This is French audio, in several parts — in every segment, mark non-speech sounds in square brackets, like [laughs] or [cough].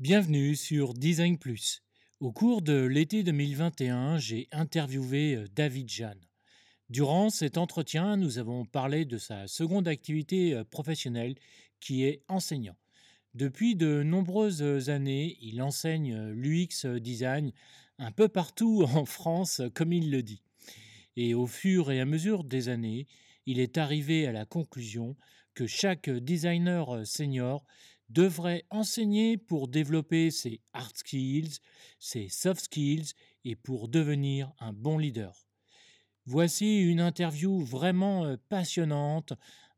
Bienvenue sur Design Plus. Au cours de l'été 2021, j'ai interviewé euh, David Jeanne. Durant cet entretien, nous avons parlé de sa seconde activité euh, professionnelle qui est enseignant. Depuis de nombreuses années, il enseigne euh, l'UX design un peu partout [laughs] en France, comme il le dit. Et au fur et à mesure des années, il est arrivé à la conclusion que chaque designer senior devrait enseigner pour développer ses hard skills, ses soft skills et pour devenir un bon leader. Voici une interview vraiment euh, passionnante,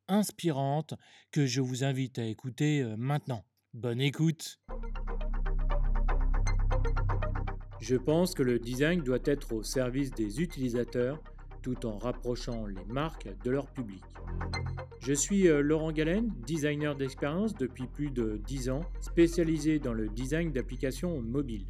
inspirante, que je vous invite à écouter euh, maintenant. Bonne écoute Je pense que le design doit être au service des utilisateurs tout en rapprochant les marques de leur public. Je suis euh, Laurent Galen, designer d'expérience depuis plus de 10 ans, spécialisé dans le design d'applications mobiles.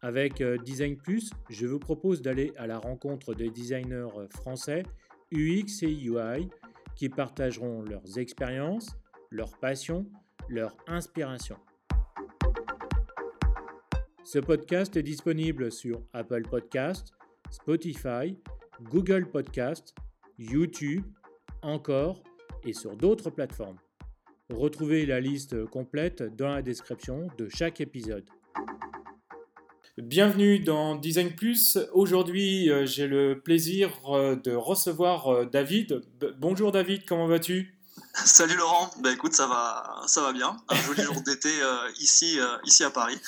Avec euh, Design Plus, je vous propose d'aller à la rencontre des designers euh, français UX et UI qui partageront leurs expériences, leurs passions, leur inspiration. Ce podcast est disponible sur Apple Podcast, Spotify, Google Podcast, YouTube, encore et sur d'autres plateformes. Retrouvez la liste complète dans la description de chaque épisode. Bienvenue dans Design Plus. Aujourd'hui, euh, j'ai le plaisir euh, de recevoir euh, David. Bonjour David, comment vas-tu? [laughs] Salut Laurent, bah écoute ça va, ça va bien. Un joli jour d'été euh, ici, euh, ici à Paris.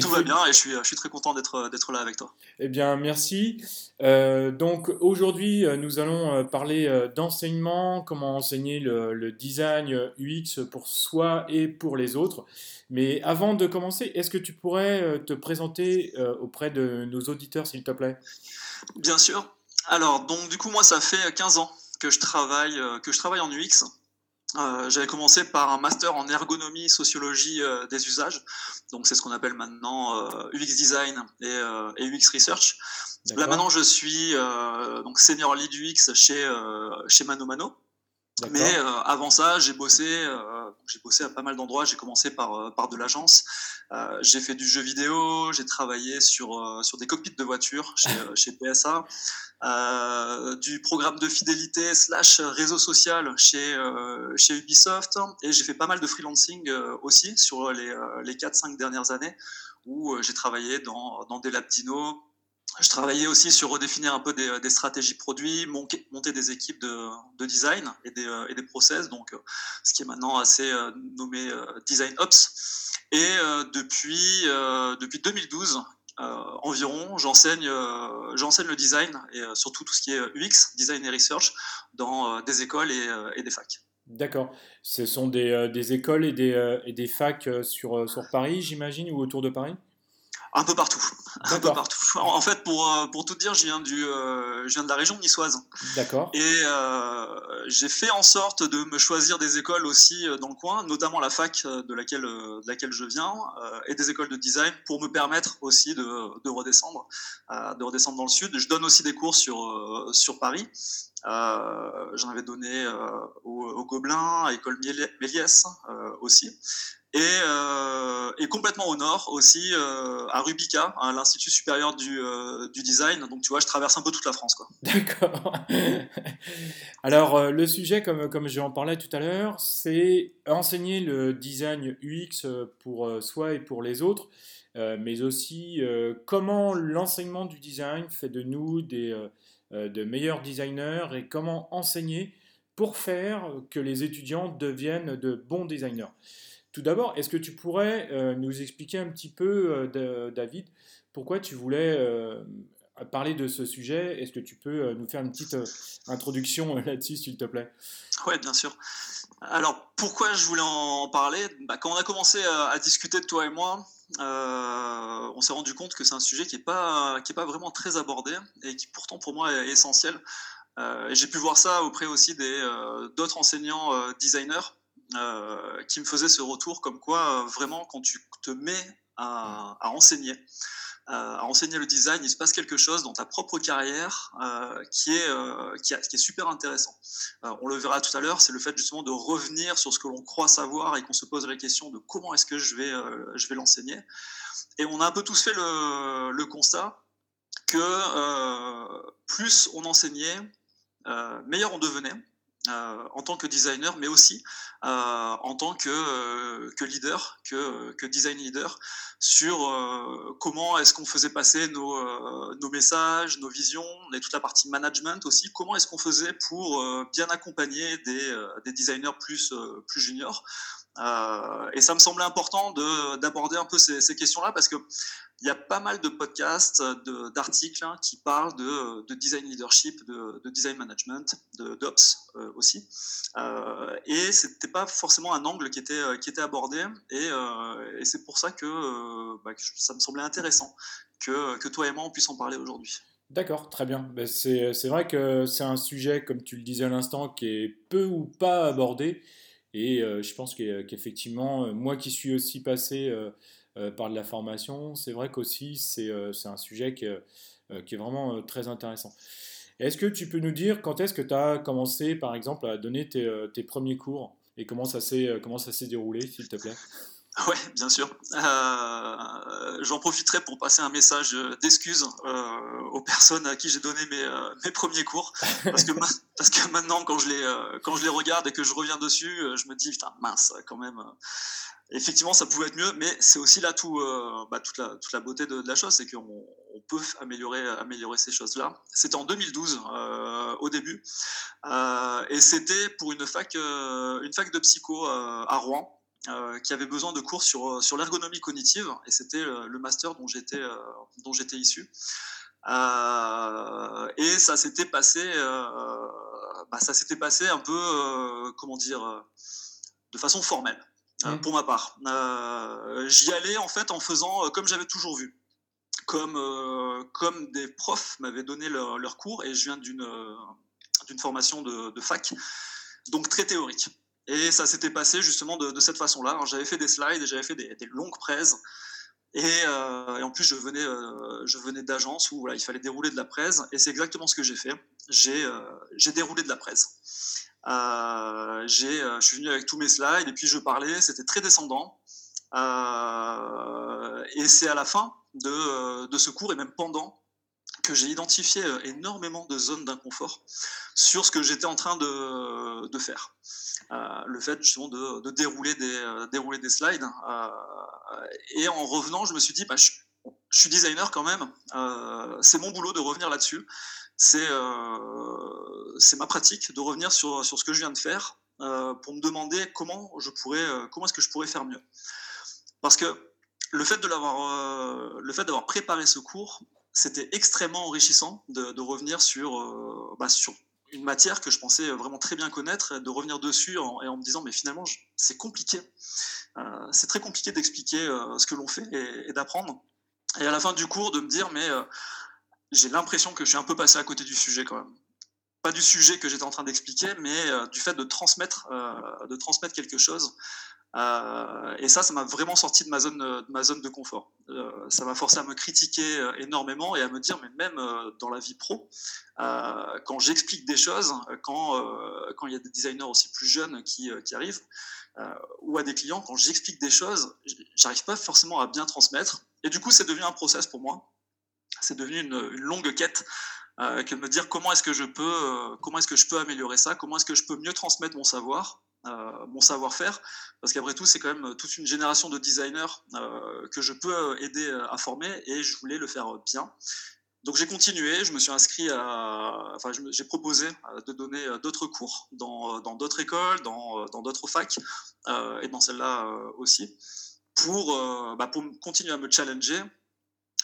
Tout va bien et je suis, je suis très content d'être, d'être là avec toi. Eh bien merci. Euh, donc aujourd'hui nous allons parler d'enseignement, comment enseigner le, le, design UX pour soi et pour les autres. Mais avant de commencer, est-ce que tu pourrais te présenter auprès de nos auditeurs s'il te plaît? Bien sûr. Alors donc du coup moi ça fait 15 ans que je travaille, que je travaille en UX. Euh, j'avais commencé par un master en ergonomie, sociologie euh, des usages. Donc c'est ce qu'on appelle maintenant UX euh, design et, et UX research. Là maintenant je suis donc senior lead UX chez chez Mano Mano. Mais avant ça, j'ai bossé, j'ai bossé à pas mal d'endroits. J'ai commencé par par de l'agence. j'ai fait du jeu vidéo. J'ai travaillé sur sur des cockpits de voitures chez PSA. Euh, du programme de fidélité slash réseau social chez, euh, chez Ubisoft. Et j'ai fait pas mal de freelancing euh, aussi sur les, les 4-5 dernières années où j'ai travaillé dans, dans des labs dino. Je travaillais aussi sur redéfinir un peu des, stratégies produits, monter, des équipes de, de design et des, et des, process, donc ce qui est maintenant assez nommé Design Ops. Et depuis, depuis 2012, euh, environ, j'enseigne euh, le design et euh, surtout tout ce qui est UX, design et research, dans des écoles et, des facs. D'accord. Ce sont des, écoles et des, facs sur Paris, j'imagine, ou autour de Paris? Un peu partout. Un peu partout. En fait, pour, euh, pour tout dire, je viens, du, euh, je viens de la région niçoise. D'accord. Et euh, j'ai fait en sorte de me choisir des écoles aussi dans le coin, notamment la fac de laquelle, de laquelle je viens, et des écoles de design pour me permettre aussi de, de redescendre, de redescendre dans le sud. Je donne aussi des cours sur, sur Paris. J'en avais donné au, au, Gobelin, à École Méliès aussi et, euh, et, complètement au nord aussi euh, à Rubica, à l'Institut supérieur du, euh, du, design. Donc tu vois, je traverse un peu toute la France. [laughs] D'accord. [laughs] Alors le sujet, comme, comme j'en parlais tout à l'heure, c'est enseigner le design UX pour soi et pour les autres, mais aussi comment l'enseignement du design fait de nous des, de meilleurs designers et comment enseigner pour faire que les étudiants deviennent de bons designers. Tout d'abord, est-ce que tu pourrais euh, nous expliquer un petit peu, euh, David, pourquoi tu voulais euh, parler de ce sujet? Est-ce que tu peux nous faire une petite introduction là-dessus, s'il te plaît? Oui, bien sûr. Alors, pourquoi je voulais en parler? Bah, Quand on a commencé à, discuter de toi et moi, on s'est rendu compte que c'est un sujet qui n'est pas, pas vraiment très abordé et qui pourtant pour moi est essentiel. J'ai pu voir ça auprès aussi d'autres enseignants designers euh, qui me faisait ce retour comme quoi euh, vraiment quand tu te mets à, enseigner, à enseigner le design, il se passe quelque chose dans ta propre carrière qui, est, super intéressant. on le verra tout à l'heure, c'est le fait justement de revenir sur ce que l'on croit savoir et qu'on se pose la question de comment est-ce que je vais, l'enseigner. Et on a un peu tous fait le constat que plus on enseignait, meilleur on devenait. Euh, en tant que designer, mais aussi euh, en tant que, euh, leader, que, design leader, sur comment est-ce qu'on faisait passer nos, messages, nos visions, et toute la partie management aussi, comment est-ce qu'on faisait pour bien accompagner des, des, designers plus, juniors? et ça me semblait important d'aborder un peu ces questions-là parce que il y a pas mal de podcasts, d'articles hein, qui parlent de, design leadership, de, design management, de d'ops euh, aussi. Euh, et c'était pas forcément un angle qui était, euh, qui était abordé. Et, euh, c'est pour ça bah, que, ça me semblait intéressant que, toi et moi on puisse en parler aujourd'hui. D'accord, très bien. Ben, c'est vrai que c'est un sujet, comme tu le disais à l'instant, qui est peu ou pas abordé. Et je pense qu'effectivement, moi qui suis aussi passé euh, par de la formation. C'est vrai qu'aussi, c'est euh, un sujet qui, euh, qui est vraiment très intéressant. Est-ce que tu peux nous dire quand est-ce que tu as commencé, par exemple, à donner tes, tes premiers cours et comment ça s'est déroulé, s'il te plaît? [laughs] Oui, bien sûr. J'en profiterai pour passer un message d'excuse aux personnes à qui j'ai donné mes, mes, premiers cours. Parce que, [laughs] parce que maintenant, quand je, les, quand je les regarde et que je reviens dessus, je me dis, putain, mince, quand même effectivement, ça pouvait être mieux, mais c'est aussi là tout, euh, bah, toute, la, toute, la, beauté de, la chose, c'est qu'on on peut améliorer, améliorer ces choses-là. C'était en 2012, euh, au début, euh, et c'était pour une fac, une fac de psycho à Rouen. qui avait besoin de cours sur, sur l'ergonomie cognitive, et c'était le master dont j'étais issu. et ça s'était passé, bah, ça s'était passé un peu, comment dire, de façon formelle. Hein, pour ma part. Euh, j'y allais en fait en faisant euh, comme j'avais toujours vu. Comme, euh, comme des profs m'avaient donné leur, leur, cours et je viens d'une d'une formation de, de, fac, donc très théorique. Et ça s'était passé justement de, de cette façon-là. J'avais fait des slides j'avais fait des, des, longues prêses. Et, et, en plus, je venais, je venais d'agence où voilà, il fallait dérouler de la presse. Et c'est exactement ce que j'ai fait. J'ai déroulé de la presse. Euh, euh, je suis venu avec tous mes slides et puis je parlais, c'était très descendant. Euh, et c'est à la fin de, ce cours et même pendant que j'ai identifié énormément de zones d'inconfort sur ce que j'étais en train de, faire. le fait justement de, dérouler, des, slides. et en revenant, je me suis dit, bah, je, suis designer quand même, c'est mon boulot de revenir là-dessus euh, c'est ma pratique de revenir sur, sur, ce que je viens de faire euh, pour me demander comment, je pourrais, euh, comment est-ce que je pourrais faire mieux. Parce que le fait de l'avoir, le fait d'avoir préparé ce cours, c'était extrêmement enrichissant de, revenir sur, bah, sur une matière que je pensais vraiment très bien connaître, de revenir dessus et en me disant mais finalement c'est compliqué, c'est très compliqué d'expliquer ce que l'on fait et d'apprendre. Et à la fin du cours de me dire mais j'ai l'impression que je suis un peu passé à côté du sujet quand même. Pas du sujet que j'étais en train d'expliquer, mais euh, du fait de transmettre, euh, de transmettre quelque chose. Euh, et ça, ça m'a vraiment sorti de ma zone, de, confort. ça m'a forcé à me critiquer énormément et à me dire, mais même dans la vie pro, quand j'explique des choses, quand quand il y a des designers aussi plus jeunes qui, qui arrivent, ou à des clients, quand j'explique des choses, j'arrive pas forcément à bien transmettre. Et du coup, c'est devenu un process pour moi c'est devenu une, longue quête euh, que de me dire comment est-ce que je peux, euh, comment est-ce que je peux améliorer ça, comment est-ce que je peux mieux transmettre mon savoir, euh, mon savoir-faire, parce qu'après tout, c'est quand même toute une génération de designers que je peux aider à former et je voulais le faire bien. Donc j'ai continué, je me suis inscrit à, enfin j'ai proposé de donner d'autres cours dans d'autres écoles, dans d'autres facs et dans celle-là aussi, pour, bah, pour continuer à me challenger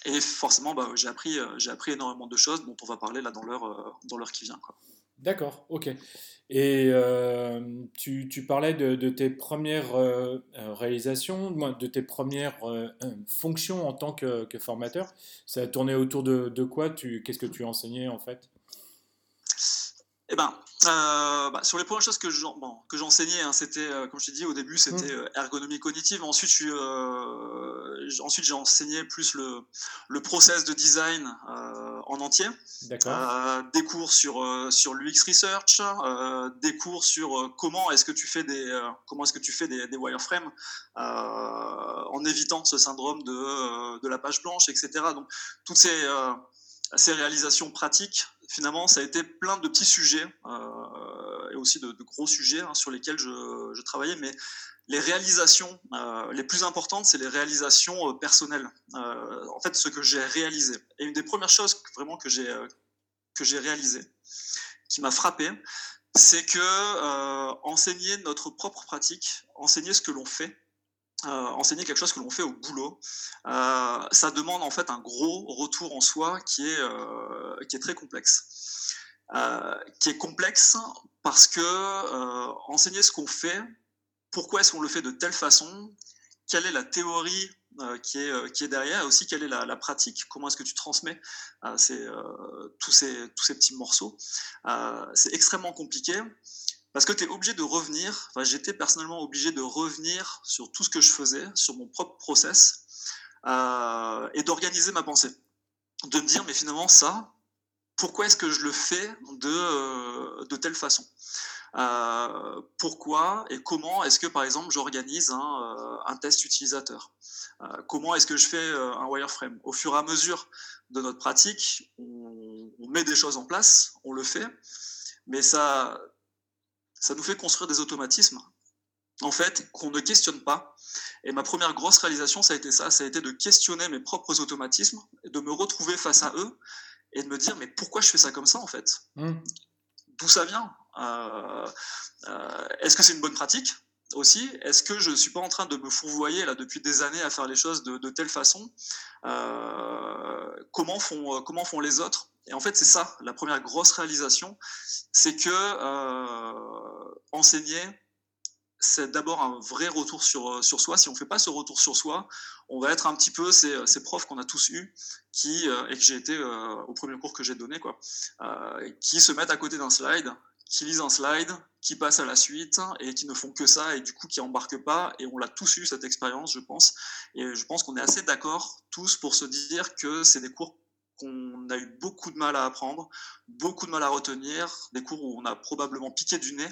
et forcément, bah, j'ai appris, euh, j'ai appris énormément de choses dont on va parler là dans l'heure, euh, dans l'heure qui vient. Quoi. D'accord, ok. Et euh, tu, parlais de, tes premières réalisations, de tes premières fonctions en tant que, formateur. Ça a tourné autour de, de quoi? Qu'est-ce que tu enseignais en fait? Eh ben, euh, bah, sur les premières choses que j'enseignais, hein, c'était, euh, comme je t'ai dit au début, c'était mmh. euh, ergonomie cognitive. Ensuite, ensuite j'ai enseigné plus le, le process de design en entier. des cours sur, sur l'UX research, des cours sur comment est-ce que tu fais des, comment est-ce que tu fais des, des wireframes en évitant ce syndrome de, de la page blanche, etc. Donc, toutes ces, ces réalisations pratiques finalement, ça a été plein de petits sujets euh, et aussi de, gros sujets hein, sur lesquels je, travaillais, mais les réalisations euh, les plus importantes, c'est les réalisations euh, personnelles. en fait, ce que j'ai réalisé. Et une des premières choses vraiment que j'ai que j'ai réalisé, qui m'a frappé, c'est que enseigner notre propre pratique, enseigner ce que l'on fait, euh, enseigner quelque chose que l'on fait au boulot, euh, ça demande en fait un gros retour en soi qui est, euh, qui est très complexe. qui est complexe parce que enseigner ce qu'on fait, pourquoi est-ce qu'on le fait de telle façon, quelle est la théorie qui, est, qui est derrière, et aussi quelle est la, pratique, comment est-ce que tu transmets tous, ces, tous ces petits morceaux. c'est extrêmement compliqué. Parce que tu es obligé de revenir, enfin, j'étais personnellement obligé de revenir sur tout ce que je faisais, sur mon propre process, euh, et d'organiser ma pensée. De me dire, mais finalement, ça, pourquoi est-ce que je le fais de, euh, de telle façon? Euh, Pourquoi et comment est-ce que, par exemple, j'organise un, test utilisateur? Comment est-ce que je fais un wireframe? Au fur et à mesure de notre pratique, on met des choses en place, on le fait, mais ça, ça nous fait construire des automatismes, en fait, qu'on ne questionne pas. Et ma première grosse réalisation, ça a été ça, ça a été de questionner mes propres automatismes, de me retrouver face à eux et de me dire, mais pourquoi je fais ça comme ça, en fait? Mmh. D'où ça vient? Euh, euh, Est-ce que c'est une bonne pratique aussi? Est-ce que je ne suis pas en train de me fourvoyer là depuis des années à faire les choses de, telle façon? Euh, comment, font, comment font les autres? Et en fait, c'est ça, la première grosse réalisation, c'est que euh, enseigner, c'est d'abord un vrai retour sur, euh, sur soi. Si on ne fait pas ce retour sur soi, on va être un petit peu ces, profs qu'on a tous eus, qui, euh, et que j'ai été au premier cours que j'ai donné, quoi, qui se mettent à côté d'un slide, qui lisent un slide, qui passent à la suite et qui ne font que ça et du coup qui embarquent pas. Et on l'a tous eu cette expérience, je pense. Et je pense qu'on est assez d'accord tous pour se dire que c'est des cours qu'on a eu beaucoup de mal à apprendre, beaucoup de mal à retenir, des cours où on a probablement piqué du nez.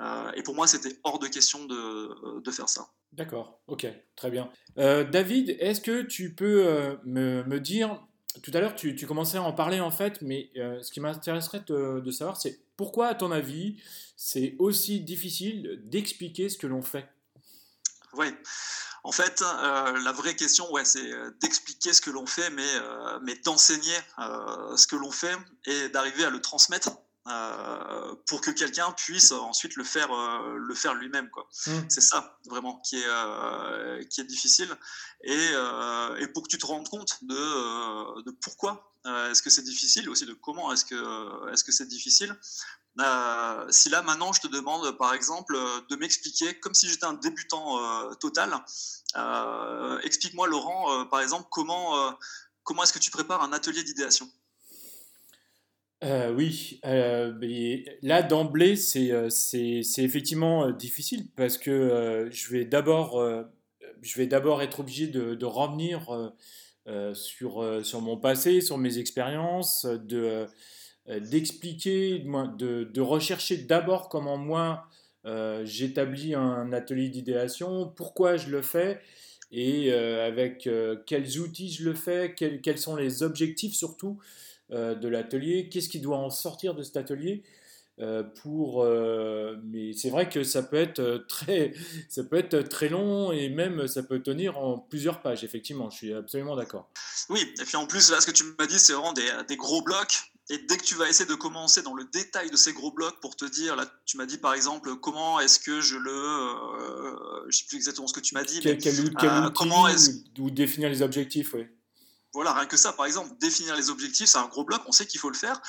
Euh, et pour moi, c'était hors de question de, de faire ça. D'accord, ok, très bien. Euh, David, est-ce que tu peux euh, me, me, dire, tout à l'heure tu, tu, commençais à en parler en fait, mais ce qui m'intéresserait de, de, savoir, c'est pourquoi à ton avis, c'est aussi difficile d'expliquer ce que l'on fait? Oui. En fait, euh, la vraie question, ouais, c'est euh, d'expliquer ce que l'on fait, mais, euh, mais d'enseigner ce que l'on fait et d'arriver à le transmettre pour que quelqu'un puisse ensuite le faire, le faire lui-même. Mmh. C'est ça vraiment qui est, qui est difficile. Et, et, pour que tu te rendes compte de, de pourquoi est-ce que c'est difficile, aussi de comment est-ce que est-ce que c'est difficile. Euh, si là maintenant je te demande par exemple de m'expliquer, comme si j'étais un débutant euh, total, euh, explique-moi Laurent, par exemple, comment, comment est-ce que tu prépares un atelier d'idéation? Oui, là d'emblée c'est effectivement difficile parce que je vais d'abord je vais d'abord être obligé de, de revenir sur, sur mon passé, sur mes expériences, de, euh, d'expliquer, de, de, rechercher d'abord comment moi euh, j'établis un atelier d'idéation, pourquoi je le fais et euh, avec quels outils je le fais, quels, quels sont les objectifs surtout de l'atelier, qu'est-ce qui doit en sortir de cet atelier. pour mais c'est vrai que ça peut être très ça peut être très long et même ça peut tenir en plusieurs pages effectivement je suis absolument d'accord oui et puis en plus là ce que tu m'as dit c'est vraiment des, des, gros blocs et dès que tu vas essayer de commencer dans le détail de ces gros blocs pour te dire, là, tu m'as dit par exemple, comment est-ce que je le, euh, je sais plus exactement ce que tu m'as dit, mais euh, comment est-ce ou définir les objectifs, oui. Voilà, rien que ça, par exemple, définir les objectifs, c'est un gros bloc, on sait qu'il faut le faire.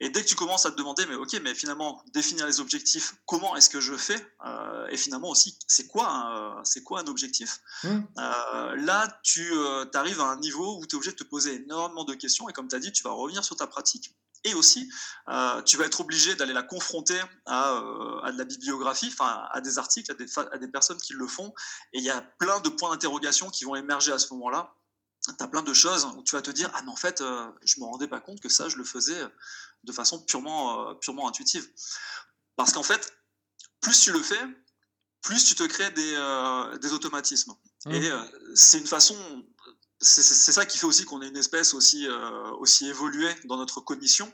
Et dès que tu commences à te demander, mais ok, mais finalement, définir les objectifs, comment est-ce que je fais euh, Et finalement aussi, c'est quoi, c'est quoi un objectif? Mmh. Là, tu arrives à un niveau où tu es obligé de te poser énormément de questions. Et comme tu as dit, tu vas revenir sur ta pratique Et aussi, tu vas être obligé d'aller la confronter à, à, de la bibliographie, enfin à des articles, à des, à des personnes qui le font. Et il y a plein de points d'interrogation qui vont émerger à ce moment-là tu as plein de choses où tu vas te dire Ah, mais en fait, je ne me rendais pas compte que ça, je le faisais de façon purement, purement intuitive. Parce qu'en fait, plus tu le fais, plus tu te crées des, des automatismes. Mmh. Et c'est une façon c'est ça qui fait aussi qu'on est une espèce aussi, euh, aussi évoluée dans notre cognition.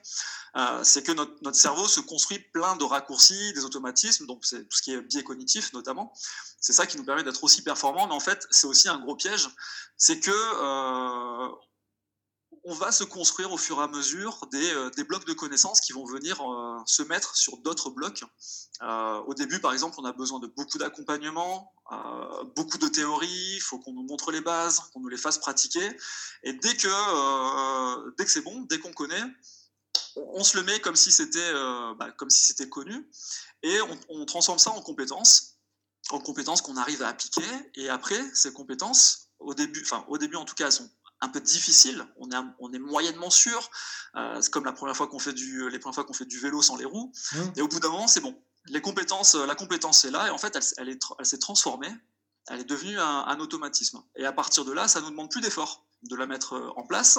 Euh, c'est que notre, notre, cerveau se construit plein de raccourcis, des automatismes, donc c'est tout ce qui est biais cognitif notamment. C'est ça qui nous permet d'être aussi performants, mais en fait, c'est aussi un gros piège. C'est que euh, on va se construire au fur et à mesure des, euh, blocs de connaissances qui vont venir euh, se mettre sur d'autres blocs. Euh, au début, par exemple, on a besoin de beaucoup d'accompagnement, beaucoup de théories, il faut qu'on nous montre les bases, qu'on nous les fasse pratiquer. Et dès que, dès que c'est bon, dès qu'on connaît, on, se le met comme si c'était bah, comme si c'était connu, et on, on transforme ça en compétences, en compétences qu'on arrive à appliquer. Et après, ces compétences, au début, enfin au début en tout cas, elles sont un peu difficile. On est, on est moyennement sûr. Euh, c'est comme la première fois qu'on fait du, les premières fois qu'on fait du vélo sans les roues. Mmh. Et au bout d'un moment, c'est bon. Les compétences, la compétence est là et en fait, elle, elle, est, elle s'est transformée. Elle est devenue un, automatisme. Et à partir de là, ça nous demande plus d'efforts de la mettre euh, en place.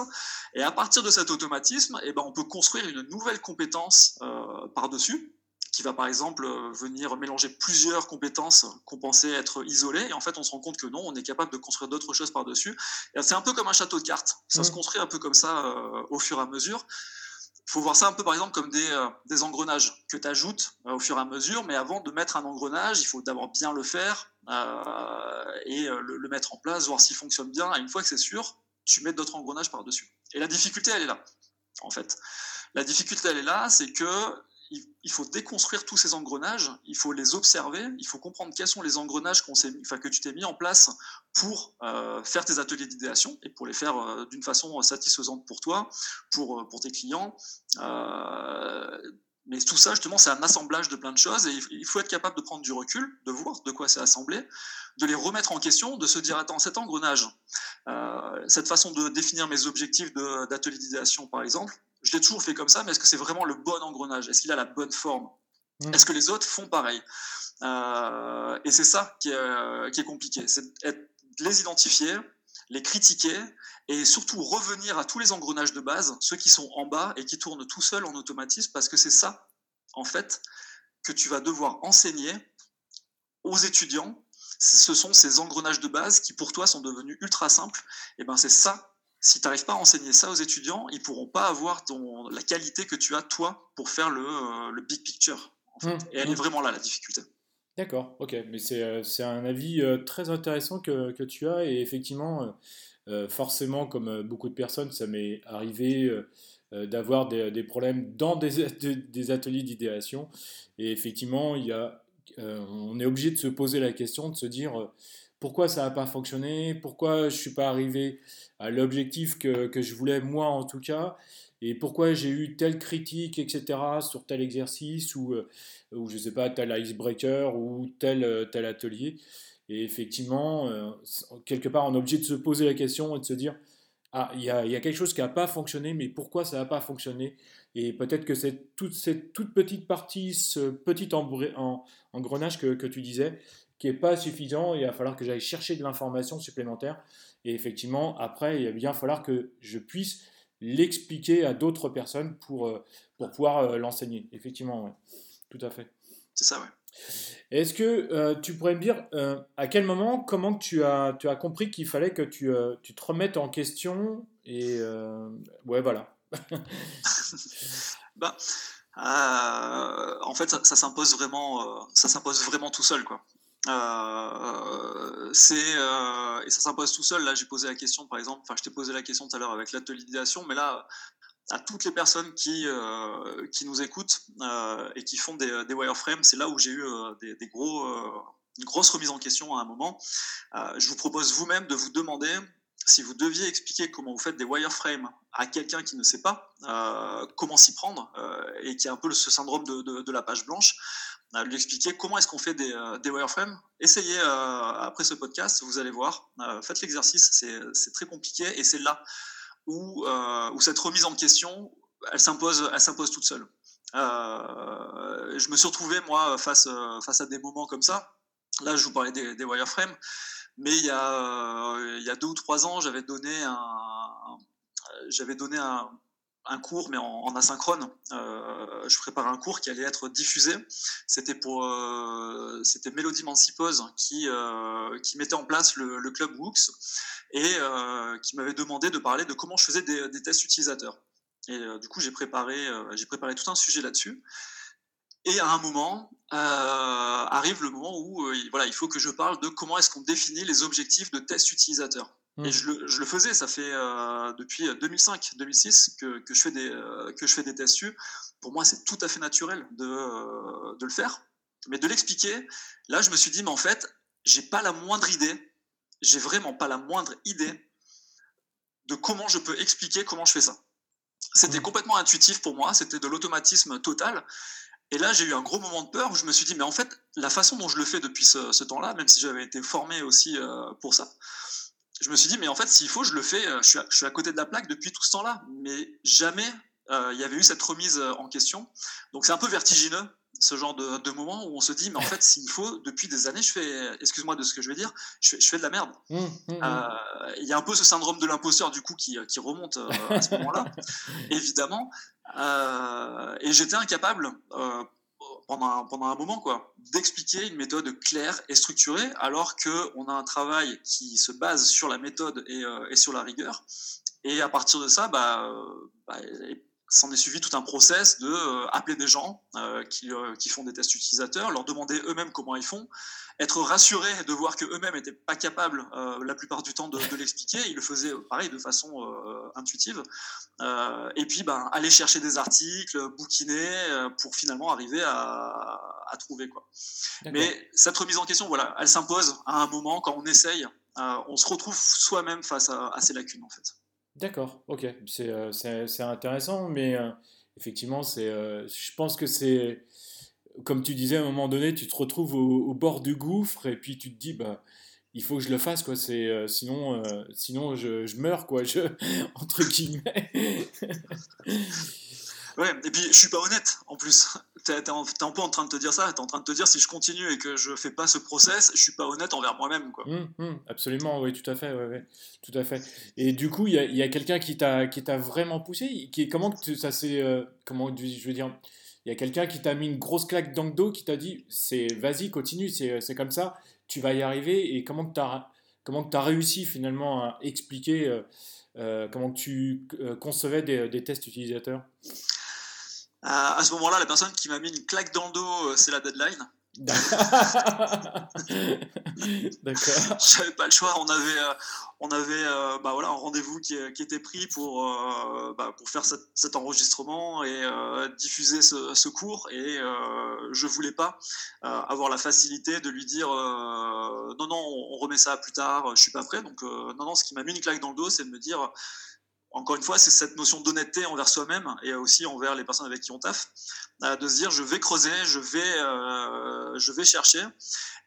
Et à partir de cet automatisme, eh ben, on peut construire une nouvelle compétence euh, par-dessus qui va par exemple euh, venir mélanger plusieurs compétences qu'on pensait être isolées. Et en fait, on se rend compte que non, on est capable de construire d'autres choses par-dessus. C'est un peu comme un château de cartes. Ça se construit un peu comme ça euh, au fur et à mesure. Il faut voir ça un peu par exemple comme des, euh, des engrenages que tu ajoutes au fur et à mesure, mais avant de mettre un engrenage, il faut d'abord bien le faire et le, le, mettre en place, voir s'il fonctionne bien. Et une fois que c'est sûr, tu mets d'autres engrenages par-dessus. Et la difficulté, elle est là, en fait. La difficulté, elle est là, c'est que il faut déconstruire tous ces engrenages, il faut les observer, il faut comprendre quels sont les engrenages que tu t'es mis en place pour euh, faire tes ateliers d'idéation et pour les faire euh, d'une façon satisfaisante pour toi, pour, euh, pour tes clients. mais tout ça, justement, c'est un assemblage de plein de choses et il faut être capable de prendre du recul, de voir de quoi c'est assemblé, de les remettre en question, de se dire attends, cet engrenage, cette façon de définir mes objectifs d'atelier d'idéation, par exemple, je l'ai toujours fait comme ça, mais est-ce que c'est vraiment le bon engrenage? Est-ce qu'il a la bonne forme? Mmh. Est-ce que les autres font pareil? Euh, Et c'est ça qui est, euh, qui est compliqué, c'est les identifier, les critiquer et surtout revenir à tous les engrenages de base, ceux qui sont en bas et qui tournent tout seuls en automatisme, parce que c'est ça, en fait, que tu vas devoir enseigner aux étudiants. Ce sont ces engrenages de base qui, pour toi, sont devenus ultra simples. Et ben, c'est ça si tu n'arrives pas à enseigner ça aux étudiants, ils ne pourront pas avoir ton, la qualité que tu as, toi, pour faire le, euh, le big picture. Mmh, Et elle est mmh. vraiment là, la difficulté. D'accord, ok. Mais c'est euh, un avis euh, très intéressant que, que, tu as. Et effectivement, forcément, comme beaucoup de personnes, ça m'est arrivé d'avoir des, des, problèmes dans des, des ateliers d'idéation. Et effectivement, il y a, on est obligé de se poser la question, de se dire pourquoi ça n'a pas fonctionné, pourquoi je ne suis pas arrivé à l'objectif que, je voulais, moi en tout cas, et pourquoi j'ai eu telle critique, etc., sur tel exercice, ou, euh, ou je ne sais pas, tel icebreaker, ou tel, euh, tel atelier. Et effectivement, euh, quelque part, on est obligé de se poser la question et de se dire, ah, il y a, quelque chose qui n'a pas fonctionné, mais pourquoi ça n'a pas fonctionné? Et peut-être que c'est toute cette toute petite partie, ce petit engrenage que tu disais, qui n'est pas suffisant. Il va falloir que j'aille chercher de l'information supplémentaire. Et effectivement, après, il va bien falloir que je puisse l'expliquer à d'autres personnes pour, euh, pour pouvoir euh, l'enseigner. Effectivement, tout à fait. C'est ça, ouais. Est-ce que euh, tu pourrais me dire à quel moment, comment tu as, tu as compris qu'il fallait que tu, tu, te remettes en question Et ouais, voilà. [laughs] bah, en fait, ça, ça s'impose vraiment, ça s'impose vraiment tout seul, quoi. Euh, c'est euh, et ça s'impose tout seul. Là, j'ai posé la question, par exemple. Enfin, je t'ai posé la question tout à l'heure avec l'atelier mais là, à toutes les personnes qui euh, qui nous écoutent et qui font des, wireframes, c'est là où j'ai eu des, gros une grosse remise en question à un moment. je vous propose vous-même de vous demander si vous deviez expliquer comment vous faites des wireframes à quelqu'un qui ne sait pas comment s'y prendre et qui a un peu ce syndrome de, la page blanche, lui expliquer comment est-ce qu'on fait des, euh, wireframes. Essayez euh, après ce podcast, vous allez voir. Euh, faites l'exercice, c'est très compliqué et c'est là où, cette remise en question elle s'impose, toute seule. je me suis retrouvé moi face, face à des moments comme ça. Là, je vous parlais des wireframes, mais il y, a, il y a deux ou trois ans, j'avais donné un, j'avais donné un, cours, mais en, asynchrone. Euh, je préparais un cours qui allait être diffusé. C'était pour, euh, c'était Melody Mancipose qui, euh, qui mettait en place le, club Wooks et qui m'avait demandé de parler de comment je faisais des, tests utilisateurs. Et du coup, j'ai préparé, j'ai préparé tout un sujet là-dessus. Et à un moment, arrive le moment où voilà, il faut que je parle de comment est-ce qu'on définit les objectifs de tests utilisateurs. Et mmh. je le, je le, faisais, ça fait euh, depuis 2005-2006 que, que, je fais des, euh, que je fais des tests dessus. Pour moi, c'est tout à fait naturel de, euh, de le faire. Mais de l'expliquer, là, je me suis dit, mais en fait, j'ai pas la moindre idée, j'ai vraiment pas la moindre idée de comment je peux expliquer comment je fais ça. C'était mmh. complètement intuitif pour moi, c'était de l'automatisme total. Et là, j'ai eu un gros moment de peur où je me suis dit, mais en fait, la façon dont je le fais depuis ce, temps-là, même si j'avais été formé aussi pour ça, je me suis dit, mais en fait, s'il faut, je le fais. Euh, je suis, à, côté de la plaque depuis tout ce temps-là. Mais jamais euh, il y avait eu cette remise euh, en question. Donc c'est un peu vertigineux, ce genre de, moment où on se dit, mais en [laughs] fait, s'il faut, depuis des années, je fais, excuse-moi de ce que je vais dire, je fais, de la merde. Mmh, mmh, mmh. Il y a un peu ce syndrome de l'imposteur, du coup, qui, qui remonte à ce moment-là, [laughs] évidemment. et j'étais incapable pendant un, pendant un moment, quoi, d'expliquer une méthode claire et structurée, alors qu'on a un travail qui se base sur la méthode et, euh, et, sur la rigueur. Et à partir de ça, bah, euh, bah s'en est suivi tout un process de euh, appeler des gens euh, qui, euh, qui, font des tests utilisateurs, leur demander eux-mêmes comment ils font, être rassuré de voir que eux-mêmes n'étaient pas capables la plupart du temps de, l'expliquer. Ils le faisaient pareil de façon intuitive. et puis ben, aller chercher des articles, bouquiner pour finalement arriver à, à trouver quoi. Mais cette remise en question, voilà, elle s'impose à un moment quand on essaye. on se retrouve soi-même face à, à ces lacunes en fait. D'accord, ok, c'est euh, intéressant, mais euh, effectivement, c'est euh, je pense que c'est, comme tu disais, à un moment donné, tu te retrouves au, bord du gouffre et puis tu te dis, bah, il faut que je le fasse, quoi, sinon, sinon je, je, meurs, quoi, je, [laughs] entre guillemets. Ouais, et puis je suis pas honnête en plus. [laughs] Tu es, un peu en train de te dire ça, tu es en train de te dire si je continue et que je fais pas ce process, je suis pas honnête envers moi-même. Hum, hum, absolument, oui, tout à fait. Tout à fait. Et du coup, il y a, quelqu'un qui t'a vraiment poussé Comment que ça s'est. Euh, comment je veux dire il y a quelqu'un qui t'a mis une grosse claque dans le dos, qui t'a dit c'est vas-y, continue, c'est comme ça, tu vas y arriver. Et comment tu as, comment as réussi finalement à expliquer euh, euh, comment tu concevais des tests utilisateurs? À ce moment-là, la personne qui m'a mis une claque dans le dos, euh, c'est la deadline. D'accord. [laughs] J'avais pas le choix. On avait, euh, on avait euh, bah voilà, un rendez-vous qui, qui, était pris pour, bah, pour faire cet, enregistrement et diffuser ce, ce, cours. Et je voulais pas avoir la facilité de lui dire non, non, on remet ça plus tard, je suis pas prêt. Donc, non, non, ce qui m'a mis une claque dans le dos, c'est de me dire encore une fois, c'est cette notion d'honnêteté envers soi-même et aussi envers les personnes avec qui on taffe, euh, de se dire je vais creuser, je vais, euh, je vais chercher.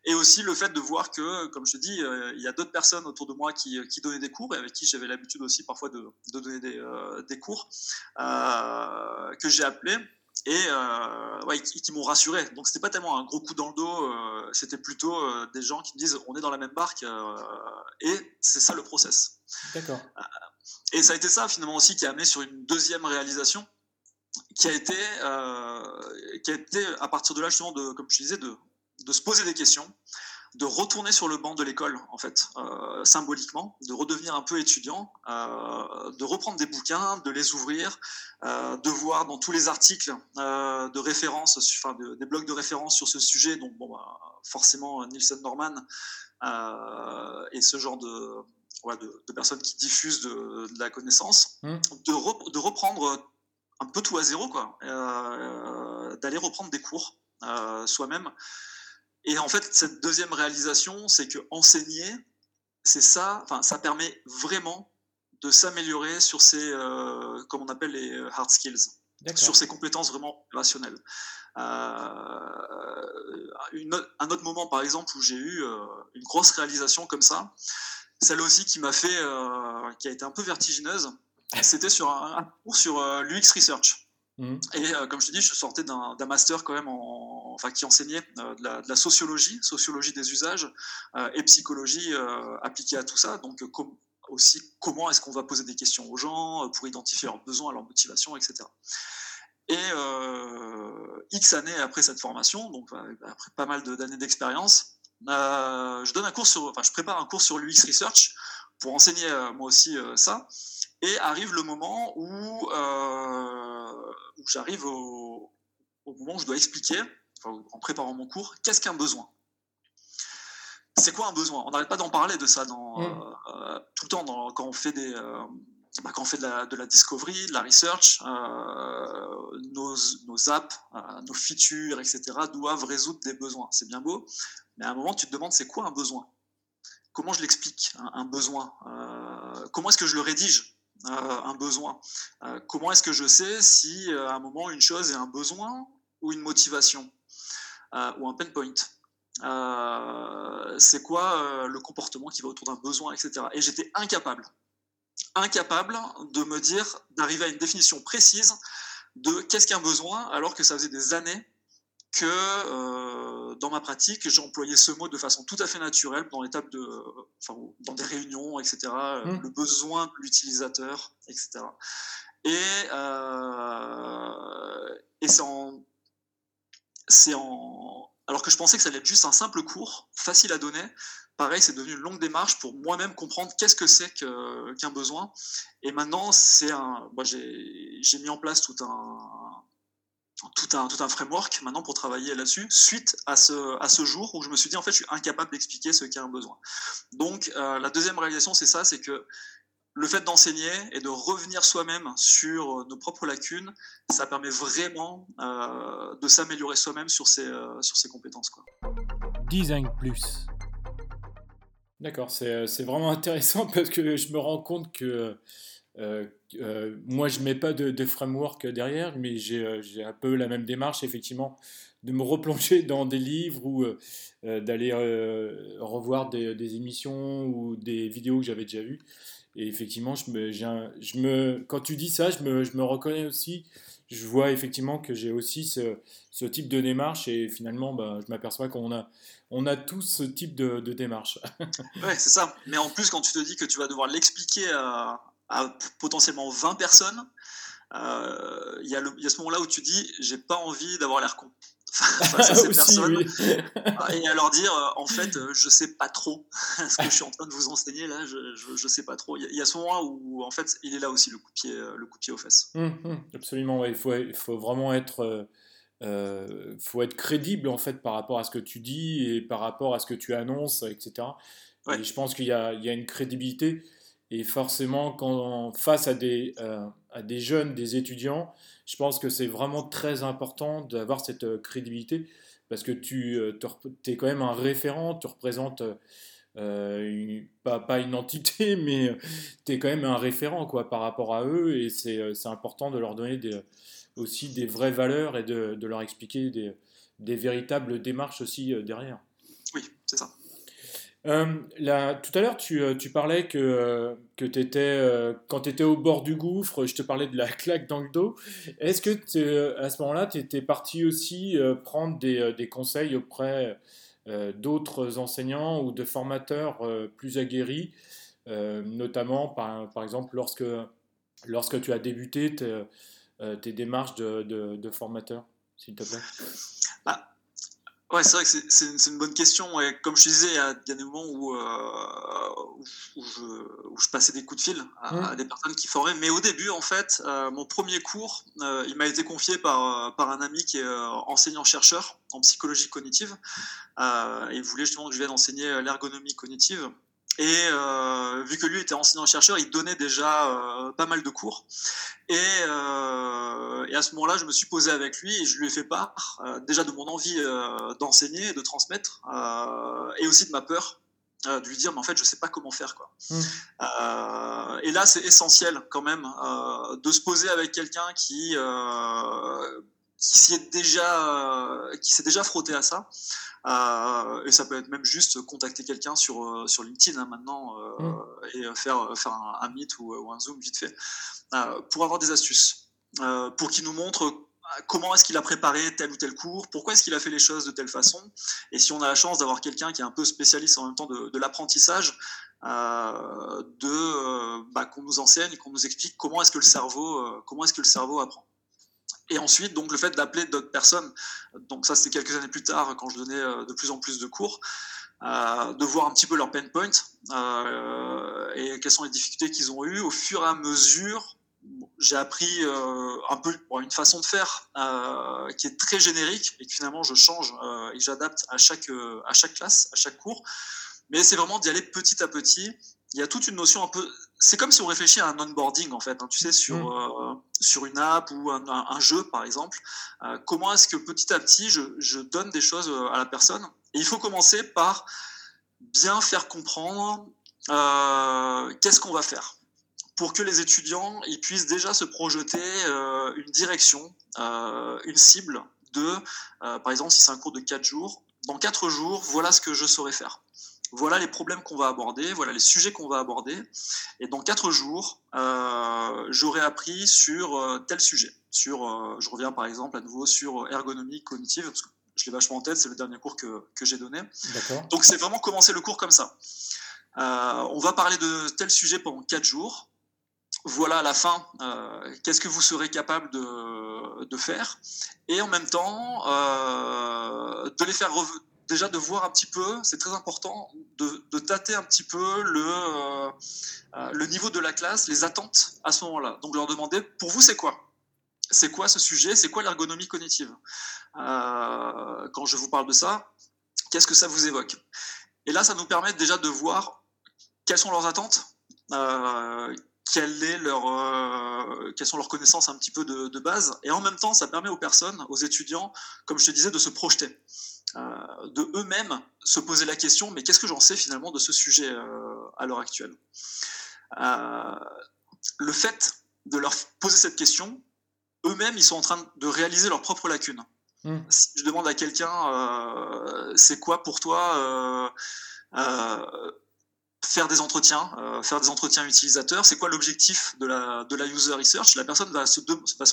Et aussi le fait de voir que, comme je te dis, euh, il y a d'autres personnes autour de moi qui, qui, donnaient des cours et avec qui j'avais l'habitude aussi parfois de, de donner des, des cours, que j'ai appelés et ouais, qui, qui m'ont rassuré. Donc c'était pas tellement un gros coup dans le dos, c'était plutôt des gens qui me disent on est dans la même barque et c'est ça le process. D'accord. Et ça a été ça finalement aussi qui a amené sur une deuxième réalisation qui a été, euh, qui a été à partir de là justement, de, comme je disais, de, de se poser des questions, de retourner sur le banc de l'école en fait, euh, symboliquement, de redevenir un peu étudiant, euh, de reprendre des bouquins, de les ouvrir, de voir dans tous les articles de référence, enfin des blogs de référence sur ce sujet, donc bon, bah, forcément Nielsen Norman et ce genre de de, personnes qui diffusent de, la connaissance, mmh. de, de, reprendre un peu tout à zéro, quoi, euh, d'aller reprendre des cours euh, soi-même. Et en fait, cette deuxième réalisation, c'est que enseigner, c'est ça, enfin, ça permet vraiment de s'améliorer sur ces, euh, comme on appelle les hard skills, sur ces compétences vraiment rationnelles. Une, un autre moment, par exemple, où j'ai eu une grosse réalisation comme ça, celle aussi qui m'a fait, euh, qui a été un peu vertigineuse, [laughs] C'était sur un, cours sur l'UX Research. Mmh. Et comme je te dis, je sortais d'un master quand même, en, enfin qui enseignait de la, sociologie, sociologie des usages et psychologie appliquée à tout ça. Donc aussi comment est-ce qu'on va poser des questions aux gens pour identifier leurs besoins, leurs motivations, etc. Et X années après cette formation, donc après pas mal d'années d'expérience, je donne un cours sur, enfin je prépare un cours sur l'UX Research pour enseigner moi aussi ça. Et arrive le moment où, euh, où j'arrive au, moment où je dois expliquer, en préparant mon cours, qu'est-ce qu'un besoin? C'est quoi un besoin? On n'arrête pas d'en parler de ça dans, mmh. euh, tout le temps dans, quand on fait des... Euh, bah, quand on fait de la, de la, discovery, de la research, nos, nos, apps, nos features, etc., doivent résoudre des besoins. C'est bien beau, mais à un moment, tu te demandes c'est quoi un besoin? Comment je l'explique, un, besoin? Comment est-ce que je le rédige euh, un besoin? Euh, comment est-ce que je sais si euh, à un moment une chose est un besoin ou une motivation ou un pain point? C'est quoi le comportement qui va autour d'un besoin, etc. Et j'étais incapable, incapable de me dire, d'arriver à une définition précise de qu'est-ce qu'un besoin, alors que ça faisait des années que dans ma pratique, j'ai employé ce mot de façon tout à fait naturelle dans l'étape de, enfin, dans des réunions, etc. Mmh. Le besoin de l'utilisateur, etc. Et, euh, et c'est en, c'est en, alors que je pensais que ça allait être juste un simple cours, facile à donner. Pareil, c'est devenu une longue démarche pour moi-même comprendre qu'est-ce que c'est qu'un besoin. Et maintenant, c'est un, moi, j'ai mis en place tout un, tout un, tout un framework maintenant pour travailler là-dessus, suite à ce, à ce jour où je me suis dit, en fait, je suis incapable d'expliquer ce a un besoin. Donc, euh, la deuxième réalisation, c'est ça, c'est que le fait d'enseigner et de revenir soi-même sur nos propres lacunes, ça permet vraiment euh, de s'améliorer soi-même sur ses, euh, sur ses compétences. Quoi. Design Plus. D'accord, c'est vraiment [laughs] intéressant parce que je me rends compte que euh, euh, moi, je ne mets pas de, framework derrière, mais euh, j'ai un peu la même démarche, effectivement, de me replonger dans des livres ou d'aller revoir des, émissions ou des vidéos que j'avais déjà vues. Et effectivement, je me, quand tu dis ça, je me, reconnais aussi. Je vois effectivement que j'ai aussi ce, ce, type de démarche et finalement, bah, je m'aperçois qu'on a, on a tous ce type de, de démarche. [laughs] ouais, c'est ça. Mais en plus, quand tu te dis que tu vas devoir l'expliquer à, à potentiellement 20 personnes, euh, il y, y, a ce moment-là où tu dis j'ai pas envie d'avoir l'air con [laughs] face à ces [laughs] personnes. et à leur dire euh, en fait euh, je sais pas trop [laughs] ce que je suis en train de vous enseigner là je, je, sais pas trop. Il y, a ce moment où en fait il est là aussi le coup de pied le coup de pied aux fesses. Hum, hum, absolument il faut il faut vraiment être faut être crédible en fait par rapport à ce que tu dis et par rapport à ce que tu annonces etc et je pense qu'il y, y a, une crédibilité et forcément, quand face à des, euh, à des jeunes, des étudiants, je pense que c'est vraiment très important d'avoir cette euh, crédibilité parce que tu euh, es quand même un référent, tu représentes pas, une entité, [laughs] mais tu es quand même un référent quoi, par rapport à eux et c'est important de leur donner aussi des vraies valeurs et de, leur expliquer des véritables démarches aussi derrière. Oui, c'est ça. Euh, tout à l'heure, tu, euh, parlais que, euh, quand tu étais au bord du gouffre, je te parlais de la [laughs] claque dans le dos. Est-ce que à ce moment-là, tu étais parti aussi prendre des, conseils auprès d'autres enseignants ou de formateurs plus aguerris, notamment par, exemple lorsque, tu as débuté tes, démarches de formateur, s'il te plaît? Bah, Ouais, c'est vrai que c'est une bonne question. Et comme je disais, il y a, des moments où, euh, où, je, où, je, passais des coups de fil à, mmh. des personnes qui formaient. Mais au début, en fait, euh, mon premier cours, euh, il m'a été confié par, par un ami qui est enseignant-chercheur en psychologie cognitive. il voulait justement que je vienne enseigner l'ergonomie cognitive. Et euh, vu que lui était enseignant-chercheur, il donnait déjà euh, pas mal de cours. Et, euh, et à ce moment-là, je me suis posé avec lui et je lui ai fait part déjà de mon envie d'enseigner, de transmettre, et aussi de ma peur de lui dire, mais en fait, je sais pas comment faire. Quoi. Mmh. et là, c'est essentiel quand même de se poser avec quelqu'un qui qui s'y est déjà, qui s'est déjà frotté à ça. et ça peut être même juste contacter quelqu'un sur, sur LinkedIn hein, maintenant mm. et faire, faire un, Meet ou, ou, un Zoom vite fait pour avoir des astuces, pour qu'il nous montre comment est-ce qu'il a préparé tel ou tel cours, pourquoi est-ce qu'il a fait les choses de telle façon. Et si on a la chance d'avoir quelqu'un qui est un peu spécialiste en même temps de, l'apprentissage, euh, de euh, bah, qu'on nous enseigne, qu'on nous explique comment est-ce que le cerveau, euh, comment est-ce que le cerveau apprend. Et ensuite, donc le fait d'appeler d'autres personnes, donc ça c'était quelques années plus tard quand je donnais de plus en plus de cours, de voir un petit peu leurs pain points et quelles sont les difficultés qu'ils ont eues au fur et à mesure j'ai appris euh, un peu une façon de faire euh, qui est très générique et que finalement je change euh, et j'adapte à chaque, à chaque classe, à chaque cours. Mais c'est vraiment d'y aller petit à petit. Il y a toute une notion un peu. C'est comme si on réfléchit à un onboarding en fait, hein, tu sais, sur, mmh. Sur une app ou un, jeu par exemple. comment est-ce que petit à petit je, donne des choses à la personne? Et il faut commencer par bien faire comprendre qu'est-ce qu'on va faire pour que les étudiants ils puissent déjà se projeter euh, une direction, euh, une cible de, euh, par exemple, si c'est un cours de 4 jours, dans 4 jours, voilà ce que je saurais faire. Voilà les problèmes qu'on va aborder, voilà les sujets qu'on va aborder. Et dans 4 jours, j'aurai appris sur tel sujet. Sur, je reviens par exemple à nouveau sur ergonomie cognitive, parce que je l'ai vachement en tête, c'est le dernier cours que, que j'ai donné. Donc c'est vraiment commencer le cours comme ça. on va parler de tel sujet pendant 4 jours voilà à la fin, euh, qu'est-ce que vous serez capable de, faire Et en même temps, euh, de les faire déjà de voir un petit peu, c'est très important, de, tâter un petit peu le, euh, le niveau de la classe, les attentes à ce moment-là. Donc leur demander, pour vous, c'est quoi? C'est quoi ce sujet? C'est quoi l'ergonomie cognitive? Quand je vous parle de ça, qu'est-ce que ça vous évoque? Et là, ça nous permet déjà de voir quelles sont leurs attentes, est leur, euh, quelles sont leurs connaissances un petit peu de, base. Et en même temps, ça permet aux personnes, aux étudiants, comme je te disais, de se projeter, euh, de eux-mêmes se poser la question, mais qu'est-ce que j'en sais finalement de ce sujet euh, à l'heure actuelle? Le fait de leur poser cette question, eux-mêmes, ils sont en train de réaliser leurs propres lacunes. Mmh. Si je demande à quelqu'un, c'est quoi pour toi faire des entretiens, euh, faire des entretiens utilisateurs. C'est quoi l'objectif de la, user research? La personne va se,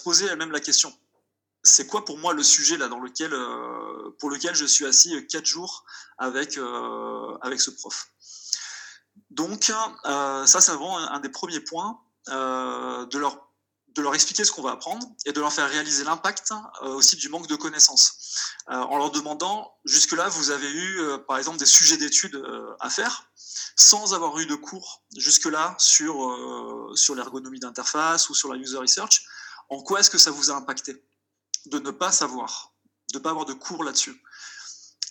poser elle-même la question. C'est quoi pour moi le sujet là dans lequel, euh, pour lequel je suis assis quatre jours avec, euh, avec ce prof? Donc ça c'est vraiment un, des premiers points de leur de leur expliquer ce qu'on va apprendre et de leur faire réaliser l'impact aussi du manque de connaissances. en leur demandant, jusque-là, vous avez eu, par exemple, des sujets d'études à faire sans avoir eu de cours jusque-là sur, euh, sur l'ergonomie d'interface ou sur la user research, en quoi est-ce que ça vous a impacté de ne pas savoir, de ne pas avoir de cours là-dessus?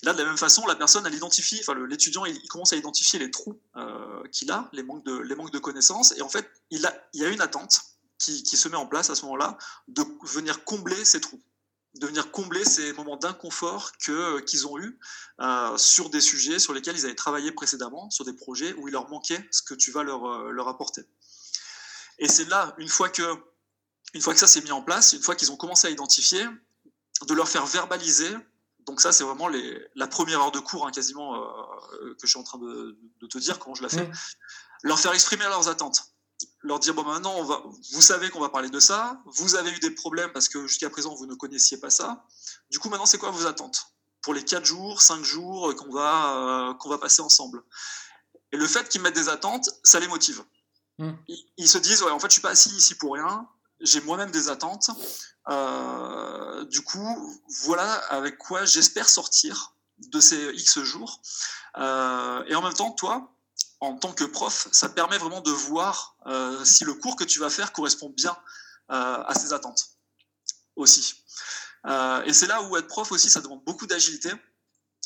Là, de la même façon, la personne, elle identifie, l'étudiant, il, commence à identifier les trous euh, qu'il a, les manques, de, les manques de connaissances, et en fait, il, a, il y a une attente qui, qui se met en place à ce moment-là de venir combler ces trous de venir combler ces moments d'inconfort que, qu'ils ont eu euh, sur des sujets sur lesquels ils avaient travaillé précédemment, sur des projets où il leur manquait ce que tu vas leur, euh, leur apporter. Et c'est là, une fois, que, une fois que ça s'est mis en place, une fois qu'ils ont commencé à identifier, de leur faire verbaliser. Donc ça, c'est vraiment les, la première heure de cours, hein, quasiment, euh, que je suis en train de, de, te dire comment je la fais. Mmh. Leur faire exprimer leurs attentes leur dire bon maintenant on va, vous savez qu'on va parler de ça, vous avez eu des problèmes parce que jusqu'à présent vous ne connaissiez pas ça. Du coup maintenant c'est quoi vos attentes pour les 4 jours, 5 jours qu'on va euh, qu'on va passer ensemble? Et le fait qu'ils mettent des attentes, ça les motive. Hmm. Ils, se disent ouais en fait je suis pas assis ici pour rien, j'ai moi-même des attentes. Euh, du coup voilà avec quoi j'espère sortir de ces X jours. Euh, et en même temps toi en tant que prof, ça permet vraiment de voir euh, si le cours que tu vas faire correspond bien euh, à ses attentes aussi. Euh, et c'est là où être prof aussi, ça demande beaucoup d'agilité.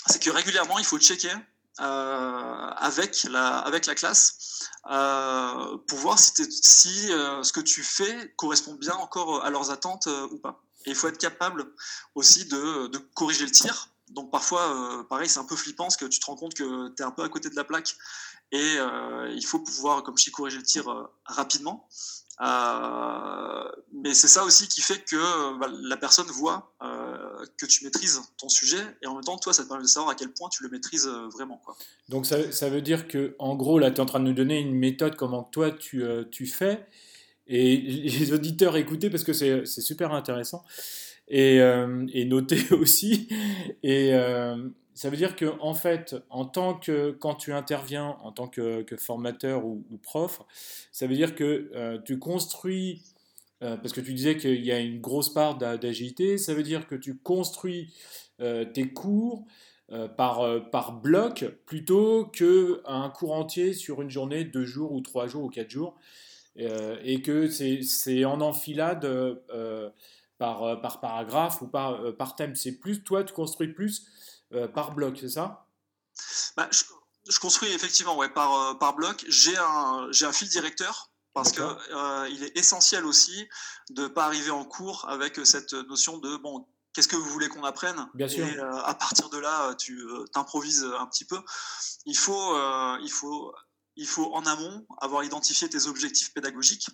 C'est que régulièrement, il faut checker avec, la, classe pour voir si, ce que tu fais correspond bien encore à leurs attentes ou pas. Et il faut être capable aussi de, de corriger le tir, Donc parfois, pareil, c'est un peu flippant parce que tu te rends compte que tu es un peu à côté de la plaque et il faut pouvoir, comme je dis, corriger le tir rapidement. mais c'est ça aussi qui fait que bah, la personne voit que tu maîtrises ton sujet et en même temps, toi, ça te permet de savoir à quel point tu le maîtrises vraiment. Donc ça, ça, veut dire que, en gros, là, tu es en train de nous donner une méthode, comment toi tu, tu fais. Et les auditeurs écoutez parce que c'est super intéressant et, euh, noter [laughs] aussi. Et euh, ça veut dire que en fait, en tant que quand tu interviens en tant que, formateur ou, prof, ça veut dire que euh, tu construis parce que tu disais qu'il y a une grosse part d'agilité, ça veut dire que tu construis tes cours par, par bloc plutôt qu'un cours entier sur une journée, deux jours ou trois jours ou quatre jours. et que c'est en enfilade par, euh, par paragraphe ou par, euh, par thème. C'est plus, toi, tu construis plus euh, par bloc, c'est ça? Bah, je, construis effectivement ouais, par, par bloc. J'ai un, un fil directeur parce qu'il il est essentiel aussi de ne pas arriver en cours avec cette notion de bon, qu'est-ce que vous voulez qu'on apprenne? Bien sûr. Et à partir de là, tu t'improvises un petit peu. Il faut, il, faut, il faut en amont avoir identifié tes objectifs pédagogiques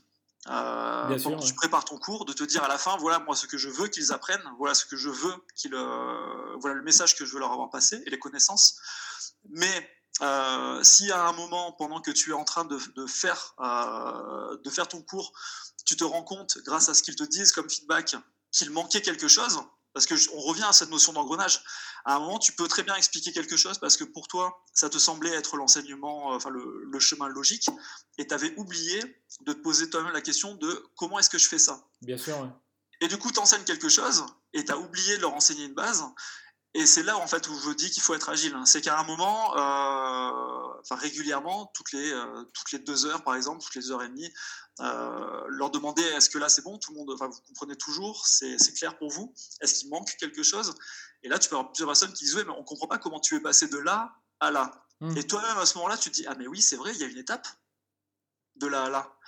euh, sûr, tu prépares ton cours, de te dire à la fin, voilà moi ce que je veux qu'ils apprennent, voilà ce que je veux qu'ils, euh, voilà le message que je veux leur avoir passé et les connaissances. Mais euh, si à un moment, pendant que tu es en train de, de faire, euh, de faire ton cours, tu te rends compte, grâce à ce qu'ils te disent comme feedback, qu'il manquait quelque chose, parce que on revient à cette notion d'engrenage. À un moment, tu peux très bien expliquer quelque chose parce que pour toi, ça te semblait être l'enseignement, euh, enfin le, chemin logique, et tu avais oublié de te poser toi-même la question de comment est-ce que je fais ça? Bien sûr. Et du coup, tu enseignes quelque chose et tu as oublié de leur enseigner une base. Et c'est là en fait où je dis qu'il faut être agile. C'est qu'à un moment, euh, enfin régulièrement, toutes les euh, toutes les deux heures par exemple, toutes les heures et demie, euh, leur demander est-ce que là c'est bon, tout le monde, enfin vous comprenez toujours, c'est clair pour vous, est-ce qu'il manque quelque chose? Et là tu peux avoir plusieurs personnes qui disent oui mais on comprend pas comment tu es passé de là à là. Mmh. Et toi-même à ce moment-là tu te dis ah mais oui c'est vrai il y a une étape de là à là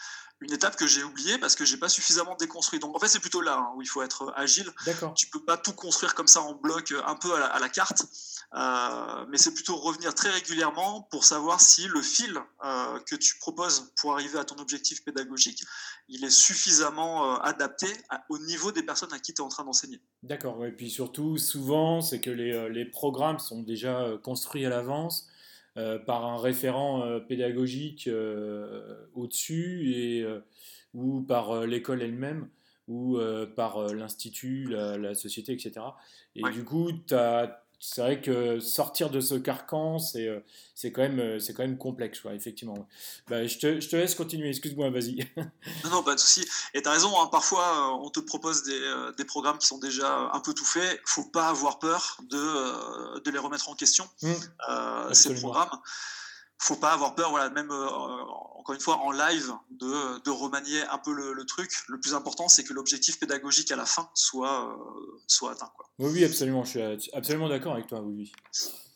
une étape que j'ai oubliée parce que j'ai pas suffisamment déconstruit. Donc en fait c'est plutôt là hein, où il faut être agile. Tu peux pas tout construire comme ça en bloc euh, un peu à la, carte, euh, mais c'est plutôt revenir très régulièrement pour savoir si le fil euh, que tu proposes pour arriver à ton objectif pédagogique, il est suffisamment adapté au niveau des personnes à qui tu es en train d'enseigner. D'accord, et puis surtout souvent c'est que les, les, programmes sont déjà construits à l'avance. Euh, par un référent euh, pédagogique euh, au-dessus et ou par l'école elle-même ou par l'institut, la, société, etc. Et du coup, tu as c'est vrai que sortir de ce carcan, c'est euh, c'est quand, même, euh, quand même complexe, effectivement. Bah, je, te, je, te, laisse continuer, excuse-moi, vas-y. non, non, pas de souci. Et tu as raison, hein, parfois on te propose des, des, programmes qui sont déjà un peu tout faits. faut pas avoir peur de, de les remettre en question, mmh. ces programmes faut pas avoir peur, voilà, même euh, encore une fois en live, de, de remanier un peu le, truc. Le plus important, c'est que l'objectif pédagogique à la fin soit, euh, soit atteint. Quoi. Oui, oui, absolument, je suis absolument d'accord avec toi, oui.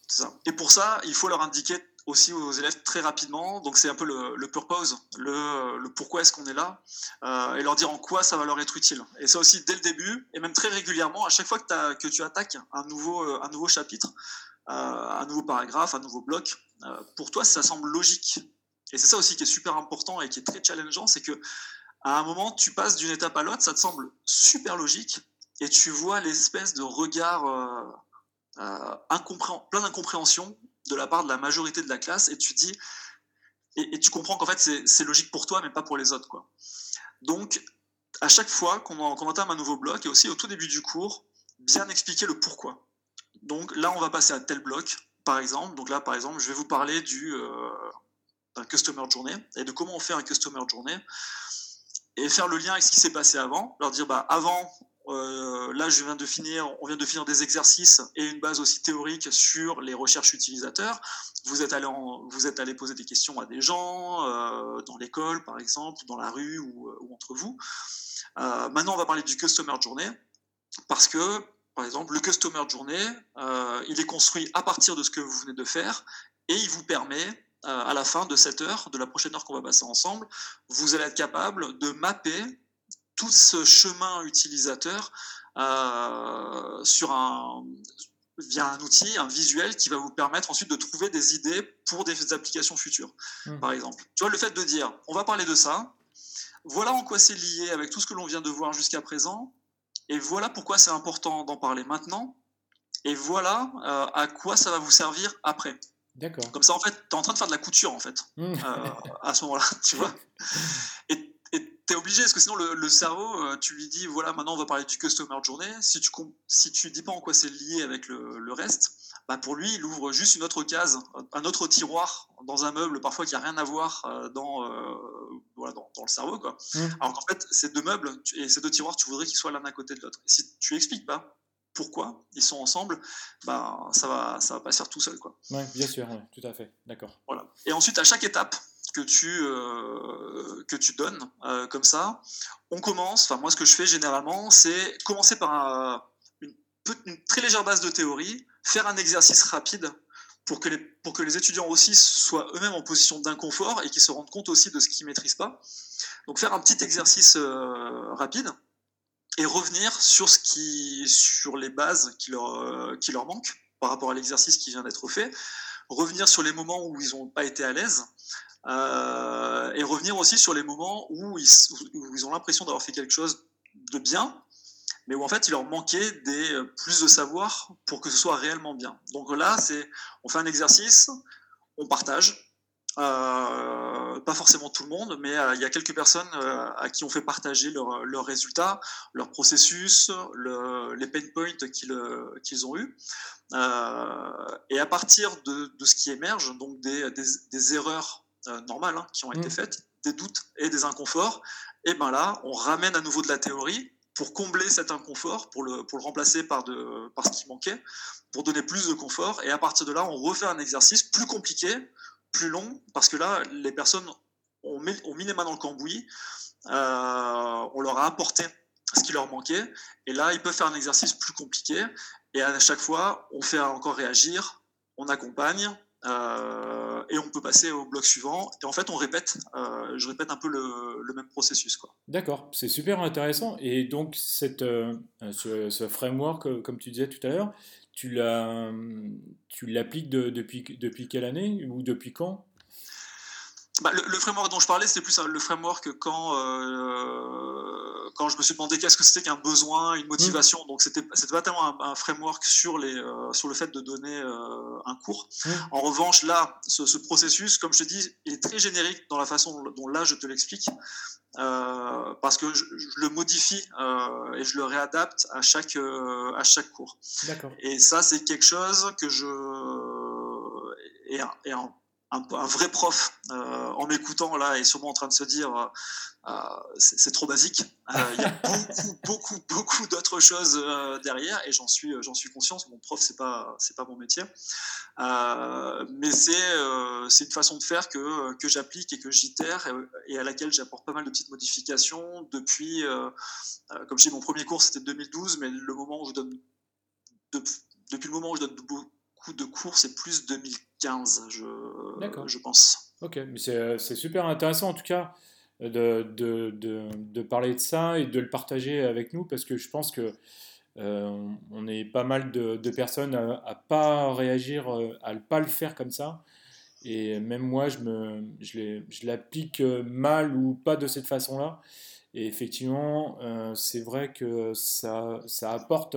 Ça. Et pour ça, il faut leur indiquer aussi aux élèves très rapidement, donc c'est un peu le, le purpose, le, le pourquoi est-ce qu'on est là, euh, et leur dire en quoi ça va leur être utile. Et ça aussi dès le début, et même très régulièrement, à chaque fois que, as, que tu attaques un nouveau, un nouveau chapitre, un nouveau paragraphe, un nouveau bloc, euh, pour toi, ça semble logique. Et c'est ça aussi qui est super important et qui est très challengeant, c'est que à un moment, tu passes d'une étape à l'autre, ça te semble super logique, et tu vois l'espèce de regard euh, euh, plein d'incompréhension de la part de la majorité de la classe, et tu dis, et, tu comprends qu'en fait c'est logique pour toi, mais pas pour les autres, quoi. Donc, à chaque fois qu'on entame un nouveau bloc, et aussi au tout début du cours, bien expliquer le pourquoi. Donc là, on va passer à tel bloc, par exemple. Donc là, par exemple, je vais vous parler euh, d'un Customer Journey et de comment on fait un Customer Journey et faire le lien avec ce qui s'est passé avant. Leur dire, bah, avant, euh, là, je viens de finir, on vient de finir des exercices et une base aussi théorique sur les recherches utilisateurs. Vous êtes allé, vous êtes allé poser des questions à des gens euh, dans l'école, par exemple, dans la rue ou, ou entre vous. maintenant, on va parler du Customer Journey parce que par exemple, le Customer Journey, euh, il est construit à partir de ce que vous venez de faire et il vous permet, euh, à la fin de cette heure, de la prochaine heure qu'on va passer ensemble, vous allez être capable de mapper tout ce chemin utilisateur euh, sur un via un outil, un visuel qui va vous permettre ensuite de trouver des idées pour des applications futures, mmh. par exemple. Tu vois, le fait de dire, on va parler de ça, voilà en quoi c'est lié avec tout ce que l'on vient de voir jusqu'à présent, et voilà pourquoi c'est important d'en parler maintenant, et voilà euh, à quoi ça va vous servir après. D'accord. Comme ça, en fait, tu es en train de faire de la couture, en fait, mmh. euh, à ce moment-là, [laughs] tu vois. Et tu es obligé, parce que sinon, le, cerveau, euh, tu lui dis, voilà, maintenant, on va parler du customer de journée. Si tu si tu dis pas en quoi c'est lié avec le, reste, bah pour lui, il ouvre juste une autre case, un autre tiroir dans un meuble, parfois qui a rien à voir dans, voilà, dans, le cerveau. Quoi. Mmh. Alors qu'en fait, ces deux meubles et ces deux tiroirs, tu voudrais qu'ils soient l'un à côté de l'autre. Si tu expliques pas pourquoi ils sont ensemble, bah, ça va, ça va pas se faire tout seul. Quoi. Ouais, bien sûr, tout à fait, d'accord. Voilà. Et ensuite, à chaque étape que tu, euh, que tu donnes, euh, comme ça, on commence, enfin moi ce que je fais généralement, c'est commencer par une, très légère base de théorie, faire un exercice rapide pour que les, pour que les étudiants aussi soient eux-mêmes en position d'inconfort et qu'ils se rendent compte aussi de ce qu'ils ne maîtrisent pas. Donc faire un petit exercice euh, rapide et revenir sur, ce qui, sur les bases qui leur, qui leur manquent par rapport à l'exercice qui vient d'être fait, revenir sur les moments où ils n'ont pas été à l'aise, euh, et revenir aussi sur les moments où ils, ont l'impression d'avoir fait quelque chose de bien, mais où en fait il leur manquait des, euh, plus de savoir pour que ce soit réellement bien. Donc là, c'est on fait un exercice, on partage, euh, pas forcément tout le monde, mais il y a quelques personnes à qui on fait partager leurs résultats, leurs processus, les pain points qu'ils ont eus. et à partir de, ce qui émerge, donc des, erreurs normales hein, qui ont été mmh. faites, des doutes et des inconforts, et ben là, on ramène à nouveau de la théorie pour combler cet inconfort, pour le, pour le remplacer par, de, par ce qui manquait, pour donner plus de confort. Et à partir de là, on refait un exercice plus compliqué, plus long, parce que là, les personnes ont mis, ont mis les mains dans le cambouis, euh, on leur a apporté ce qui leur manquait, et là, ils peuvent faire un exercice plus compliqué, et à chaque fois, on fait encore réagir, on accompagne, euh, et on peut passer au bloc suivant. Et en fait, on répète, euh, je répète un peu le, même processus. D'accord, c'est super intéressant. Et donc, ce, ce, framework, comme tu disais tout à l'heure, tu l'appliques depuis, depuis quelle année ou depuis quand? Bah, le, framework dont je parlais, c'était plus le framework quand, euh, quand je me suis demandé qu'est-ce que c'était qu'un besoin, une motivation. Donc, c'était pas tellement un, framework sur, les, euh, sur le fait de donner euh, un cours. En revanche, là, ce, processus, comme je te dis, il est très générique dans la façon dont là je te l'explique. parce que je, le modifie et je le réadapte à chaque, à chaque cours. Et ça, c'est quelque chose que je. Et, et en, un, vrai prof euh, en m'écoutant là est sûrement en train de se dire euh, euh, c'est trop basique. Il y a [laughs] beaucoup, beaucoup, beaucoup d'autres choses derrière et j'en suis, j'en suis conscient. Mon prof, c'est pas, c'est pas mon métier, mais c'est, c'est une façon de faire que, que j'applique et que j'itère et, à laquelle j'apporte pas mal de petites modifications depuis, comme je dis, mon premier cours c'était 2012, mais le moment où je donne, depuis le moment où je donne de cours, c'est plus 2015 15, je, je pense. Ok, mais c'est super intéressant en tout cas de, de, de, de, parler de ça et de le partager avec nous parce que je pense que euh, on est pas mal de, personnes à, ne pas réagir, euh, à ne pas le faire comme ça. Et même moi, je, me, je l'applique mal ou pas de cette façon-là. Et effectivement, euh, c'est vrai que ça, ça apporte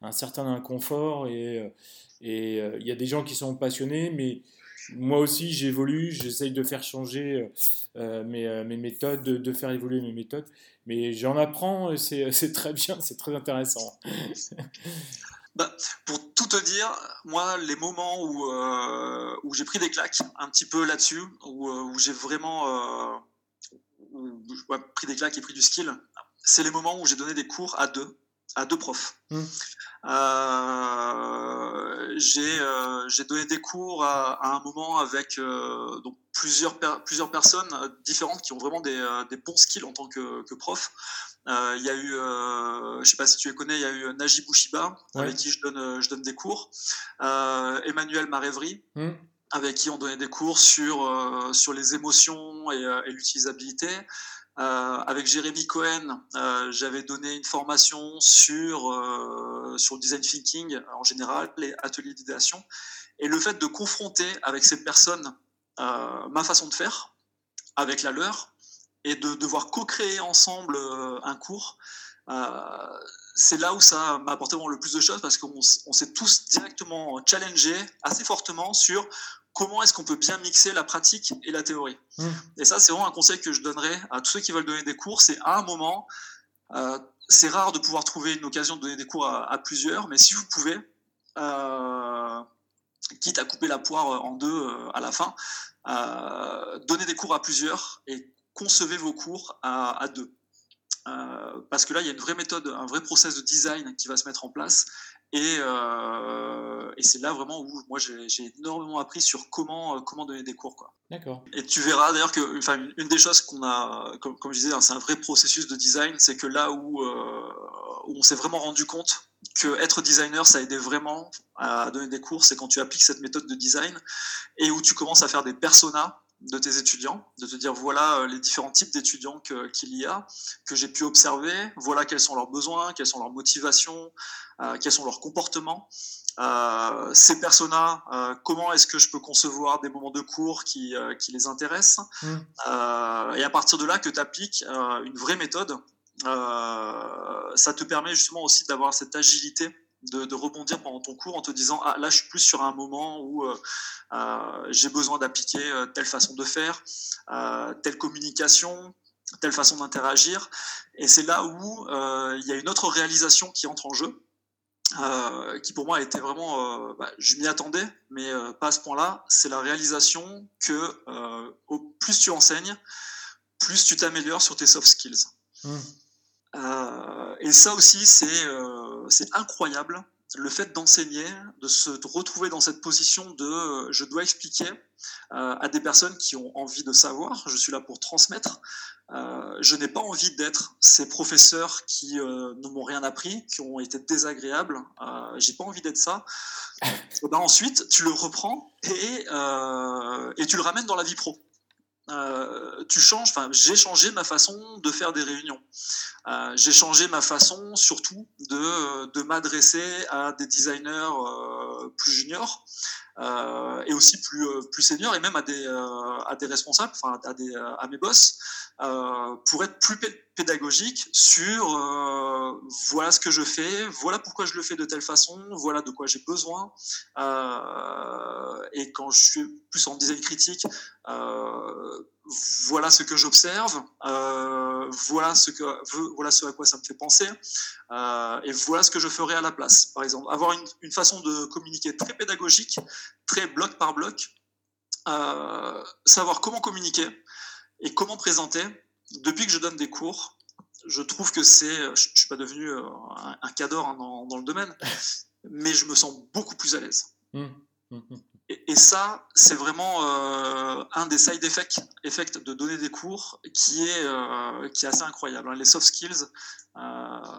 un certain inconfort et, et euh, il y a des gens qui sont passionnés, mais moi aussi j'évolue, j'essaye de faire changer euh, mes, euh, mes, méthodes, de, faire évoluer mes méthodes. Mais j'en apprends [laughs] c'est très bien, c'est très intéressant. [laughs] Bah, pour tout te dire, moi, les moments où, où j'ai pris des claques un petit peu là-dessus, où j'ai vraiment pris des claques et pris du skill, c'est les moments où j'ai donné des cours à deux, à deux profs. Mmh. Euh, euh, j'ai donné des cours à, un moment avec euh, donc plusieurs, plusieurs personnes différentes qui ont vraiment des, des bons skills en tant que, que prof. Il y a eu, je sais pas si tu les connais, il y a eu Najib Bouchiba, avec qui je donne, je donne des cours, Emmanuel Marévry. Mmh. avec qui on donnait des cours sur, sur les émotions et, et l'utilisabilité. Avec Jérémy Cohen, j'avais donné une formation sur, sur le design thinking en général, les ateliers d'idéation. Et le fait de confronter avec ces personnes ma façon de faire, avec la leur, et de devoir co-créer ensemble un cours, c'est là où ça m'a apporté le plus de choses parce qu'on s'est tous directement challengés assez fortement sur comment est-ce qu'on peut bien mixer la pratique et la théorie. Mmh. Et ça, c'est vraiment un conseil que je donnerais à tous ceux qui veulent donner des cours. C'est à un moment, euh, c'est rare de pouvoir trouver une occasion de donner des cours à, plusieurs, mais si vous pouvez, euh, quitte à couper la poire en deux euh, à la fin, donnez des cours à plusieurs et concevez vos cours à deux. Euh, parce que là, il y a une vraie méthode, un vrai process de design qui va se mettre en place. Et, euh, et c'est là vraiment où moi j'ai énormément appris sur comment, euh, comment donner des cours. D'accord. Et tu verras d'ailleurs que enfin, une des choses qu'on a, comme, comme, je disais, hein, c'est un vrai processus de design, c'est que là où, où on s'est vraiment rendu compte que être designer, ça aidait vraiment à donner des cours, c'est quand tu appliques cette méthode de design et où tu commences à faire des personas de tes étudiants, de te dire voilà euh, les différents types d'étudiants qu'il y a, que j'ai pu observer, voilà quels sont leurs besoins, quelles sont leurs motivations, euh, quels sont leurs comportements. Euh, ces personas, comment est-ce que je peux concevoir des moments de cours qui, qui les intéressent mmh. Et à partir de là, que tu appliques une vraie méthode, ça te permet justement aussi d'avoir cette agilité de, rebondir pendant ton cours en te disant ah là je suis plus sur un moment où euh, euh, j'ai besoin d'appliquer euh, telle façon de faire, telle communication, telle façon d'interagir. Et c'est là où il y a une autre réalisation qui entre en jeu. qui pour moi était vraiment, bah, je m'y attendais, mais pas à ce point-là. C'est la réalisation que au plus tu enseignes, plus tu t'améliores sur tes soft skills. Mmh. Et ça aussi, c'est c'est incroyable le fait d'enseigner, de se retrouver dans cette position de euh, je dois expliquer euh, à des personnes qui ont envie de savoir, je suis là pour transmettre. Euh, je n'ai pas envie d'être ces professeurs qui ne m'ont rien appris, qui ont été désagréables. J'ai pas envie d'être ça. ben ensuite, tu le reprends et, tu le ramènes dans la vie pro. Euh, tu changes, enfin, j'ai changé ma façon de faire des réunions. Euh, j'ai changé ma façon surtout de, de m'adresser à des designers euh, plus juniors et aussi plus, plus seniors et même à des, à des responsables, enfin à, des, à mes boss, pour être plus pédagogique sur voilà ce que je fais, voilà pourquoi je le fais de telle façon, voilà de quoi j'ai besoin. et quand je suis plus en design critique, voilà ce que j'observe, euh, voilà, ce que, voilà ce à quoi ça me fait penser, euh, et voilà ce que je ferai à la place. Par exemple, avoir une, façon de communiquer très pédagogique, très bloc par bloc, euh, savoir comment communiquer et comment présenter. Depuis que je donne des cours, je trouve que c'est, je ne suis pas devenu un, un cadre hein, dans, le domaine, [laughs] mais je me sens beaucoup plus à l'aise. Mmh. Mmh, Et, ça, c'est vraiment euh, un des side effects, de donner des cours qui est, euh, qui est assez incroyable. Hein. Les soft skills, euh,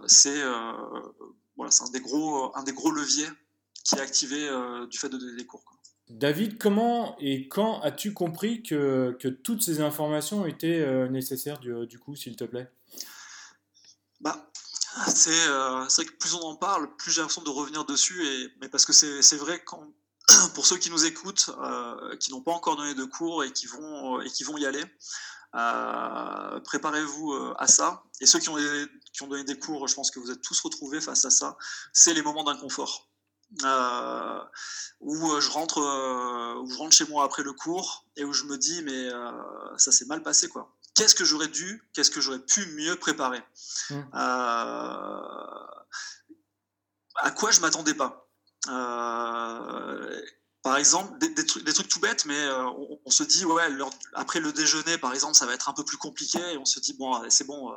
c'est voilà, un, des gros, un des gros leviers qui est activé du fait de donner des cours. David, comment et quand as-tu compris que, que, toutes ces informations étaient nécessaires du, du coup, s'il te plaît? Bah, c'est vrai que plus on en parle, plus j'ai l'impression de revenir dessus, et, mais parce que c'est vrai quand [clears throat] pour ceux qui nous écoutent, euh, qui n'ont pas encore donné de cours et qui vont, euh, et qui vont y aller, euh, préparez-vous à ça. Et ceux qui ont, qui ont donné des cours, je pense que vous êtes tous retrouvés face à ça, c'est les moments d'inconfort. où je rentre où je rentre chez moi après le cours et où je me dis mais ça s'est mal passé quoi qu'est-ce que j'aurais dû qu'est-ce que j'aurais pu mieux préparer? Mmh. à quoi je m'attendais pas? Par exemple, des, trucs, tout bêtes, mais euh, on, se dit, ouais, après le déjeuner, par exemple, ça va être un peu plus compliqué, et on se dit, bon, c'est bon, euh,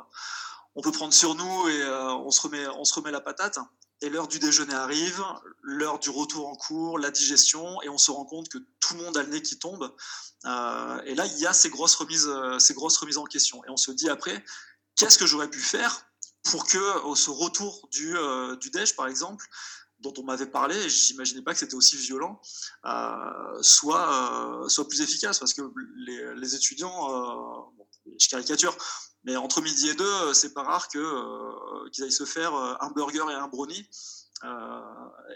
on peut prendre sur nous et on, se remet, on se remet la patate. Et l'heure du déjeuner arrive, l'heure du retour en cours, la digestion, et on se rend compte que tout le monde a le nez qui tombe. et là, il y a ces grosses remises, ces grosses remises en question. Et on se dit après, qu'est-ce que j'aurais pu faire pour que, ce retour du, du déj, par exemple, dont on m'avait parlé, et j'imaginais pas que c'était aussi violent, euh, soit, euh, soit plus efficace, parce que les, étudiants, euh, je caricature, Mais entre midi et deux, c'est pas rare que qu'ils aillent se faire un burger et un brownie.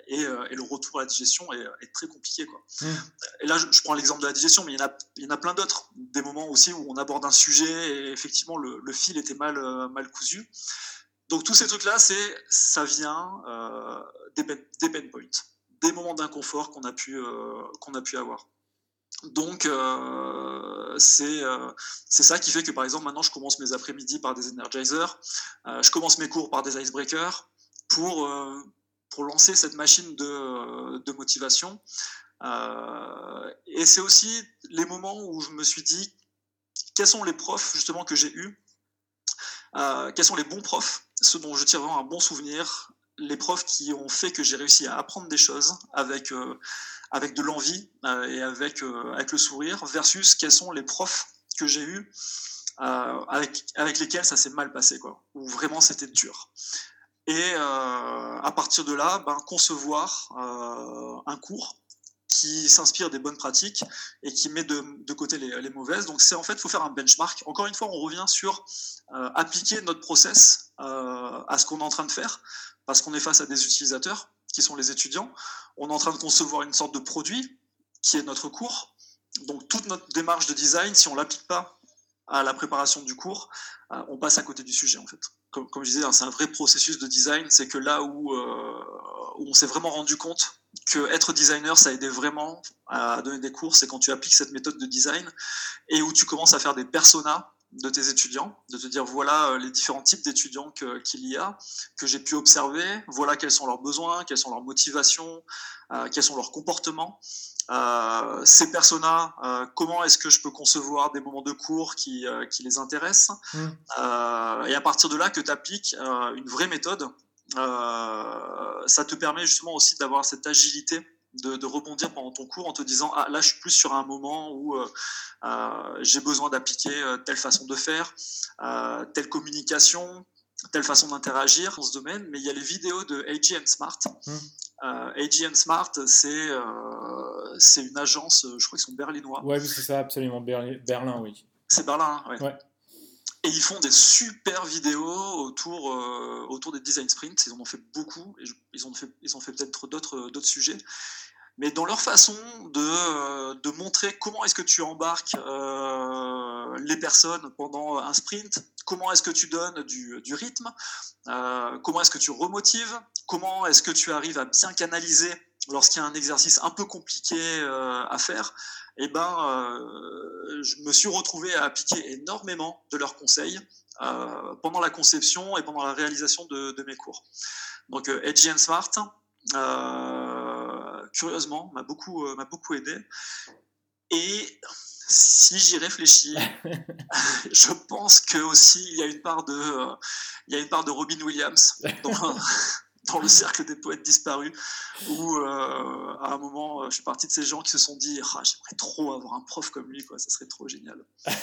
Et, et, le retour à la digestion est, est très compliqué. Quoi. Mmh. Et là, je, prends l'exemple de la digestion, mais il y en a, il y en a plein d'autres. Des moments aussi où on aborde un sujet et effectivement le, le fil était mal, mal cousu. Donc tous ces trucs-là, c'est ça vient euh, des, pain points, des moments d'inconfort qu'on a pu euh, a pu avoir. Donc euh, c'est ça qui fait que par exemple maintenant je commence mes après-midi par des energizers, je commence mes cours par des icebreakers pour pour lancer cette machine de, de motivation. et c'est aussi les moments où je me suis dit quels sont les profs justement que j'ai eus? Quels sont les bons profs, ceux dont je tire vraiment un bon souvenir, les profs qui ont fait que j'ai réussi à apprendre des choses avec, euh, avec de l'envie euh, et avec, avec le sourire, versus quels sont les profs que j'ai eus avec, avec lesquels ça s'est mal passé, quoi, où vraiment c'était dur. Et à partir de là, ben, concevoir un cours qui s'inspire des bonnes pratiques et qui met de, côté les, mauvaises. Donc c'est en fait, il faut faire un benchmark. Encore une fois, on revient sur euh, appliquer notre process euh, à ce qu'on est en train de faire, parce qu'on est face à des utilisateurs qui sont les étudiants. On est en train de concevoir une sorte de produit qui est notre cours. Donc toute notre démarche de design, si on l'applique pas à la préparation du cours, euh, on passe à côté du sujet en fait. Comme, je disais, hein, c'est un vrai processus de design. C'est que là où on s'est vraiment rendu compte que être designer, ça aidait vraiment à donner des cours, c'est quand tu appliques cette méthode de design et où tu commences à faire des personas de tes étudiants, de te dire voilà euh, les différents types d'étudiants qu'il y a, que j'ai pu observer, voilà quels sont leurs besoins, quelles sont leurs motivations, euh, quels sont leurs comportements. Euh, ces personas, euh, comment est-ce que je peux concevoir des moments de cours qui, qui les intéressent? Mmh. Et à partir de là, que tu appliques une vraie méthode ça te permet justement aussi d'avoir cette agilité de, de, rebondir pendant ton cours en te disant ah là je suis plus sur un moment où euh, euh j'ai besoin d'appliquer euh, telle façon de faire, euh, telle communication, telle façon d'interagir dans ce domaine. Mais il y a les vidéos de AG Smart. Mmh. Euh, AG Smart, c'est c'est une agence, je crois qu'ils sont berlinois. Ouais, c'est ça, absolument Berlin, oui. C'est Berlin, hein, ouais. ouais. Et ils font des super vidéos autour, euh, autour des design sprints. Ils en ont fait beaucoup. Et ils ont fait, peut-être d'autres, d'autres sujets. Mais dans leur façon de, euh, de montrer comment est-ce que tu embarques euh, les personnes pendant un sprint, comment est-ce que tu donnes du, du rythme, euh, comment est-ce que tu remotives, comment est-ce que tu arrives à bien canaliser lorsqu'il y a un exercice un peu compliqué euh, à faire, eh ben, euh, je me suis retrouvé à appliquer énormément de leurs conseils euh, pendant la conception et pendant la réalisation de, mes cours. Donc, Edgy and Smart, curieusement, m'a beaucoup, m'a beaucoup aidé. Et si j'y réfléchis, [laughs] je pense que aussi il y a une part de, il y a une part de Robin Williams dans [laughs] le cercle des poètes disparus, où euh, à un moment, euh, je suis parti de ces gens qui se sont dit ah, j'aimerais trop avoir un prof comme lui, quoi, ça serait trop génial. [laughs]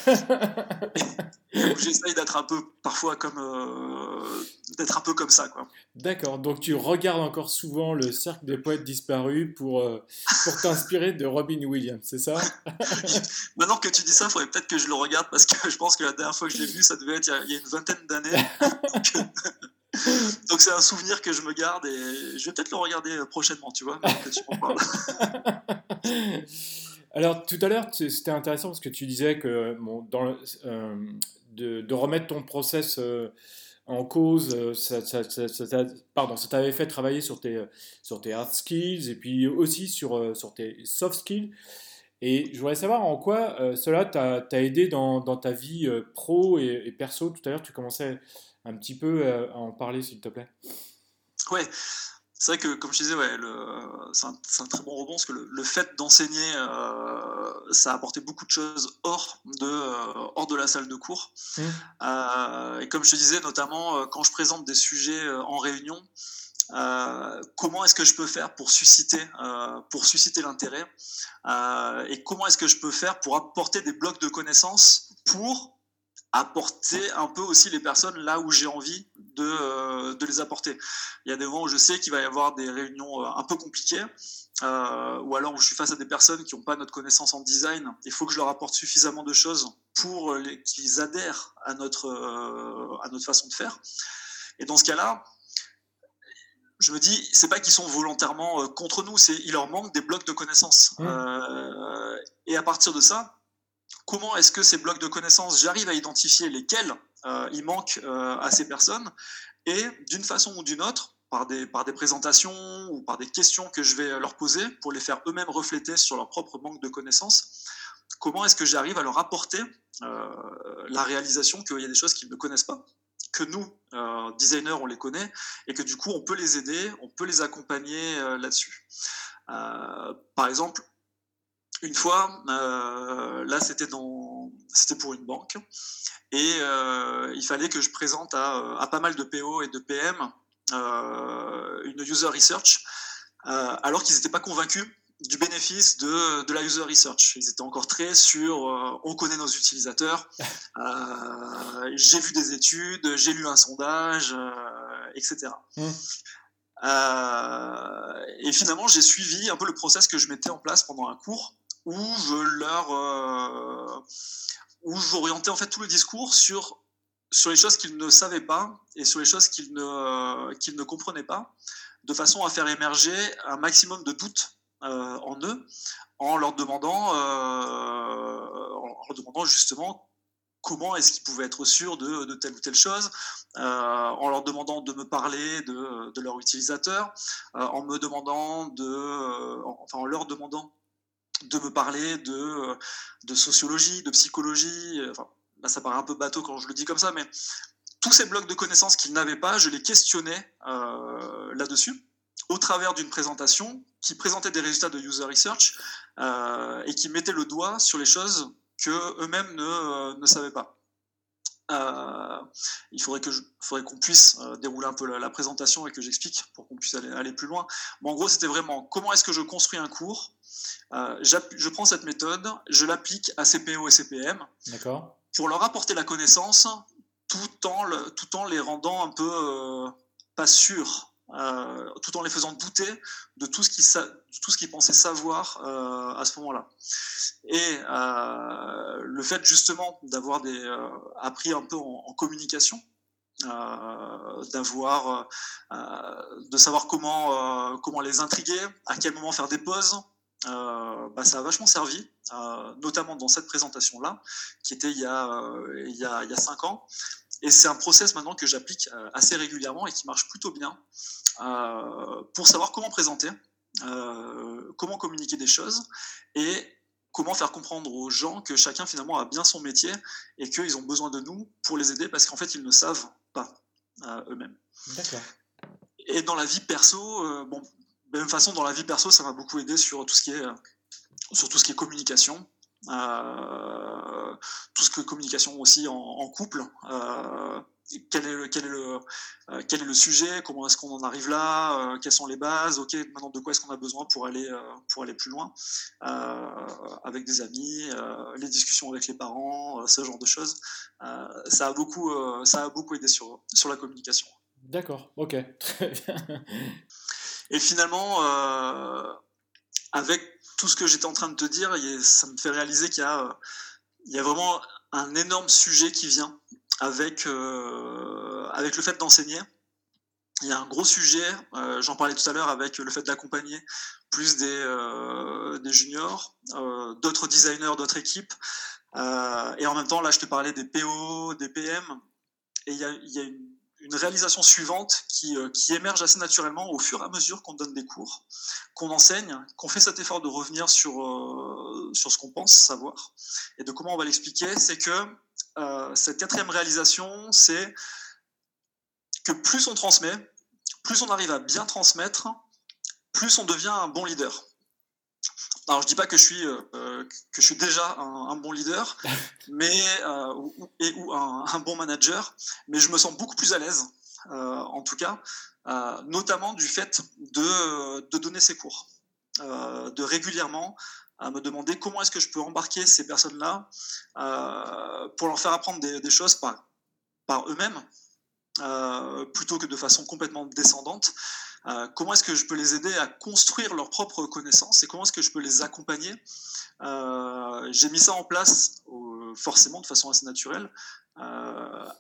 j'essaye d'être un peu, parfois, comme euh, d'être un peu comme ça, quoi. D'accord. Donc tu regardes encore souvent le cercle des poètes disparus pour pour t'inspirer de Robin Williams, c'est ça? [laughs] Maintenant que tu dis ça, il faudrait peut-être que je le regarde parce que je pense que la dernière fois que je l'ai vu, ça devait être il y a, une vingtaine d'années. [laughs] [laughs] Donc c'est un souvenir que je me garde et je vais peut-être le regarder prochainement, tu vois. [laughs] Alors tout à l'heure, c'était intéressant parce que tu disais que euh, de, remettre ton process euh, en cause, euh, ça, pardon, ça t'avait fait travailler sur tes, hard skills et puis aussi sur, sur tes soft skills. Et je voudrais savoir en quoi cela t'a aidé dans, dans, ta vie pro et perso. Tout à l'heure, tu commençais un petit peu euh, à en parler, s'il te plaît Ouais, c'est vrai que, comme je disais, ouais, c'est un, très bon rebond parce que le, fait d'enseigner, euh, ça a apporté beaucoup de choses hors de, euh, hors de la salle de cours. Mmh. et comme je te disais, notamment quand je présente des sujets en réunion, comment est-ce que je peux faire pour susciter, pour susciter l'intérêt et comment est-ce que je peux faire pour apporter des blocs de connaissances pour apporter un peu aussi les personnes là où j'ai envie de, euh, de, les apporter. Il y a des moments où je sais qu'il va y avoir des réunions euh, un peu compliquées euh, ou alors où je suis face à des personnes qui n'ont pas notre connaissance en design, il faut que je leur apporte suffisamment de choses pour qu'ils adhèrent à notre, euh, à notre façon de faire. Et dans ce cas-là, je me dis, c'est pas qu'ils sont volontairement contre nous, c'est il leur manque des blocs de connaissances. Mmh. et à partir de ça, comment est-ce que ces blocs de connaissances, j'arrive à identifier lesquels il manque à ces personnes, et d'une façon ou d'une autre, par des, présentations ou par des questions que je vais leur poser pour les faire eux-mêmes refléter sur leur propre manque de connaissances. Comment est-ce que j'arrive à leur apporter euh, la réalisation qu'il y a des choses qu'ils ne connaissent pas, que nous, euh, designers, on les connaît, et que du coup, on peut les aider, on peut les accompagner euh, là-dessus. par exemple, une fois, là, c'était dans, c'était pour une banque, et il fallait que je présente à, à, pas mal de PO et de PM euh, une user research, euh, alors qu'ils n'étaient pas convaincus du bénéfice de, de, la user research. Ils étaient encore très sur euh, on connaît nos utilisateurs, [laughs] j'ai vu des études, j'ai lu un sondage, etc. Mmh. et finalement, j'ai suivi un peu le process que je mettais en place pendant un cours où je leur où j'orientais en fait tout le discours sur sur les choses qu'ils ne savaient pas et sur les choses qu'ils ne, qu'ils ne comprenaient pas, de façon à faire émerger un maximum de doutes euh, en eux, en leur demandant, euh, en leur demandant justement comment est-ce qu'ils pouvaient être sûrs de, telle ou telle chose, euh, en leur demandant de me parler de, de leur utilisateur, en me demandant de, enfin en leur demandant de me parler de, de sociologie, de psychologie, enfin, bah, ça paraît un peu bateau quand je le dis comme ça, mais tous ces blocs de connaissances qu'ils n'avaient pas, je les questionnais euh, là-dessus au travers d'une présentation qui présentait des résultats de user research euh, et qui mettait le doigt sur les choses que eux-mêmes ne, euh, ne, savaient pas. il faudrait que faudrait qu'on puisse dérouler un peu la, présentation et que j'explique pour qu'on puisse aller, aller, plus loin. Mais en gros, c'était vraiment comment est-ce que je construis un cours. Je prends cette méthode, je l'applique à CPO et CPM. Pour leur apporter la connaissance tout en, le, tout en les rendant un peu euh, pas sûrs, euh, tout en les faisant douter de tout ce qu'ils, tout ce qu'ils pensaient savoir euh, à ce moment-là. Et le fait justement d'avoir appris un peu en, communication, d'avoir, de savoir comment, comment les intriguer, à quel moment faire des pauses, euh, bah, ça a vachement servi, euh, notamment dans cette présentation-là, qui était il y, a, euh, il, y a, il y a cinq ans. Et c'est un process maintenant que j'applique assez régulièrement et qui marche plutôt bien pour savoir comment présenter, comment communiquer des choses et comment faire comprendre aux gens que chacun finalement a bien son métier et qu'ils ont besoin de nous pour les aider parce qu'en fait ils ne savent pas eux-mêmes. D'accord. Et dans la vie perso, bon, de même façon, dans la vie perso, ça m'a beaucoup aidé sur tout ce qui est, sur tout ce qui est communication. Euh, tout ce que communication aussi en, couple. Euh, quel est, le, quel, est le, euh, quel est le sujet? Comment est-ce qu'on en arrive là? Quelles sont les bases? Ok, maintenant de quoi est-ce qu'on a besoin pour aller, pour aller plus loin? Avec des amis, les discussions avec les parents, ce genre de choses. ça, a beaucoup, ça a beaucoup aidé sur, sur la communication. D'accord, ok, [laughs] très bien. Et finalement, euh, avec tout ce que j'étais en train de te dire, ça me fait réaliser qu'il y il y a vraiment un énorme sujet qui vient avec, euh, avec le fait d'enseigner. Il y a un gros sujet, euh, j'en parlais tout à l'heure avec le fait d'accompagner plus des, des juniors, d'autres designers, d'autres équipes. et en même temps, là, je te parlais des PO, des PM. Et il y a, y a une une réalisation suivante qui, euh, qui, émerge assez naturellement au fur et à mesure qu'on donne des cours, qu'on enseigne, qu'on fait cet effort de revenir sur, euh, ce qu'on pense savoir et de comment on va l'expliquer, c'est que euh, cette quatrième réalisation, c'est que plus on transmet, plus on arrive à bien transmettre, plus on devient un bon leader. Alors je dis pas que je suis euh, euh, que je suis déjà un, bon leader, [laughs] mais euh, ou, et ou un, bon manager, mais je me sens beaucoup plus à l'aise, en tout cas, notamment du fait de, de donner ces cours, de régulièrement à me demander comment est-ce que je peux embarquer ces personnes-là pour leur faire apprendre des, des choses par, par eux-mêmes, plutôt que de façon complètement descendante. comment est-ce que je peux les aider à construire leurs propres connaissances et comment est-ce que je peux les accompagner? J'ai mis ça en place forcément de façon assez naturelle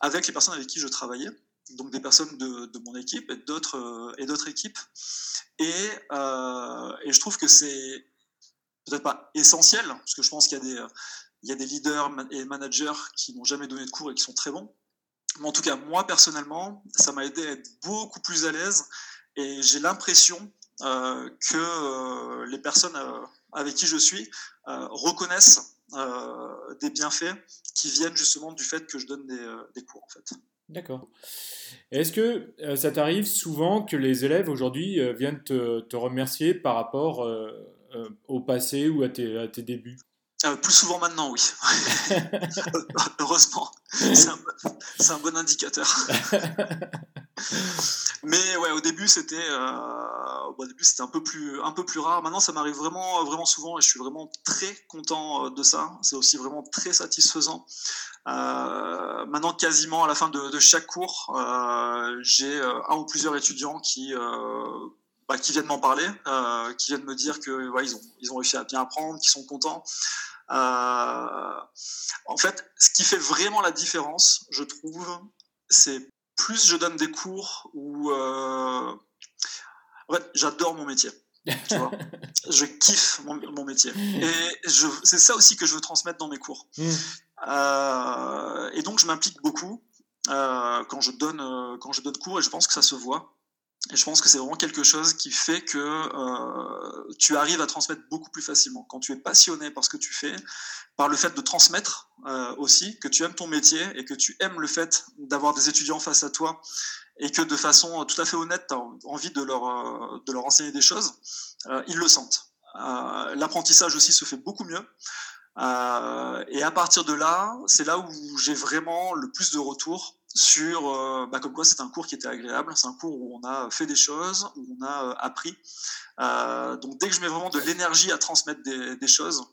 avec les personnes avec qui je travaillais donc des personnes de, mon équipe et d'autres euh, et d'autres équipes. Et, euh, et, je trouve que c'est peut-être pas essentiel, parce que je pense qu'il y a des, il y a des leaders et managers qui n'ont jamais donné de cours et qui sont très bons. En tout cas, moi personnellement, ça m'a aidé à être beaucoup plus à l'aise et j'ai l'impression euh, que les personnes avec qui je suis reconnaissent des bienfaits qui viennent justement du fait que je donne des, cours en fait. D'accord. Est-ce que euh, ça t'arrive souvent que les élèves aujourd'hui euh, viennent te, remercier par rapport euh, au passé ou à tes débuts? Plus souvent maintenant, oui. [laughs] Heureusement, c'est un, un, bon indicateur. [laughs] Mais ouais, au début c'était, début c'était un peu plus, un peu plus rare. Maintenant, ça m'arrive vraiment, vraiment souvent et je suis vraiment très content de ça. C'est aussi vraiment très satisfaisant euh, maintenant, quasiment à la fin de, chaque cours, euh, j'ai euh, un ou plusieurs étudiants qui, bah, qui viennent m'en parler, qui viennent me dire que ils, ont, ils ont réussi à bien apprendre, qu'ils sont contents. en fait, ce qui fait vraiment la différence, je trouve, c'est plus je donne des cours où en fait, j'adore mon métier. Tu vois [laughs] je kiffe mon, métier. Et c'est ça aussi que je veux transmettre dans mes cours. Mmh. Euh, et donc, je m'implique beaucoup euh, quand, je donne, euh, quand je donne cours et je pense que ça se voit. Et je pense que c'est vraiment quelque chose qui fait que tu arrives à transmettre beaucoup plus facilement. Quand tu es passionné par ce que tu fais, par le fait de transmettre aussi, que tu aimes ton métier et que tu aimes le fait d'avoir des étudiants face à toi et que de façon tout à fait honnête, tu as envie de leur, de leur enseigner des choses, ils le sentent. L'apprentissage aussi se fait beaucoup mieux. Euh, et à partir de là, c'est là où j'ai vraiment le plus de retours sur, euh, bah, comme quoi c'est un cours qui était agréable, c'est un cours où on a fait des choses, où on a euh, appris. donc dès que je mets vraiment de l'énergie à transmettre des, des choses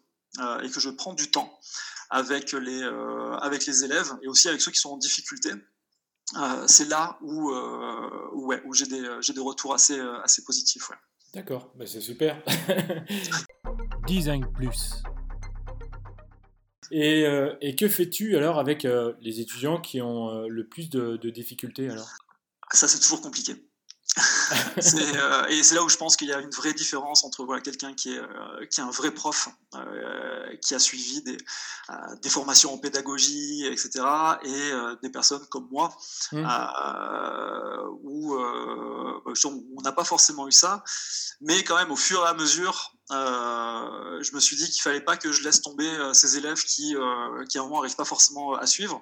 et que je prends du temps avec les, avec les élèves et aussi avec ceux qui sont en difficulté, c'est là où, où, ouais, où j'ai des, des, retours assez, assez positifs. Ouais. D'accord, bah, c'est super. [laughs] Design Plus. Et, euh, et que fais-tu alors avec euh, les étudiants qui ont euh, le plus de, de difficultés alors? Ça, c'est toujours compliqué. [laughs] euh, et c'est là où je pense qu'il y a une vraie différence entre voilà, quelqu'un qui est, euh, qui est un vrai prof, euh, qui a suivi des, des, formations en pédagogie, etc., et des personnes comme moi, mmh. où on n'a pas forcément eu ça, mais quand même au fur et à mesure, je me suis dit qu'il fallait pas que je laisse tomber ces élèves qui, qui à un moment n'arrivent pas forcément à suivre.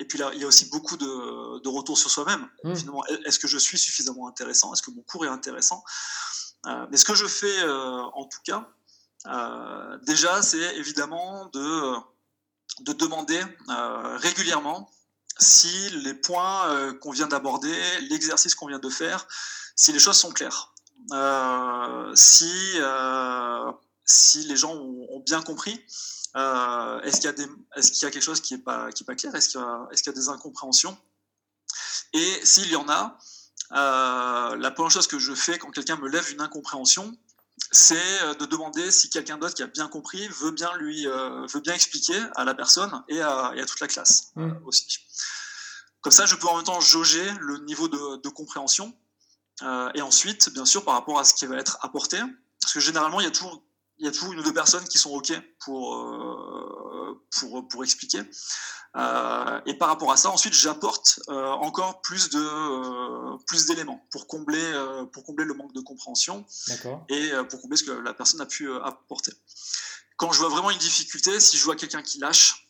Et puis là, il y a aussi beaucoup de, de retours sur soi-même. Mmh. Finalement, est-ce que je suis suffisamment intéressant? Est-ce que mon cours est intéressant? Euh, Mais ce que je fais, euh, en tout cas, euh, déjà, c'est évidemment de, de demander régulièrement si les points qu'on vient d'aborder, l'exercice qu'on vient de faire, si les choses sont claires. si, si les gens ont, ont bien compris euh, est-ce qu'il y, a est qu'il y a quelque chose qui n'est pas, qui est pas clair? Est-ce qu'il y, est qu'il y, a des incompréhensions? Et s'il y en a, euh, la première chose que je fais quand quelqu'un me lève une incompréhension, c'est euh, de demander si quelqu'un d'autre qui a bien compris veut bien lui veut bien expliquer à la personne et à, et à toute la classe mmh. aussi. Comme ça, je peux en même temps jauger le niveau de, de compréhension et ensuite, bien sûr, par rapport à ce qui va être apporté, parce que généralement, il y a toujours il y a toujours une ou deux personnes qui sont OK pour, euh, pour, pour, expliquer. Euh, et par rapport à ça, ensuite, j'apporte euh, encore plus de plus d'éléments pour combler pour combler le manque de compréhension et pour combler ce que la personne a pu apporter. Quand je vois vraiment une difficulté, si je vois quelqu'un qui lâche,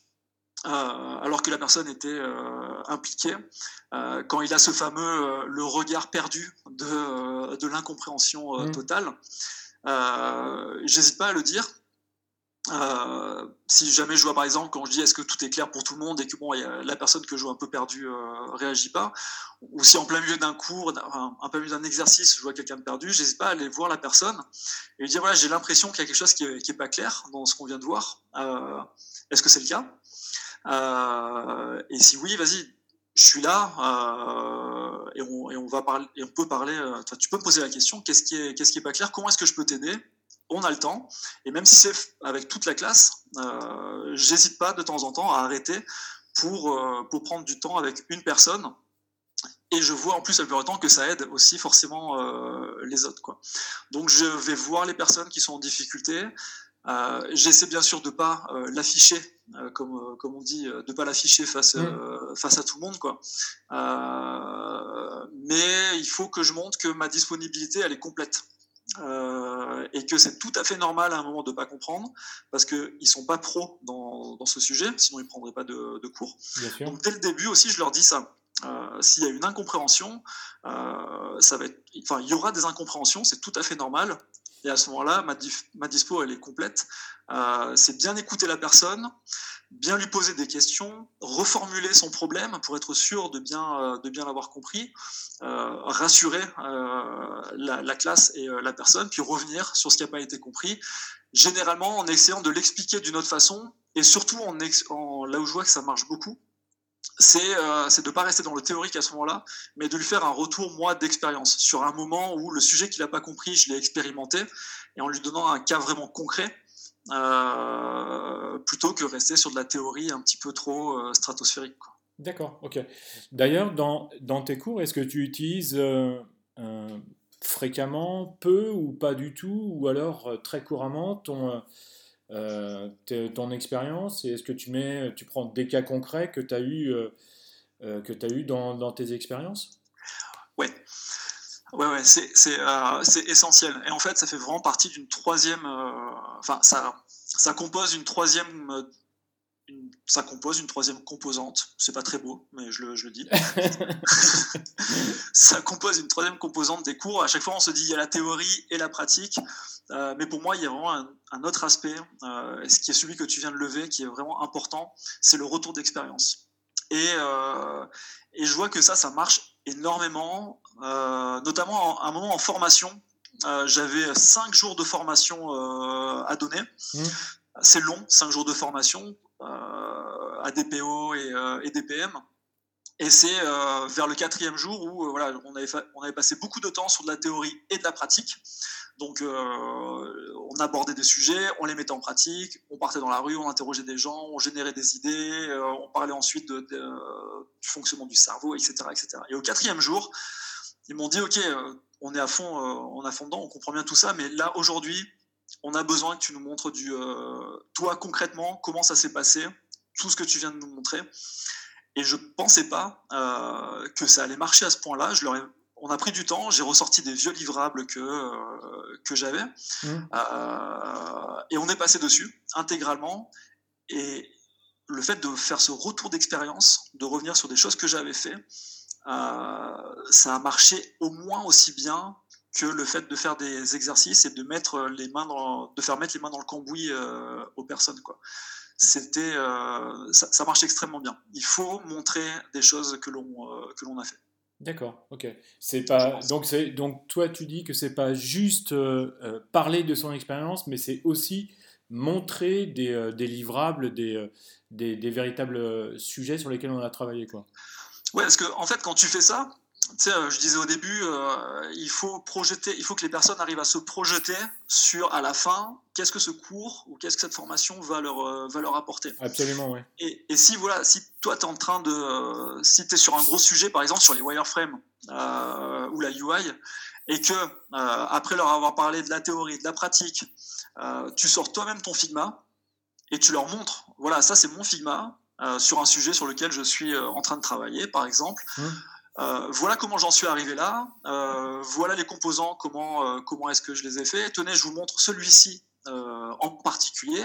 alors que la personne était impliquée, quand il a ce fameux le regard perdu de, de l'incompréhension mmh. totale, j'hésite pas à le dire. Euh, si jamais je vois par exemple quand je dis est-ce que tout est clair pour tout le monde et que bon la personne que je vois un peu perdue euh, réagit pas ou si en plein milieu d'un cours un, un peu milieu d'un exercice je vois quelqu'un de perdu j'hésite pas à aller voir la personne et lui dire voilà j'ai l'impression qu'il y a quelque chose qui est, qui est, pas clair dans ce qu'on vient de voir. Euh, est-ce que c'est le cas? Euh, et si oui vas-y je suis là et on, et, on, va parler et on peut parler. tu peux me poser la question qu'est-ce qui est qu'est-ce qui est pas clair Comment est-ce que je peux t'aider? On a le temps. Et même si c'est avec toute la classe, euh, j'hésite pas de temps en temps à arrêter pour, euh, pour prendre du temps avec une personne. Et je vois en plus avec le temps que ça aide aussi forcément euh, les autres. Donc je vais voir les personnes qui sont en difficulté. Euh, j'essaie bien sûr de pas l'afficher, comme, comme on dit, de pas l'afficher face, mmh. face à tout le monde. Quoi. mais il faut que je montre que ma disponibilité, elle est complète. Euh, et que c'est tout à fait normal à un moment de ne pas comprendre, parce qu'ils ne sont pas pros dans, dans, ce sujet, sinon ils ne prendraient pas de, de cours. Donc dès le début aussi, je leur dis ça. Euh, S'il y a une incompréhension, euh, ça va être, enfin, il y aura des incompréhensions, c'est tout à fait normal. Et à ce moment-là, ma, ma, dispo, elle est complète. Euh, c'est bien écouter la personne, bien lui poser des questions, reformuler son problème pour être sûr de bien, euh, de bien l'avoir compris, euh, rassurer la, classe et la personne, puis revenir sur ce qui n'a pas été compris, généralement en essayant de l'expliquer d'une autre façon, et surtout en, en, là où je vois que ça marche beaucoup, c'est de ne pas rester dans le théorique à ce moment-là, mais de lui faire un retour, moi, d'expérience, sur un moment où le sujet qu'il n'a pas compris, je l'ai expérimenté, et en lui donnant un cas vraiment concret, euh, plutôt que rester sur de la théorie un petit peu trop euh, stratosphérique. D'accord, ok. D'ailleurs, dans, dans, tes cours, est-ce que tu utilises euh, fréquemment, peu ou pas du tout, ou alors très couramment ton, ton expérience Et est-ce que tu, mets, tu prends des cas concrets que tu as eu, que as eu dans, dans tes expériences? Ouais. Ouais, ouais, c'est euh, essentiel. Et en fait, ça fait vraiment partie d'une troisième. Euh, enfin, ça, ça compose une troisième. Ça compose une troisième composante. C'est pas très beau, mais je le, je le dis. [laughs] ça compose une troisième composante des cours. À chaque fois, on se dit il y a la théorie et la pratique. Euh, mais pour moi, il y a vraiment un, un autre aspect, euh, ce qui est celui que tu viens de lever, qui est vraiment important, c'est le retour d'expérience. Et, euh, et je vois que ça, ça marche énormément, notamment à un moment en formation. J'avais cinq jours de formation à donner. Mmh. C'est long, cinq jours de formation à DPO et, et DPM. Et c'est vers le quatrième jour où voilà, on, avait on avait passé beaucoup de temps sur de la théorie et de la pratique. Donc, euh, on abordait des sujets, on les mettait en pratique, on partait dans la rue, on interrogeait des gens, on générait des idées, euh, on parlait ensuite de, du fonctionnement du cerveau, etc., etc. Et au quatrième jour, ils m'ont dit, OK, euh, on est à fond, on à fond dedans, on comprend bien tout ça, mais là, aujourd'hui, on a besoin que tu nous montres du, toi, concrètement, comment ça s'est passé, tout ce que tu viens de nous montrer. Et je pensais pas que ça allait marcher à ce point-là. Je leur ai on a pris du temps, j'ai ressorti des vieux livrables que, euh, que j'avais, mmh. euh, et on est passé dessus intégralement. Et le fait de faire ce retour d'expérience, de revenir sur des choses que j'avais fait, euh, ça a marché au moins aussi bien que le fait de faire des exercices et de mettre les mains dans, de faire mettre les mains dans le cambouis aux personnes quoi. C'était ça, ça, marche extrêmement bien. Il faut montrer des choses que l'on que l'on a fait. D'accord, ok. C'est pas donc c'est donc toi tu dis que c'est pas juste euh, euh, parler de son expérience, mais c'est aussi montrer des, euh, des livrables, des, des, des, véritables sujets sur lesquels on a travaillé quoi. Ouais, parce que en fait quand tu fais ça, sais, euh, je disais au début, euh, il faut projeter, il faut que les personnes arrivent à se projeter sur, à la fin, qu'est-ce que ce cours ou qu'est-ce que cette formation va leur, euh, va leur apporter. Absolument, oui. Et, et, si, voilà, si toi, tu es en train de. si tu es sur un gros sujet, par exemple, sur les wireframes ou la UI, et que, après leur avoir parlé de la théorie, de la pratique, tu sors toi-même ton Figma et tu leur montres, voilà, ça c'est mon Figma. sur un sujet sur lequel je suis en train de travailler, par exemple. Mmh. Euh, voilà comment j'en suis arrivé là. Euh, voilà les composants, comment, euh, comment est-ce que je les ai faits. Tenez, je vous montre celui-ci en particulier.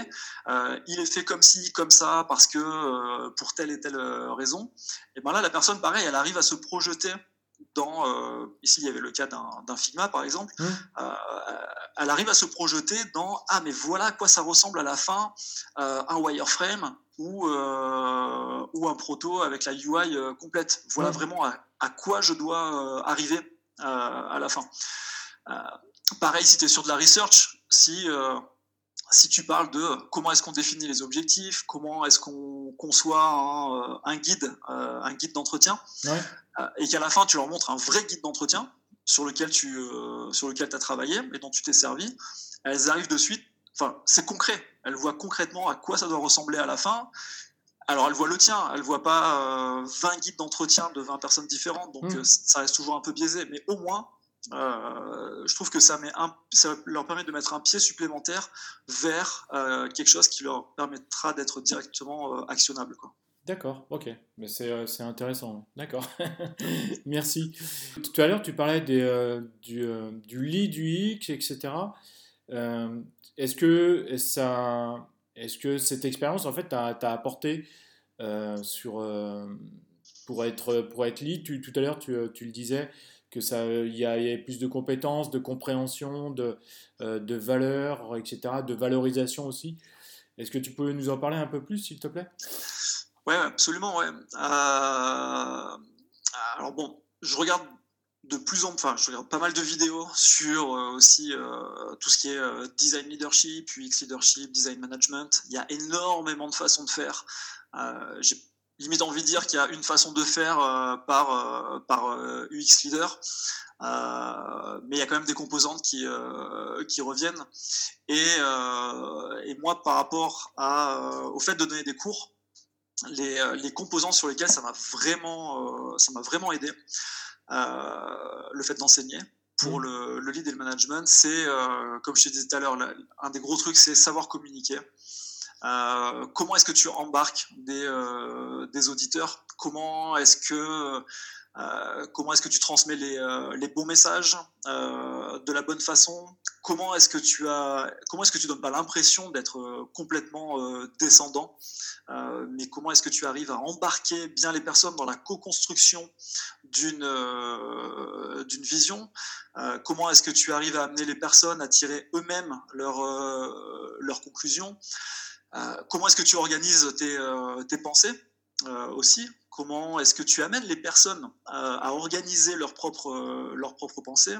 il est fait comme ci, comme ça, parce que pour telle et telle raison. Et bien là, la personne, pareil, elle arrive à se projeter dans, ici il y avait le cas d'un Figma par exemple, mmh. elle arrive à se projeter dans, ah mais voilà à quoi ça ressemble à la fin, un wireframe ou, ou un proto avec la UI complète. Voilà mmh. vraiment à quoi je dois euh, arriver euh, à la fin. Euh, pareil, si tu es sur de la research, si si tu parles de comment est-ce qu'on définit les objectifs, comment est-ce qu'on conçoit un, un guide, un guide d'entretien, et qu'à la fin tu leur montres un vrai guide d'entretien sur lequel tu sur lequel as travaillé et dont tu t'es servi, elles arrivent de suite. Enfin, c'est concret. Elles voient concrètement à quoi ça doit ressembler à la fin. Alors, elle voit le tien, elle voit pas 20 guides d'entretien de 20 personnes différentes, donc mmh. ça reste toujours un peu biaisé, mais au moins, euh, je trouve que ça, met un, ça, leur permet de mettre un pied supplémentaire vers euh, quelque chose qui leur permettra d'être directement euh, actionnable. D'accord, ok, mais c'est intéressant. D'accord, [laughs] merci. Tout à l'heure, tu parlais des, du, du lead UX, etc. est-ce que est-ce que cette expérience, en fait, t'a apporté sur pour être pour être Tout à l'heure, tu, tu, le disais que ça, il y, ait plus de compétences, de compréhension, de, euh, de valeur, etc., de valorisation aussi. Est-ce que tu peux nous en parler un peu plus, s'il te plaît? Ouais, absolument, ouais. Euh, alors bon, je regarde de plus en enfin, je regarde pas mal de vidéos sur euh, aussi tout ce qui est design leadership, UX leadership, design management. Il y a énormément de façons de faire. J'ai limite envie de dire qu'il y a une façon de faire euh, par, euh, par UX euh, Leader, mais il y a quand même des composantes qui, qui reviennent. Et, et, moi, par rapport à, au fait de donner des cours, les, les composants sur lesquels ça m'a vraiment, ça m'a vraiment aidé, le fait d'enseigner, pour mmh. le, le, lead et le management, c'est, comme je te disais tout à l'heure, un des gros trucs, c'est savoir communiquer. Euh, comment est-ce que tu embarques des, euh, des auditeurs? Comment est-ce que euh, comment est-ce que tu transmets les, les bons messages de la bonne façon? Comment est-ce que tu as comment est-ce que tu donnes pas l'impression d'être complètement descendant? Mais comment est-ce que tu arrives à embarquer bien les personnes dans la co-construction d'une d'une vision? Comment est-ce que tu arrives à amener les personnes à tirer eux-mêmes leurs leurs conclusions euh, comment est-ce que tu organises tes, euh, pensées? euh, aussi Comment est-ce que tu amènes les personnes à organiser leurs propres, leurs propres pensées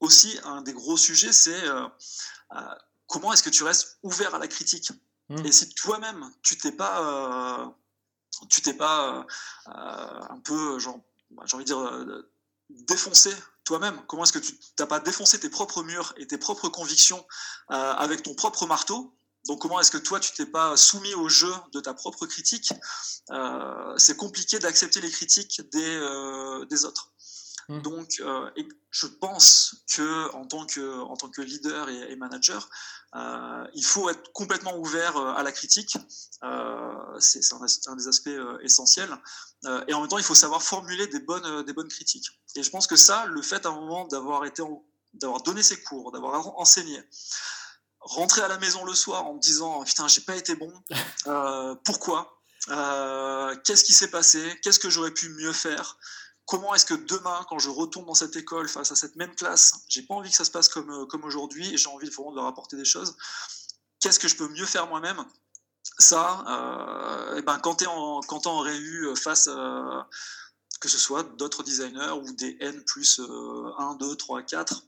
Aussi, un des gros sujets, c'est comment est-ce que tu restes ouvert à la critique mmh. Et si toi-même, tu t'es pas, tu t'es pas un peu, genre, j'ai envie de dire, défoncé toi-même Comment est-ce que tu n'as pas défoncé tes propres murs et tes propres convictions euh, avec ton propre marteau donc comment est-ce que toi tu t'es pas soumis au jeu de ta propre critique euh, C'est compliqué d'accepter les critiques des, euh, des autres. Mmh. Donc je pense que en tant que, en tant que leader et, manager, il faut être complètement ouvert à la critique. c'est un, un, des aspects essentiels. et en même temps, il faut savoir formuler des bonnes, des bonnes critiques. Et je pense que ça, le fait à un moment d'avoir été, d'avoir donné ses cours, d'avoir enseigné, rentrer à la maison le soir en me disant putain j'ai pas été bon, euh, pourquoi, euh, qu'est-ce qui s'est passé, qu'est-ce que j'aurais pu mieux faire, comment est-ce que demain quand je retourne dans cette école face à cette même classe, j'ai pas envie que ça se passe comme, euh, comme aujourd'hui et j'ai envie vraiment de leur apporter des choses, qu'est-ce que je peux mieux faire moi-même ça, et eh ben, quand tu es en, quand en réu face que ce soit d'autres designers ou des N plus 1, 2, 3, 4,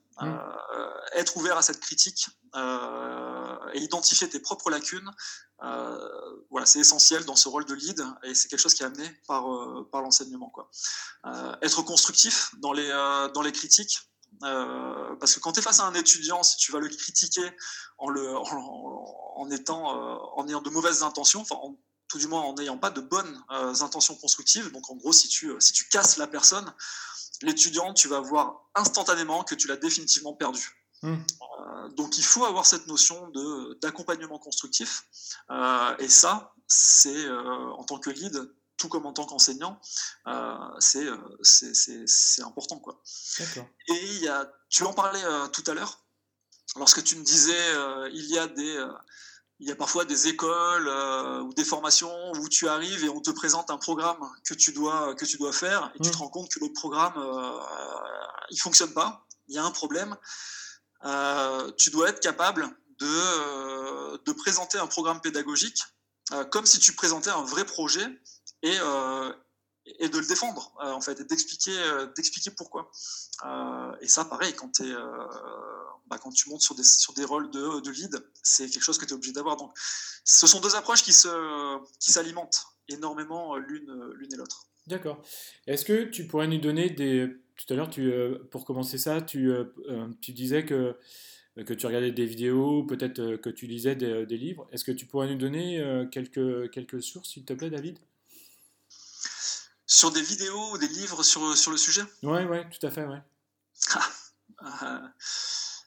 être ouvert à cette critique euh, et identifier tes propres lacunes, euh, voilà, c'est essentiel dans ce rôle de lead et c'est quelque chose qui est amené par, euh, par l'enseignement. Quoi. être constructif dans les, dans les critiques, parce que quand tu es face à un étudiant, si tu vas le critiquer en, le, en, étant, en ayant de mauvaises intentions, enfin, tout du moins en n'ayant pas de bonnes euh, intentions constructives. Donc en gros, si tu, euh, si tu casses la personne, l'étudiant, tu vas voir instantanément que tu l'as définitivement perdu. Mmh. Euh, donc il faut avoir cette notion de, d'accompagnement constructif. et ça, c'est en tant que lead, tout comme en tant qu'enseignant, c'est, c'est, c'est, important. Quoi. Et il y a, tu en parlais tout à l'heure, lorsque tu me disais, il y a des il y a parfois des écoles euh, ou des formations où tu arrives et on te présente un programme que tu dois, que tu dois faire et tu te rends compte que le programme, euh, il fonctionne pas, il y a un problème. Euh, tu dois être capable de, euh, de présenter un programme pédagogique comme si tu présentais un vrai projet et, et de le défendre en fait et d'expliquer d'expliquer pourquoi. Et ça pareil quand, es, bah, quand tu montes sur des, sur des rôles de, de lead c'est quelque chose que tu es obligé d'avoir. Donc ce sont deux approches qui se qui s'alimentent énormément l'une l'une et l'autre. D'accord. Est-ce que tu pourrais nous donner des tout à l'heure tu pour commencer ça tu, tu disais que que tu regardais des vidéos, peut-être que tu lisais des, des livres. Est-ce que tu pourrais nous donner quelques, quelques sources, s'il te plaît, David? Sur des vidéos ou des livres sur, sur le sujet? Ouais, ouais, tout à fait, ouais. Ah,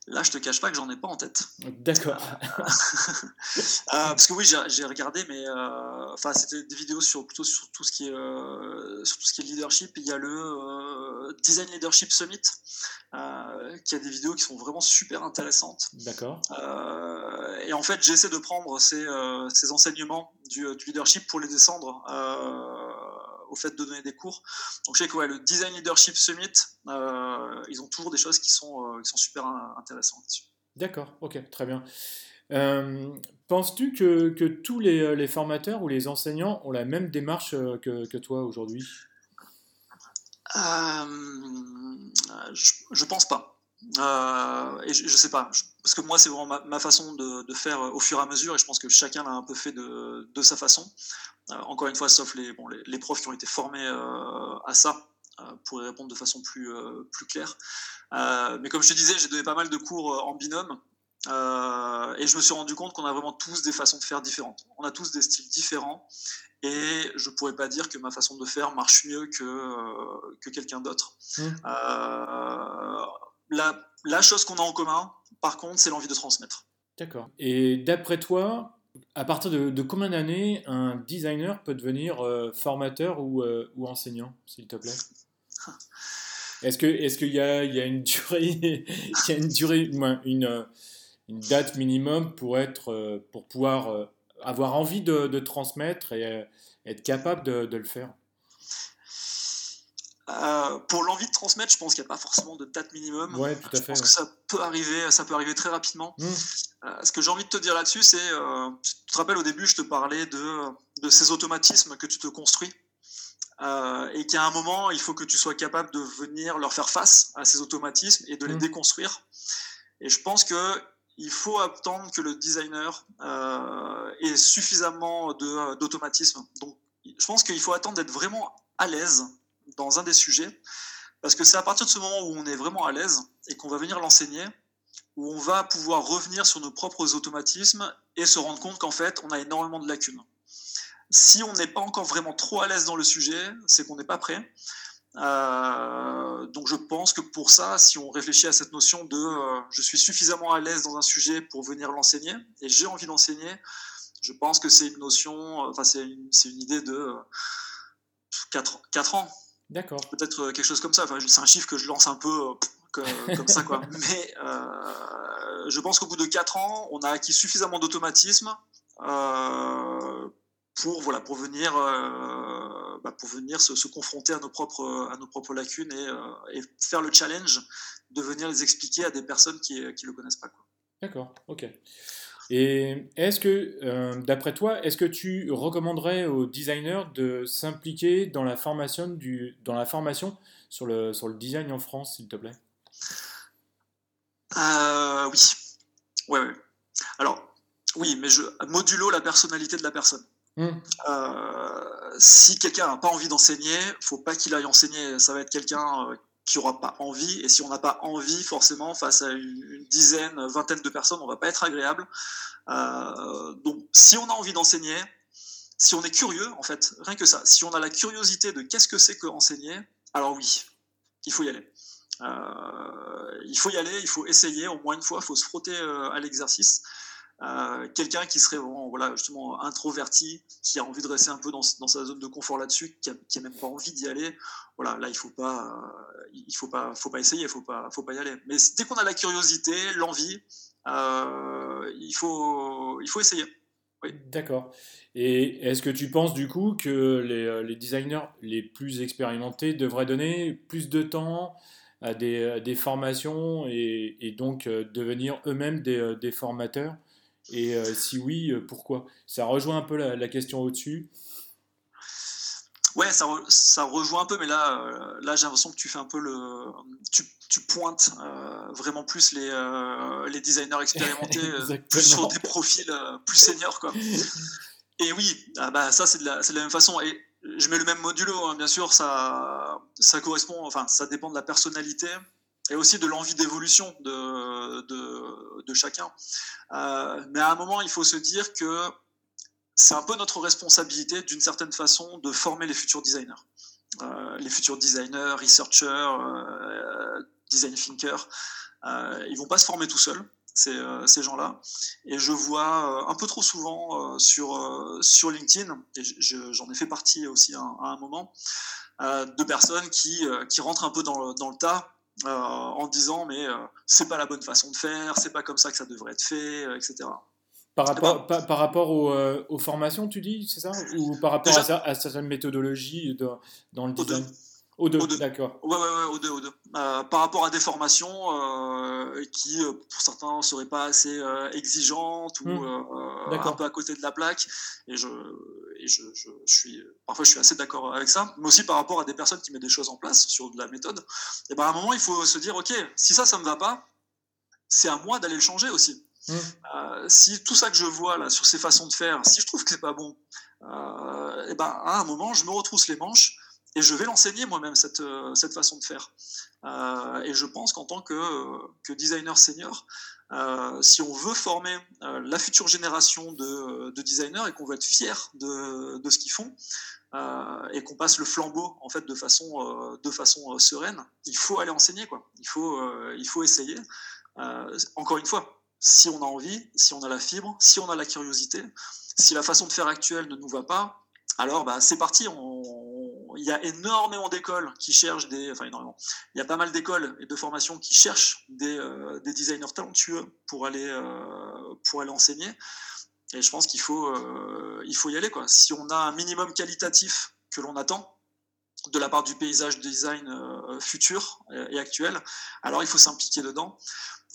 là, je te cache pas que j'en ai pas en tête. D'accord. Euh, [laughs] parce que oui, j'ai regardé, mais euh, enfin, c'était des vidéos sur plutôt sur tout ce qui est euh, sur tout ce qui est leadership. Il y a le Design Leadership Summit, qui a des vidéos qui sont vraiment super intéressantes. D'accord. et en fait, j'essaie de prendre ces, ces enseignements du, du, leadership pour les descendre au fait de donner des cours. Donc je sais que le Design Leadership Summit, euh, ils ont toujours des choses qui sont, euh, qui sont super intéressantes D'accord, ok, très bien. Euh, penses-tu que, que, tous les, les, formateurs ou les enseignants ont la même démarche que, que toi aujourd'hui? Je, je pense pas. Euh, et je, ne sais pas, parce que moi c'est vraiment ma, façon de, de, faire au fur et à mesure, et je pense que chacun l'a un peu fait de, de sa façon. Euh, encore une fois, sauf les, bon, les, les, profs qui ont été formés euh, à ça, pour y répondre de façon plus, plus claire. mais comme je te disais, j'ai donné pas mal de cours en binôme, et je me suis rendu compte qu'on a vraiment tous des façons de faire différentes. On a tous des styles différents, et je pourrais pas dire que ma façon de faire marche mieux que, que quelqu'un d'autre. Mmh la, la chose qu'on a en commun, par contre, c'est l'envie de transmettre. D'accord. Et d'après toi, à partir de, combien d'années un designer peut devenir euh, formateur ou, euh, ou enseignant, s'il te plaît? [laughs] Est-ce qu'il est y, a, y a une durée, [laughs] y a une, durée une, euh, une, date minimum pour, être, pour pouvoir avoir envie de, de transmettre et être capable de, de le faire? Euh, pour l'envie de transmettre, je pense qu'il n'y a pas forcément de date minimum. Ouais, tout à je pense que ça peut arriver, ça peut arriver très rapidement. Mmh. Euh, ce que j'ai envie de te dire là-dessus, c'est, euh, tu te rappelles au début, je te parlais de, de ces automatismes que tu te construis. et qu'à un moment, il faut que tu sois capable de venir leur faire face à ces automatismes et de les mmh. déconstruire. Et je pense que il faut attendre que le designer ait suffisamment d'automatisme. Donc, je pense qu'il faut attendre d'être vraiment à l'aise dans un des sujets, parce que c'est à partir de ce moment où on est vraiment à l'aise et qu'on va venir l'enseigner, où on va pouvoir revenir sur nos propres automatismes et se rendre compte qu'en fait, on a énormément de lacunes. Si on n'est pas encore vraiment trop à l'aise dans le sujet, c'est qu'on n'est pas prêt. Euh, donc je pense que pour ça, si on réfléchit à cette notion de euh, je suis suffisamment à l'aise dans un sujet pour venir l'enseigner et j'ai envie d'enseigner, je pense que c'est une notion, enfin c'est une, une, idée de 4, 4 ans. D'accord. Peut-être euh, quelque chose comme ça. Enfin, c'est un chiffre que je lance un peu euh, comme, ça, quoi. [laughs] Mais euh, je pense qu'au bout de 4 ans, on a acquis suffisamment d'automatisme pour, voilà, pour venir, bah, pour venir se, confronter à nos propres, à nos propres lacunes et, et, faire le challenge de venir les expliquer à des personnes qui ne le connaissent pas. D'accord, ok. Et est-ce que, euh, d'après toi, est-ce que tu recommanderais aux designers de s'impliquer dans la formation du, dans la formation sur le sur le design en France, s'il te plaît? Euh, Oui, ouais, ouais. Alors oui, mais je modulo la personnalité de la personne. Mmh. Euh, si quelqu'un n'a pas envie d'enseigner, faut pas qu'il aille enseigner. Ça va être quelqu'un qui aura pas envie. Et si on n'a pas envie, forcément, face à une, dizaine, vingtaine de personnes, on va pas être agréable. Euh, donc, si on a envie d'enseigner, si on est curieux, en fait, rien que ça, si on a la curiosité de qu'est-ce que c'est que enseigner, alors oui, il faut y aller. Euh, il faut y aller, il faut essayer au moins une fois, il faut se frotter euh, à l'exercice. Quelqu'un qui serait voilà, justement introverti, qui a envie de rester un peu dans, sa zone de confort là-dessus, qui n'a même pas envie d'y aller, voilà, là il faut pas, il faut pas, faut pas essayer, faut pas, faut pas y aller. Mais dès qu'on a la curiosité, l'envie, euh, il faut, il faut essayer. D'accord. Et est-ce que tu penses du coup que les, les, designers les plus expérimentés devraient donner plus de temps à des, des formations et, donc devenir eux-mêmes des, formateurs? Et euh, si oui, euh, pourquoi? Ça rejoint un peu la, question au-dessus. Ouais, ça, ça rejoint un peu, mais là, euh, là j'ai l'impression que tu fais un peu le. Tu, tu pointes euh, vraiment plus les, euh, les designers expérimentés, [laughs] plus sur des profils plus seniors. Quoi. [laughs] Et oui, ah bah, ça, c'est de, la, de la même façon. Et je mets le même modulo, hein, bien sûr, ça, ça correspond, enfin, ça dépend de la personnalité et aussi de l'envie d'évolution de, de, de, chacun. mais à un moment, il faut se dire que c'est un peu notre responsabilité, d'une certaine façon, de former les futurs designers. Euh, les futurs designers, researchers, euh, design thinkers, euh, ils vont pas se former tout seuls, ces, euh, gens-là. Et je vois un peu trop souvent sur, sur LinkedIn, et j'en ai fait partie aussi à, un moment, de personnes qui, qui rentrent un peu dans le, dans le tas en disant mais c'est pas la bonne façon de faire, c'est pas comme ça que ça devrait être fait, etc. Par rapport, par, par rapport aux, euh, aux, formations, tu dis, c'est ça? Ou par rapport à, à, certaines méthodologies de, dans le design? Aux deux, d'accord. Ouais, ouais, ouais, aux deux, aux deux. Euh, par rapport à des formations euh, qui, pour certains, ne seraient pas assez exigeantes ou mmh. un peu à côté de la plaque. Et, je, et je, je, je suis, parfois, je suis assez d'accord avec ça. Mais aussi par rapport à des personnes qui mettent des choses en place sur de la méthode. Et ben, à un moment, il faut se dire, OK, si ça, ça ne me va pas, c'est à moi d'aller le changer aussi. Mmh. Euh, si tout ça que je vois là sur ces façons de faire, si je trouve que c'est pas bon, euh, et ben à un moment je me retrousse les manches et je vais l'enseigner moi-même cette, euh, cette façon de faire. Euh, et je pense qu'en tant que, que designer senior, si on veut former la future génération de, de designers et qu'on veut être fier de, de ce qu'ils font et qu'on passe le flambeau en fait de façon, de façon sereine, il faut aller enseigner quoi. Il faut, il faut essayer. encore une fois, si on a envie, si on a la fibre, si on a la curiosité. Si la façon de faire actuelle ne nous va pas, alors bah, c'est parti. Il y a énormément d'écoles qui cherchent des. Enfin, énormément. Il y a pas mal d'écoles et de formations qui cherchent des, euh, designers talentueux pour aller, euh, pour aller enseigner. Et je pense qu'il faut, euh, il faut y aller. Quoi. Si on a un minimum qualitatif que l'on attend, de la part du paysage design futur et actuel, alors il faut s'impliquer dedans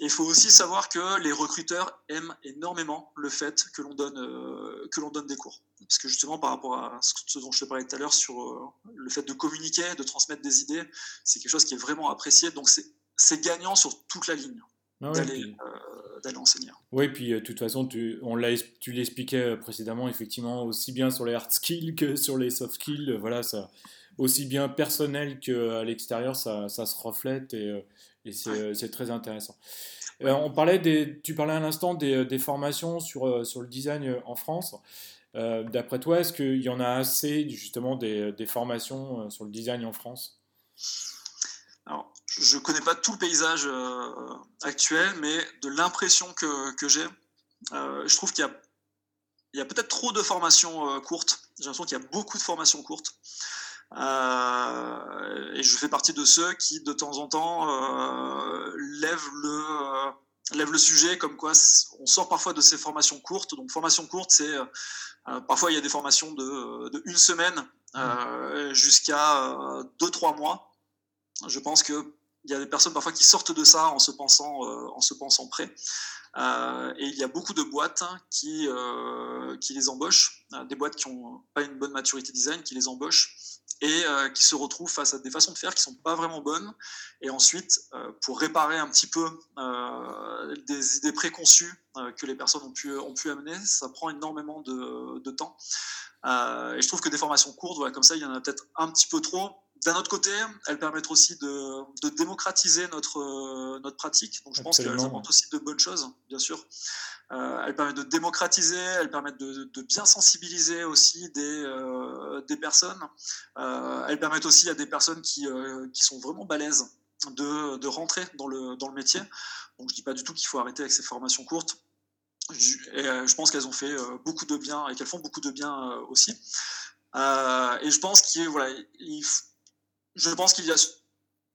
il faut aussi savoir que les recruteurs aiment énormément le fait que l'on donne, euh, que l'on donne des cours. Parce que justement, par rapport à ce dont je te parlais tout à l'heure sur euh, le fait de communiquer, de transmettre des idées, c'est quelque chose qui est vraiment apprécié. Donc c'est gagnant sur toute la ligne ah euh, d'aller enseigner. Oui, puis de toute façon, tu, on tu l'expliquais précédemment, effectivement, aussi bien sur les hard skills que sur les soft skills. Voilà, ça, aussi bien personnel qu'à l'extérieur, ça, ça, se reflète et, et c'est très intéressant. Euh, on parlait des, tu parlais à l'instant des, euh, des, formations sur, euh, sur le design en France. D'après toi, est-ce qu'il y en a assez justement des, des, formations sur le design en France? Alors, je ne connais pas tout le paysage actuel, mais de l'impression que, que j'ai, je trouve qu'il y a, il y a peut-être trop de formations courtes. J'ai l'impression qu'il y a beaucoup de formations courtes. Euh, et je fais partie de ceux qui, de temps en temps, euh, lèvent le euh, lève le sujet comme quoi on sort parfois de ces formations courtes. Donc formation courte, c'est parfois il y a des formations de, de une semaine euh, jusqu'à deux trois mois. Je pense que il y a des personnes parfois qui sortent de ça en se pensant en se pensant prêts. et il y a beaucoup de boîtes qui qui les embauchent, des boîtes qui ont pas une bonne maturité design, qui les embauchent et euh, qui se retrouvent face à des façons de faire qui sont pas vraiment bonnes. Et ensuite, euh, pour réparer un petit peu euh, des idées préconçues que les personnes ont pu, ont pu amener, ça prend énormément de, de temps. Et je trouve que des formations courtes, voilà, comme ça, il y en a peut-être un petit peu trop. D'un autre côté, elles permettent aussi de, de démocratiser notre, notre pratique. Donc je pense qu'elles apportent aussi de bonnes choses, bien sûr. Euh, elles permettent de démocratiser, elles permettent de, de bien sensibiliser aussi des, euh, des personnes. Euh, elles permettent aussi à des personnes qui, euh, qui sont vraiment balèzes de, de, rentrer dans le, dans le métier. Donc je ne dis pas du tout qu'il faut arrêter avec ces formations courtes. Euh, je pense qu'elles ont fait beaucoup de bien et qu'elles font beaucoup de bien aussi. et je pense qu'il y a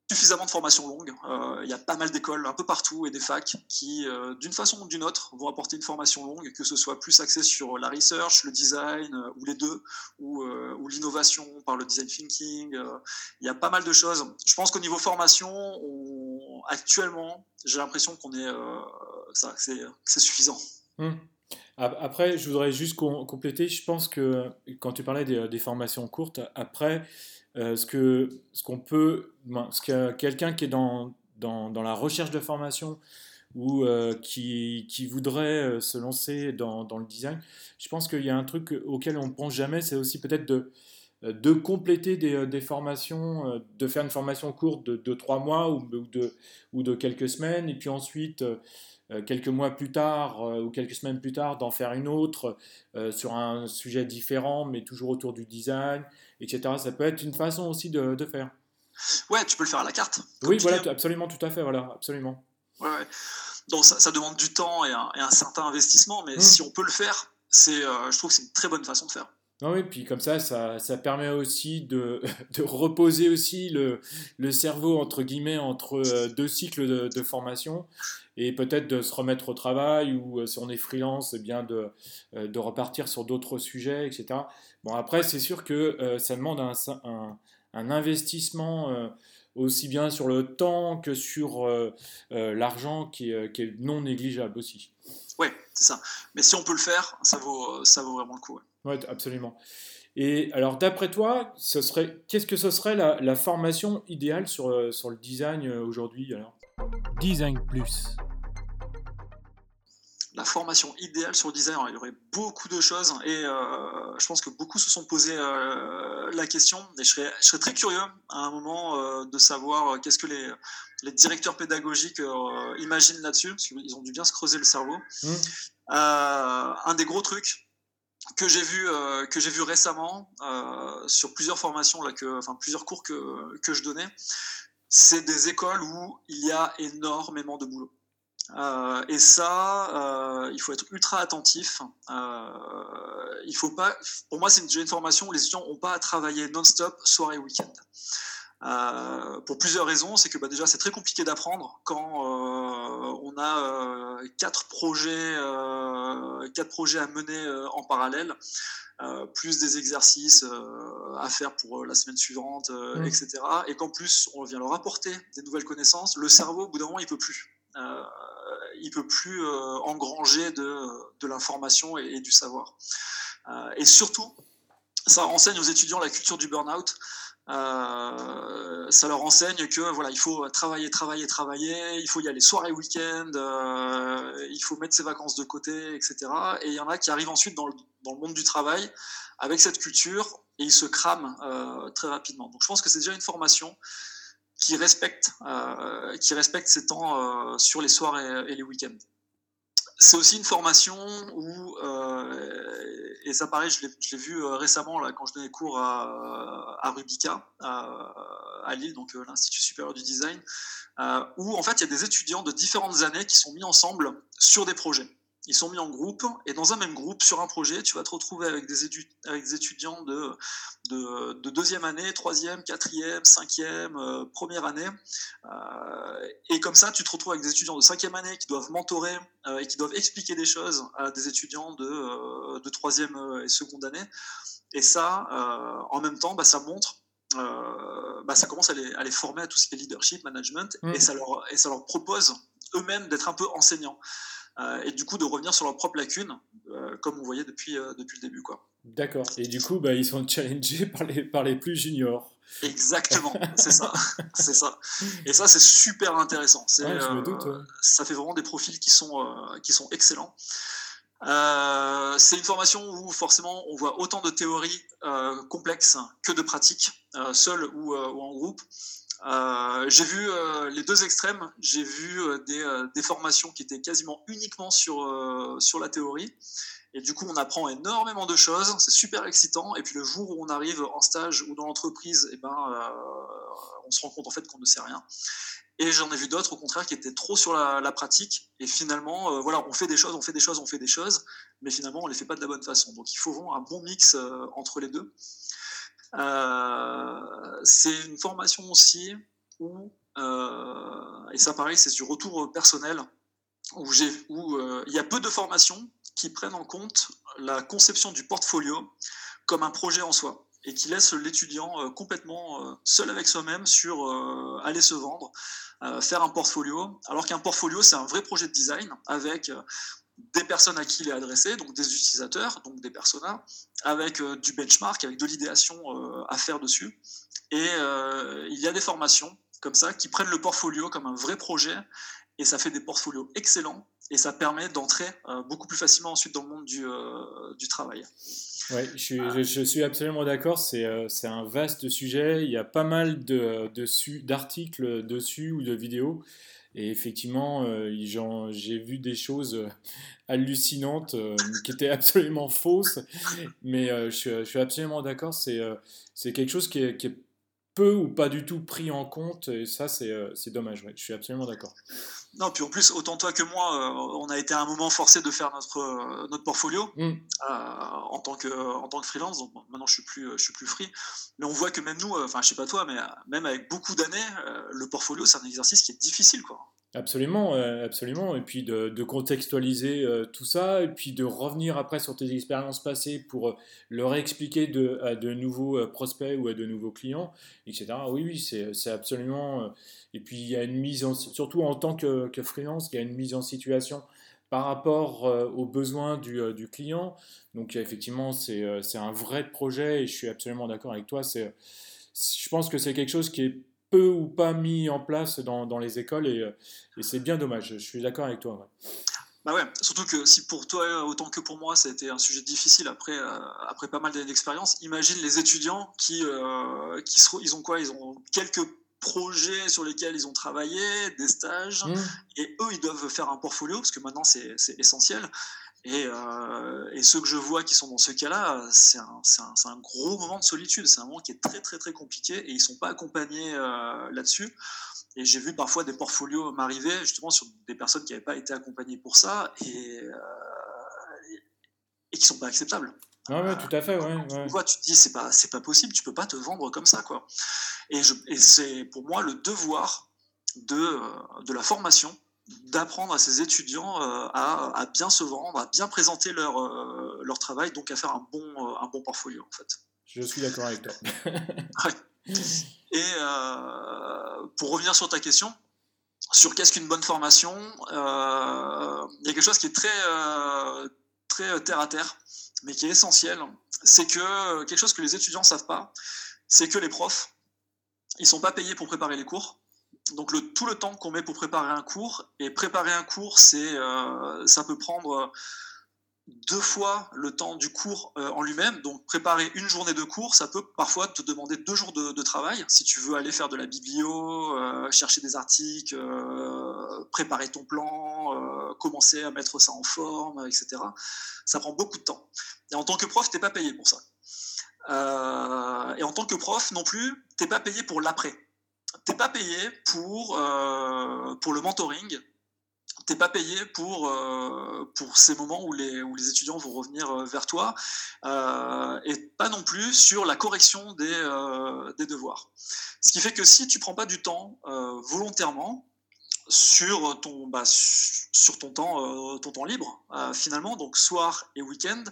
suffisamment de formations longues. Euh, il y a pas mal d'écoles un peu partout et des facs qui, euh, d'une façon ou d'une autre, vont apporter une formation longue, que ce soit plus axé sur la research, le design, euh, ou les deux, ou, l'innovation par le design thinking. Il y a pas mal de choses. Je pense qu'au niveau formation, on, actuellement, j'ai l'impression qu'on est, ça, c'est, suffisant. Hum. Après, je voudrais juste compléter. Je pense que quand tu parlais des, formations courtes, après, ce que ce qu'on peut, ce que quelqu'un qui est dans, dans, la recherche de formation ou qui, qui, voudrait se lancer dans, le design, je pense qu'il y a un truc auquel on ne pense jamais, c'est aussi peut-être de euh, de compléter des, euh, des, formations, euh, de faire une formation courte de 2-3 mois ou, de, ou de quelques semaines, et puis ensuite, quelques mois plus tard ou quelques semaines plus tard, d'en faire une autre sur un sujet différent, mais toujours autour du design, etc. Ça peut être une façon aussi de, de faire. Ouais, tu peux le faire à la carte. Oui, voilà, absolument, tout à fait, voilà, absolument. Ouais, ouais. Donc ça, ça, demande du temps et un, et un certain investissement, mais mmh. si on peut le faire, c'est, je trouve que c'est une très bonne façon de faire. Non, oui, puis comme ça, ça, permet aussi de, [laughs] reposer aussi le, cerveau, entre guillemets, entre euh, deux cycles de, formation et peut-être de se remettre au travail ou euh, si on est freelance, eh bien de, euh, repartir sur d'autres sujets, etc. Bon, après, c'est sûr que ça demande un, investissement aussi bien sur le temps que sur l'argent qui, est non négligeable aussi. Oui, c'est ça. Mais si on peut le faire, ça vaut, ça vaut vraiment le coup. Oui, absolument. Et alors, d'après toi, ce serait, qu'est-ce que ce serait la, formation idéale sur, euh, sur le design euh, aujourd'hui alors? Design Plus. La formation idéale sur le design, il y aurait beaucoup de choses et euh, je pense que beaucoup se sont posé la question et je serais, je serais, très curieux à un moment de savoir qu'est-ce que les, les, directeurs pédagogiques imaginent là-dessus, parce qu'ils ont dû bien se creuser le cerveau. Mmh. un des gros trucs, que j'ai vu euh, que j'ai vu récemment euh, sur plusieurs formations là que enfin plusieurs cours que, que je donnais c'est des écoles où il y a énormément de boulot euh, et ça il faut être ultra attentif il faut pas pour moi c'est une, une formation où les étudiants n'ont pas à travailler non-stop soirée week-end euh, pour plusieurs raisons. C'est que bah, déjà, c'est très compliqué d'apprendre quand euh, on a euh, quatre, projets, quatre projets à mener en parallèle. plus des exercices à faire pour la semaine suivante, mmh. etc. Et qu'en plus, on vient leur apporter des nouvelles connaissances. Le cerveau, au bout d'un moment, il peut plus. il peut plus engranger de, de l'information et, et, du savoir. et surtout, ça renseigne aux étudiants la culture du burn-out. Euh, ça leur enseigne que voilà, il faut travailler, travailler, travailler, il faut y aller soirée, week-end, euh, il faut mettre ses vacances de côté, etc. Et il y en a qui arrivent ensuite dans le, dans le monde du travail avec cette culture et ils se crament euh, très rapidement. Donc je pense que c'est déjà une formation qui respecte, euh, qui respecte ses temps euh, sur les soirs et, et les week-ends. C'est aussi une formation où et ça, pareil, je l'ai vu euh, récemment là, quand je donnais cours à, à Rubica, à, Lille, donc euh, l'Institut supérieur du design, euh, où en fait il y a des étudiants de différentes années qui sont mis ensemble sur des projets ils sont mis en groupe, et dans un même groupe, sur un projet, tu vas te retrouver avec des, avec des étudiants de, de, de, deuxième année, troisième, quatrième, cinquième, euh, première année. Euh, et comme ça, tu te retrouves avec des étudiants de cinquième année qui doivent mentorer euh, et qui doivent expliquer des choses à des étudiants de, de troisième et seconde année. Et ça, en même temps, bah, ça montre bah, ça commence à les, à les, former à tout ce qui est leadership, management, et, mmh. ça leur, et ça leur propose eux-mêmes d'être un peu enseignants. Euh, et du coup de revenir sur leurs propres lacunes, euh, comme on voyait depuis, euh, depuis le début. Quoi. D'accord. Et du coup, bah, ils sont challengés [laughs] par les, par les plus juniors. Exactement, [laughs] c'est ça, [laughs] c'est ça. Et ça, c'est super intéressant. Ouais, ça fait vraiment des profils qui sont, qui sont excellents. c'est une formation où forcément on voit autant de théories complexes que de pratiques, seul ou, ou, en groupe. Euh, j'ai vu euh, les deux extrêmes. J'ai vu euh, des, formations qui étaient quasiment uniquement sur, sur la théorie. Et du coup, on apprend énormément de choses. C'est super excitant. Et puis le jour où on arrive en stage ou dans l'entreprise, eh ben, on se rend compte en fait qu'on ne sait rien. Et j'en ai vu d'autres, au contraire, qui étaient trop sur la, la pratique. Et finalement, voilà, on fait des choses, on fait des choses, on fait des choses, mais finalement, on les fait pas de la bonne façon. Donc, il faut vraiment un bon mix entre les deux. Euh, c'est une formation aussi où, euh, et ça pareil, c'est du retour personnel, où, où euh, il y a peu de formations qui prennent en compte la conception du portfolio comme un projet en soi et qui laisse l'étudiant complètement seul avec soi-même sur aller se vendre, faire un portfolio, alors qu'un portfolio, c'est un vrai projet de design avec des personnes à qui il est adressé, donc des utilisateurs, donc des personas, avec du benchmark, avec de l'idéation à faire dessus. Et il y a des formations comme ça qui prennent le portfolio comme un vrai projet et ça fait des portfolios excellents et ça permet d'entrer beaucoup plus facilement ensuite dans le monde du, du travail. Oui, je, je, suis absolument d'accord. C'est un vaste sujet. Il y a pas mal d'articles de, dessus ou de vidéos. Et effectivement, euh, j'ai vu des choses euh, hallucinantes euh, qui étaient absolument fausses. Mais je, suis absolument d'accord. C'est quelque chose qui qui est, peu ou pas du tout pris en compte. Et ça, c'est dommage. Je suis absolument d'accord. Non, puis en plus, autant toi que moi, on a été à un moment forcé de faire notre, notre portfolio mmh. en, tant que, en tant que freelance. Donc maintenant, je suis plus, je suis plus free. Mais on voit que même nous, enfin, je sais pas toi, mais même avec beaucoup d'années, le portfolio, c'est un exercice qui est difficile, quoi. Absolument, absolument. Et puis de, contextualiser euh, tout ça, et puis de revenir après sur tes expériences passées pour euh, leur expliquer à de nouveaux euh, prospects ou à de nouveaux clients, etc. Oui, oui, c'est absolument. et puis il y a une mise en, surtout en tant que, freelance, il y a une mise en situation par rapport aux besoins du client. Donc effectivement, c'est un vrai projet et je suis absolument d'accord avec toi. Je pense que c'est quelque chose qui est peu ou pas mis en place dans, dans les écoles et, et c'est bien dommage. Je suis d'accord avec toi. Bah ouais, surtout que si pour toi autant que pour moi ça a été un sujet difficile après, euh, après pas mal d'années d'expérience, imagine les étudiants qui, euh, qui ils ont quoi? Ils ont quelques projets sur lesquels ils ont travaillé, des stages, mmh. et eux ils doivent faire un portfolio parce que maintenant c'est essentiel. Et, euh, et, ceux que je vois qui sont dans ce cas-là, c'est un, un, un, gros moment de solitude. C'est un moment qui est très très très compliqué et ils sont pas accompagnés euh, là-dessus. Et j'ai vu parfois des portfolios m'arriver justement sur des personnes qui n'avaient pas été accompagnées pour ça et, euh, et qui sont pas acceptables. Ah ouais, tout à fait, ouais. ouais. Tu vois, tu te dis c'est pas c'est pas possible, tu peux pas te vendre comme ça quoi. Et, et c'est pour moi le devoir de, de la formation d'apprendre à ces étudiants euh, à, bien se vendre, à bien présenter leur, euh, leur travail, donc à faire un bon, euh, un bon portfolio en fait. Je suis d'accord avec toi. [laughs] Et pour revenir sur ta question, sur qu'est-ce qu'une bonne formation, il y a quelque chose qui est très, très terre à terre, mais qui est essentiel. C'est que quelque chose que les étudiants ne savent pas, c'est que les profs, ils sont pas payés pour préparer les cours donc le, tout le temps qu'on met pour préparer un cours, et préparer un cours, c'est, euh, ça peut prendre deux fois le temps du cours euh, en lui-même. Donc préparer une journée de cours, ça peut parfois te demander deux jours de, travail. Si tu veux aller faire de la biblio, euh, chercher des articles, préparer ton plan, commencer à mettre ça en forme, etc. Ça prend beaucoup de temps. Et en tant que prof, tu n'es pas payé pour ça. et en tant que prof non plus, tu n'es pas payé pour l'après t'es pas payé pour, euh, pour le mentoring, t'es pas payé pour, euh, ces moments où les, étudiants vont revenir euh, vers toi, et pas non plus sur la correction des, devoirs. Ce qui fait que si tu prends pas du temps volontairement, sur ton, bah, sur ton temps, euh, ton temps libre, euh, finalement, donc soir et week-end,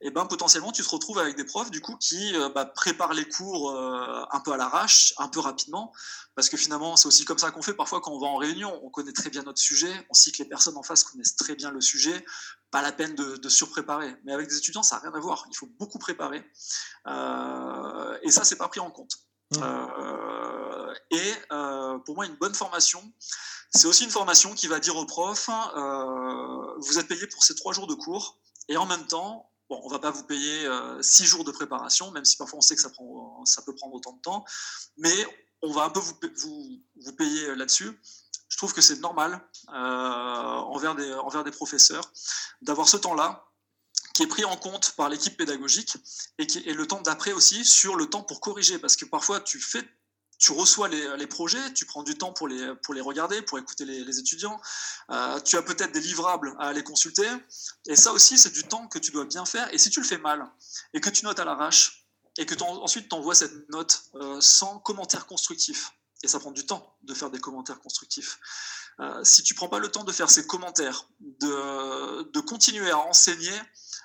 et ben potentiellement tu te retrouves avec des profs du coup qui euh, bah, préparent les cours un peu à l'arrache, un peu rapidement, parce que finalement c'est aussi comme ça qu'on fait. Parfois quand on va en réunion, on connaît très bien notre sujet, on sait que les personnes en face connaissent très bien le sujet, pas la peine de, de surpréparer. Mais avec des étudiants ça n'a rien à voir, il faut beaucoup préparer, et ça c'est pas pris en compte. Mmh. Et pour moi une bonne formation c'est aussi une formation qui va dire aux profs, euh, vous êtes payé pour ces trois jours de cours, et en même temps, bon, on va pas vous payer euh, six jours de préparation, même si parfois on sait que ça, prend, ça peut prendre autant de temps, mais on va un peu vous, vous, payer là-dessus. Je trouve que c'est normal euh, envers, des, envers des professeurs d'avoir ce temps-là qui est pris en compte par l'équipe pédagogique et, qui, et le temps d'après aussi sur le temps pour corriger, parce que parfois tu fais tu reçois les, projets, tu prends du temps pour les, pour les regarder, pour écouter les, étudiants, euh, tu as peut-être des livrables à aller consulter, et ça aussi c'est du temps que tu dois bien faire, et si tu le fais mal, et que tu notes à l'arrache, et que ensuite tu envoies cette note euh, sans commentaire constructif, et ça prend du temps de faire des commentaires constructifs, euh, si tu prends pas le temps de faire ces commentaires, de, de continuer à enseigner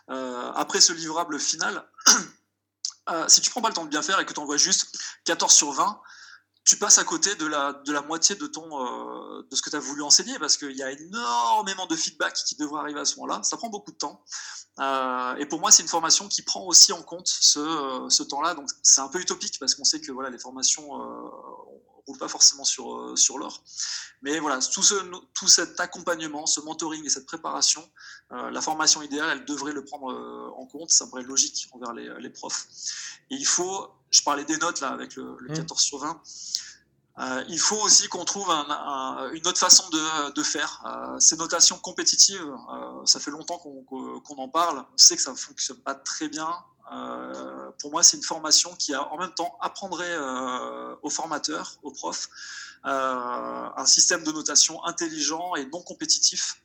après ce livrable final, [clears throat] si tu prends pas le temps de bien faire et que tu envoies juste 14 sur 20, tu passes à côté de la, de la moitié de, ton, euh, de ce que tu as voulu enseigner parce qu'il y a énormément de feedback qui devrait arriver à ce moment-là. Ça prend beaucoup de temps. Euh, et pour moi, c'est une formation qui prend aussi en compte ce, euh, ce temps-là. Donc c'est un peu utopique parce qu'on sait que voilà, les formations roulent pas forcément sur, sur l'or. Mais voilà, tout, ce, tout cet accompagnement, ce mentoring et cette préparation, la formation idéale, elle devrait le prendre en compte. Ça me paraît logique envers les, les profs. Et il faut je parlais des notes là avec le, 14 mmh. sur 20. Euh, il faut aussi qu'on trouve une autre façon de, faire. Euh, ces notations compétitives, euh, ça fait longtemps qu'on en parle. On sait que ça ne fonctionne pas très bien. Pour moi, c'est une formation qui, a, en même temps, apprendrait aux formateurs, aux profs, un système de notation intelligent et non compétitif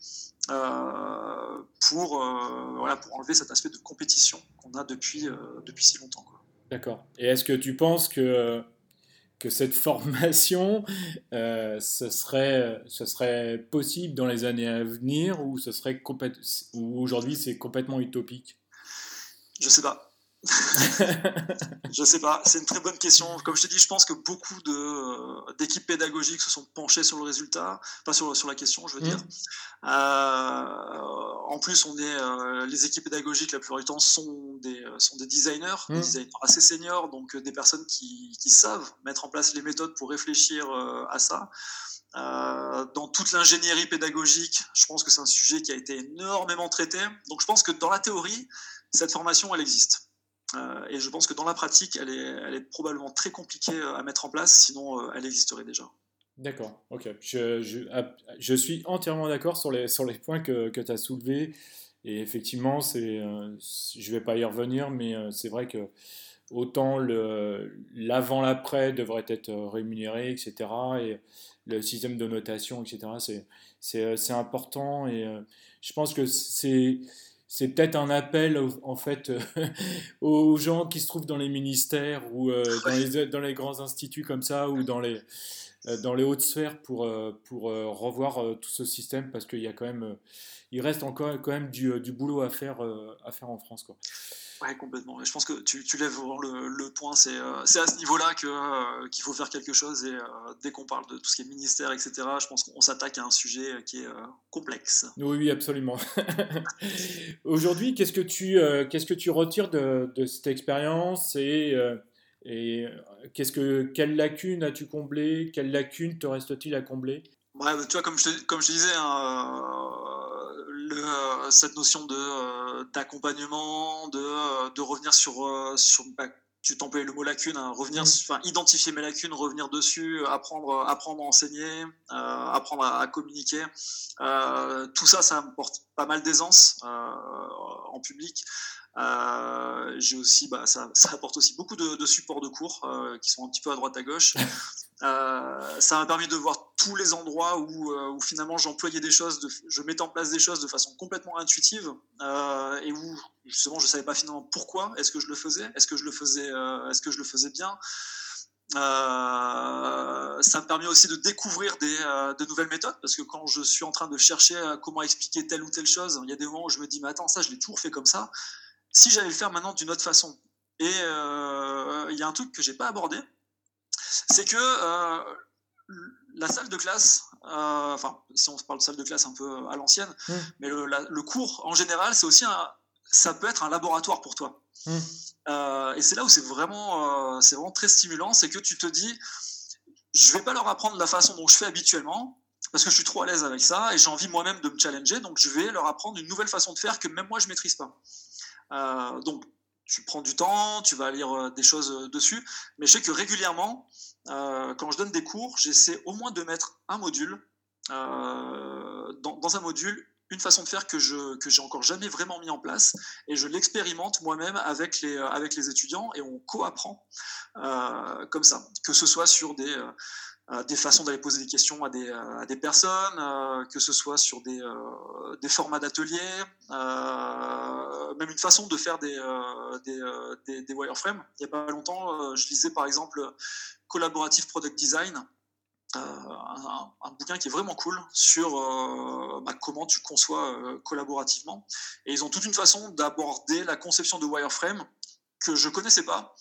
pour, voilà, pour enlever cet aspect de compétition qu'on a depuis, depuis si longtemps. D'accord. Et est-ce que tu penses que, que cette [laughs] formation, euh, ce, serait, ce serait possible dans les années à venir ou, ce serait ou aujourd'hui c'est complètement utopique? Je sais pas. [laughs] je sais pas, c'est une très bonne question. Comme je te dis, je pense que beaucoup euh, d'équipes pédagogiques se sont penchées sur le résultat, pas sur, sur la question, je veux dire. Mmh. Euh, en plus, on est, euh, les équipes pédagogiques, la plupart du temps, sont des, sont des designers, des mmh. designers assez seniors, donc des personnes qui, qui, savent mettre en place les méthodes pour réfléchir à ça. dans toute l'ingénierie pédagogique, je pense que c'est un sujet qui a été énormément traité. Donc je pense que dans la théorie, cette formation, elle existe. Euh, et je pense que dans la pratique, elle est, probablement très compliquée euh, à mettre en place, sinon euh, elle existerait déjà. D'accord, ok. Je, suis entièrement d'accord sur les, points que, tu as soulevés. Et effectivement, je ne vais pas y revenir, mais c'est vrai que autant l'avant-l'après devrait être rémunéré, etc. Et le système de notation, etc. C'est important. Et je pense que c'est c'est peut-être un appel en fait euh, [laughs] aux gens qui se trouvent dans les ministères ou euh, dans, les, dans, les, grands instituts comme ça ou dans les, euh, dans les hautes sphères pour, pour revoir tout ce système parce qu'il y a quand même il reste encore quand même du, du boulot à faire, à faire en France quoi. Ouais, complètement. Et je pense que tu, tu lèves vraiment le, le point. C'est euh, à ce niveau-là euh, qu'il faut faire quelque chose. Et euh, dès qu'on parle de tout ce qui est ministère, etc., je pense qu'on s'attaque à un sujet qui est complexe. Oui, oui, absolument. [laughs] Aujourd'hui, qu'est-ce que tu, qu'est-ce que tu retires de, de cette expérience et, et qu'est-ce que, quelles lacunes as-tu comblées Quelles lacunes te reste-t-il à combler? Ouais, Tu vois, comme je te, comme je disais, hein, le, cette notion de d'accompagnement, de, euh, de, revenir sur, euh, sur bah, tu t'employais le mot lacune, hein, revenir, mmh. enfin, identifier mes lacunes, revenir dessus, apprendre, apprendre à enseigner, euh, apprendre à, communiquer. tout ça, ça porte pas mal d'aisance en public. j'ai aussi, bah, ça, ça, apporte aussi beaucoup de, de supports de cours qui sont un petit peu à droite à gauche. [laughs] Euh, ça m'a permis de voir tous les endroits où, euh, où finalement j'employais des choses, je mettais en place des choses de façon complètement intuitive euh, et où justement je savais pas finalement pourquoi est-ce que je le faisais, est-ce que je le faisais, est-ce que je le faisais bien? ça me permet aussi de découvrir des, de nouvelles méthodes parce que quand je suis en train de chercher comment expliquer telle ou telle chose, il y a des moments où je me dis mais attends ça je l'ai toujours fait comme ça. Si j'allais le faire maintenant d'une autre façon. Et il y a un truc que j'ai pas abordé, c'est que euh, la salle de classe, euh, enfin, si on se parle de salle de classe un peu à l'ancienne, mmh. mais le, cours en général, c'est aussi un, ça peut être un laboratoire pour toi. Mmh. Euh, et c'est là où c'est vraiment, c'est vraiment très stimulant, c'est que tu te dis, je vais pas leur apprendre la façon dont je fais habituellement, parce que je suis trop à l'aise avec ça et j'ai envie moi-même de me challenger, donc je vais leur apprendre une nouvelle façon de faire que même moi je maîtrise pas. donc tu prends du temps, tu vas lire euh, des choses euh, dessus, mais je sais que régulièrement, euh, quand je donne des cours, j'essaie au moins de mettre un module, dans, un module, une façon de faire que je que encore jamais vraiment mis en place, et je l'expérimente moi-même avec les, étudiants, et on co-apprend comme ça, que ce soit sur des des façons d'aller poser des questions à des, euh, personnes, euh, que ce soit sur des, formats d'ateliers, même une façon de faire des, des, wireframes. Il n'y a pas longtemps, je lisais par exemple Collaborative Product Design, un, bouquin qui est vraiment cool sur bah, comment tu conçois collaborativement. Et ils ont toute une façon d'aborder la conception de wireframe que je connaissais pas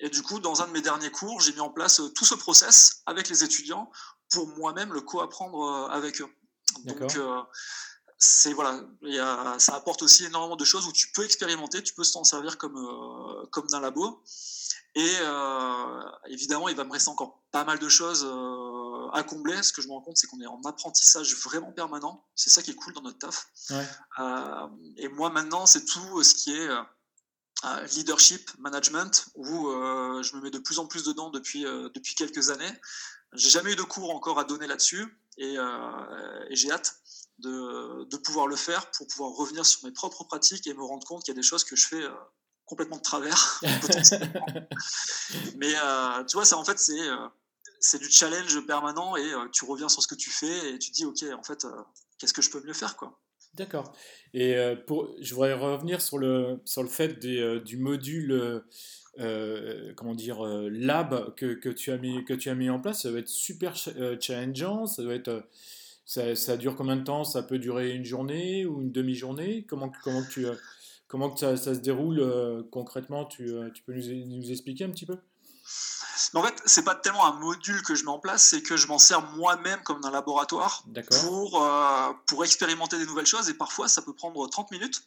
Et du coup, dans un de mes derniers cours, j'ai mis en place tout ce process avec les étudiants pour moi-même le co-apprendre avec eux. Donc, c'est voilà, y a, ça apporte aussi énormément de choses où tu peux expérimenter, tu peux t'en servir comme, comme d'un labo. Et évidemment, il va me rester encore pas mal de choses à combler. Ce que je me rends compte, c'est qu'on est en apprentissage vraiment permanent. C'est ça qui est cool dans notre taf. Euh, et moi, maintenant, c'est tout ce qui est euh, leadership, management, où euh, je me mets de plus en plus dedans depuis, depuis quelques années. J'ai jamais eu de cours encore à donner là-dessus et, j'ai hâte de, de, pouvoir le faire pour pouvoir revenir sur mes propres pratiques et me rendre compte qu'il y a des choses que je fais complètement de travers. [laughs] Mais tu vois, ça en fait, c'est c'est du challenge permanent et euh, tu reviens sur ce que tu fais et tu te dis, OK, en fait, euh, qu'est-ce que je peux mieux faire quoi D'accord. Et euh, pour, je voudrais revenir sur le, sur le fait des, du module comment dire, lab que, que, tu as mis, que tu as mis en place. Ça va être super challengeant. Ça, doit être, ça, ça, dure combien de temps? Ça peut durer une journée ou une demi-journée? Comment, comment, comment ça, ça, se déroule concrètement? Tu, tu, peux nous, nous expliquer un petit peu? Mais en fait, c'est pas tellement un module que je mets en place, c'est que je m'en sers moi-même comme d'un laboratoire pour, euh, pour expérimenter des nouvelles choses. Et parfois, ça peut prendre 30 minutes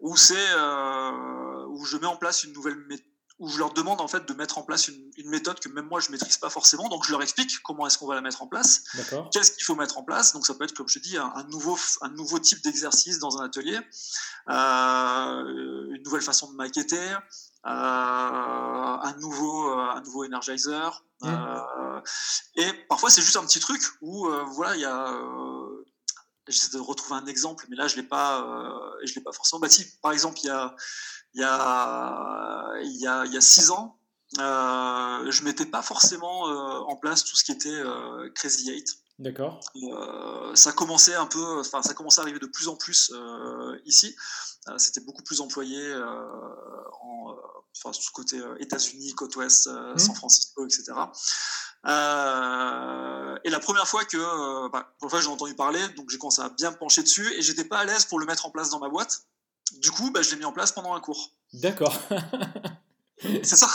où, c'est, euh, où je mets en place une nouvelle méthode où je leur demande en fait de mettre en place une, méthode que même moi je maîtrise pas forcément. Donc je leur explique comment est-ce qu'on va la mettre en place, qu'est-ce qu'il faut mettre en place. Donc ça peut être comme je dis un, nouveau un nouveau type d'exercice dans un atelier, euh, une nouvelle façon de maqueter, un nouveau euh, un nouveau energizer. et parfois c'est juste un petit truc où voilà il y a j'essaie de retrouver un exemple, mais là je l'ai pas je l'ai pas forcément bâti. Par exemple il y a il y a, il y a, il y a six ans, euh, je mettais pas forcément euh, en place tout ce qui était euh, Crazy Eight. D'accord. Euh, ça commençait un peu, enfin ça commençait à arriver de plus en plus ici. C'était beaucoup plus employé en, enfin ce côté États-Unis, côte ouest, mmh. San Francisco, etc. et la première fois que, bah, pour j'ai entendu parler, donc j'ai commencé à bien me pencher dessus et j'étais pas à l'aise pour le mettre en place dans ma boîte. Du coup, bah, je l'ai mis en place pendant un cours. D'accord. [laughs] c'est ça.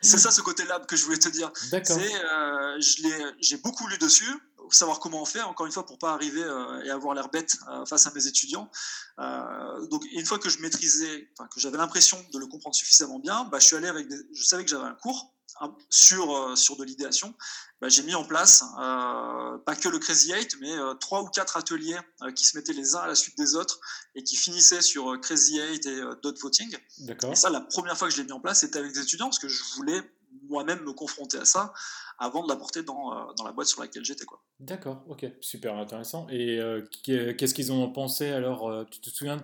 C'est ça ce côté lab que je voulais te dire. D'accord. Euh, j'ai beaucoup lu dessus, savoir comment on fait, encore une fois, pour pas arriver euh, et avoir l'air bête euh, face à mes étudiants. donc, une fois que je maîtrisais, que j'avais l'impression de le comprendre suffisamment bien, bah, je suis allé avec je savais que j'avais un cours sur, sur de l'idéation bah, j'ai mis en place, euh, pas que le Crazy Eight, mais euh, trois ou quatre ateliers euh, qui se mettaient les uns à la suite des autres et qui finissaient sur Crazy Eight et Dot Voting. Et ça, la première fois que je l'ai mis en place, c'était avec des étudiants parce que je voulais moi-même me confronter à ça avant de l'apporter dans, dans la boîte sur laquelle j'étais. D'accord, ok, super intéressant. Et qu'est-ce qu'ils en ont pensé alors Tu te souviens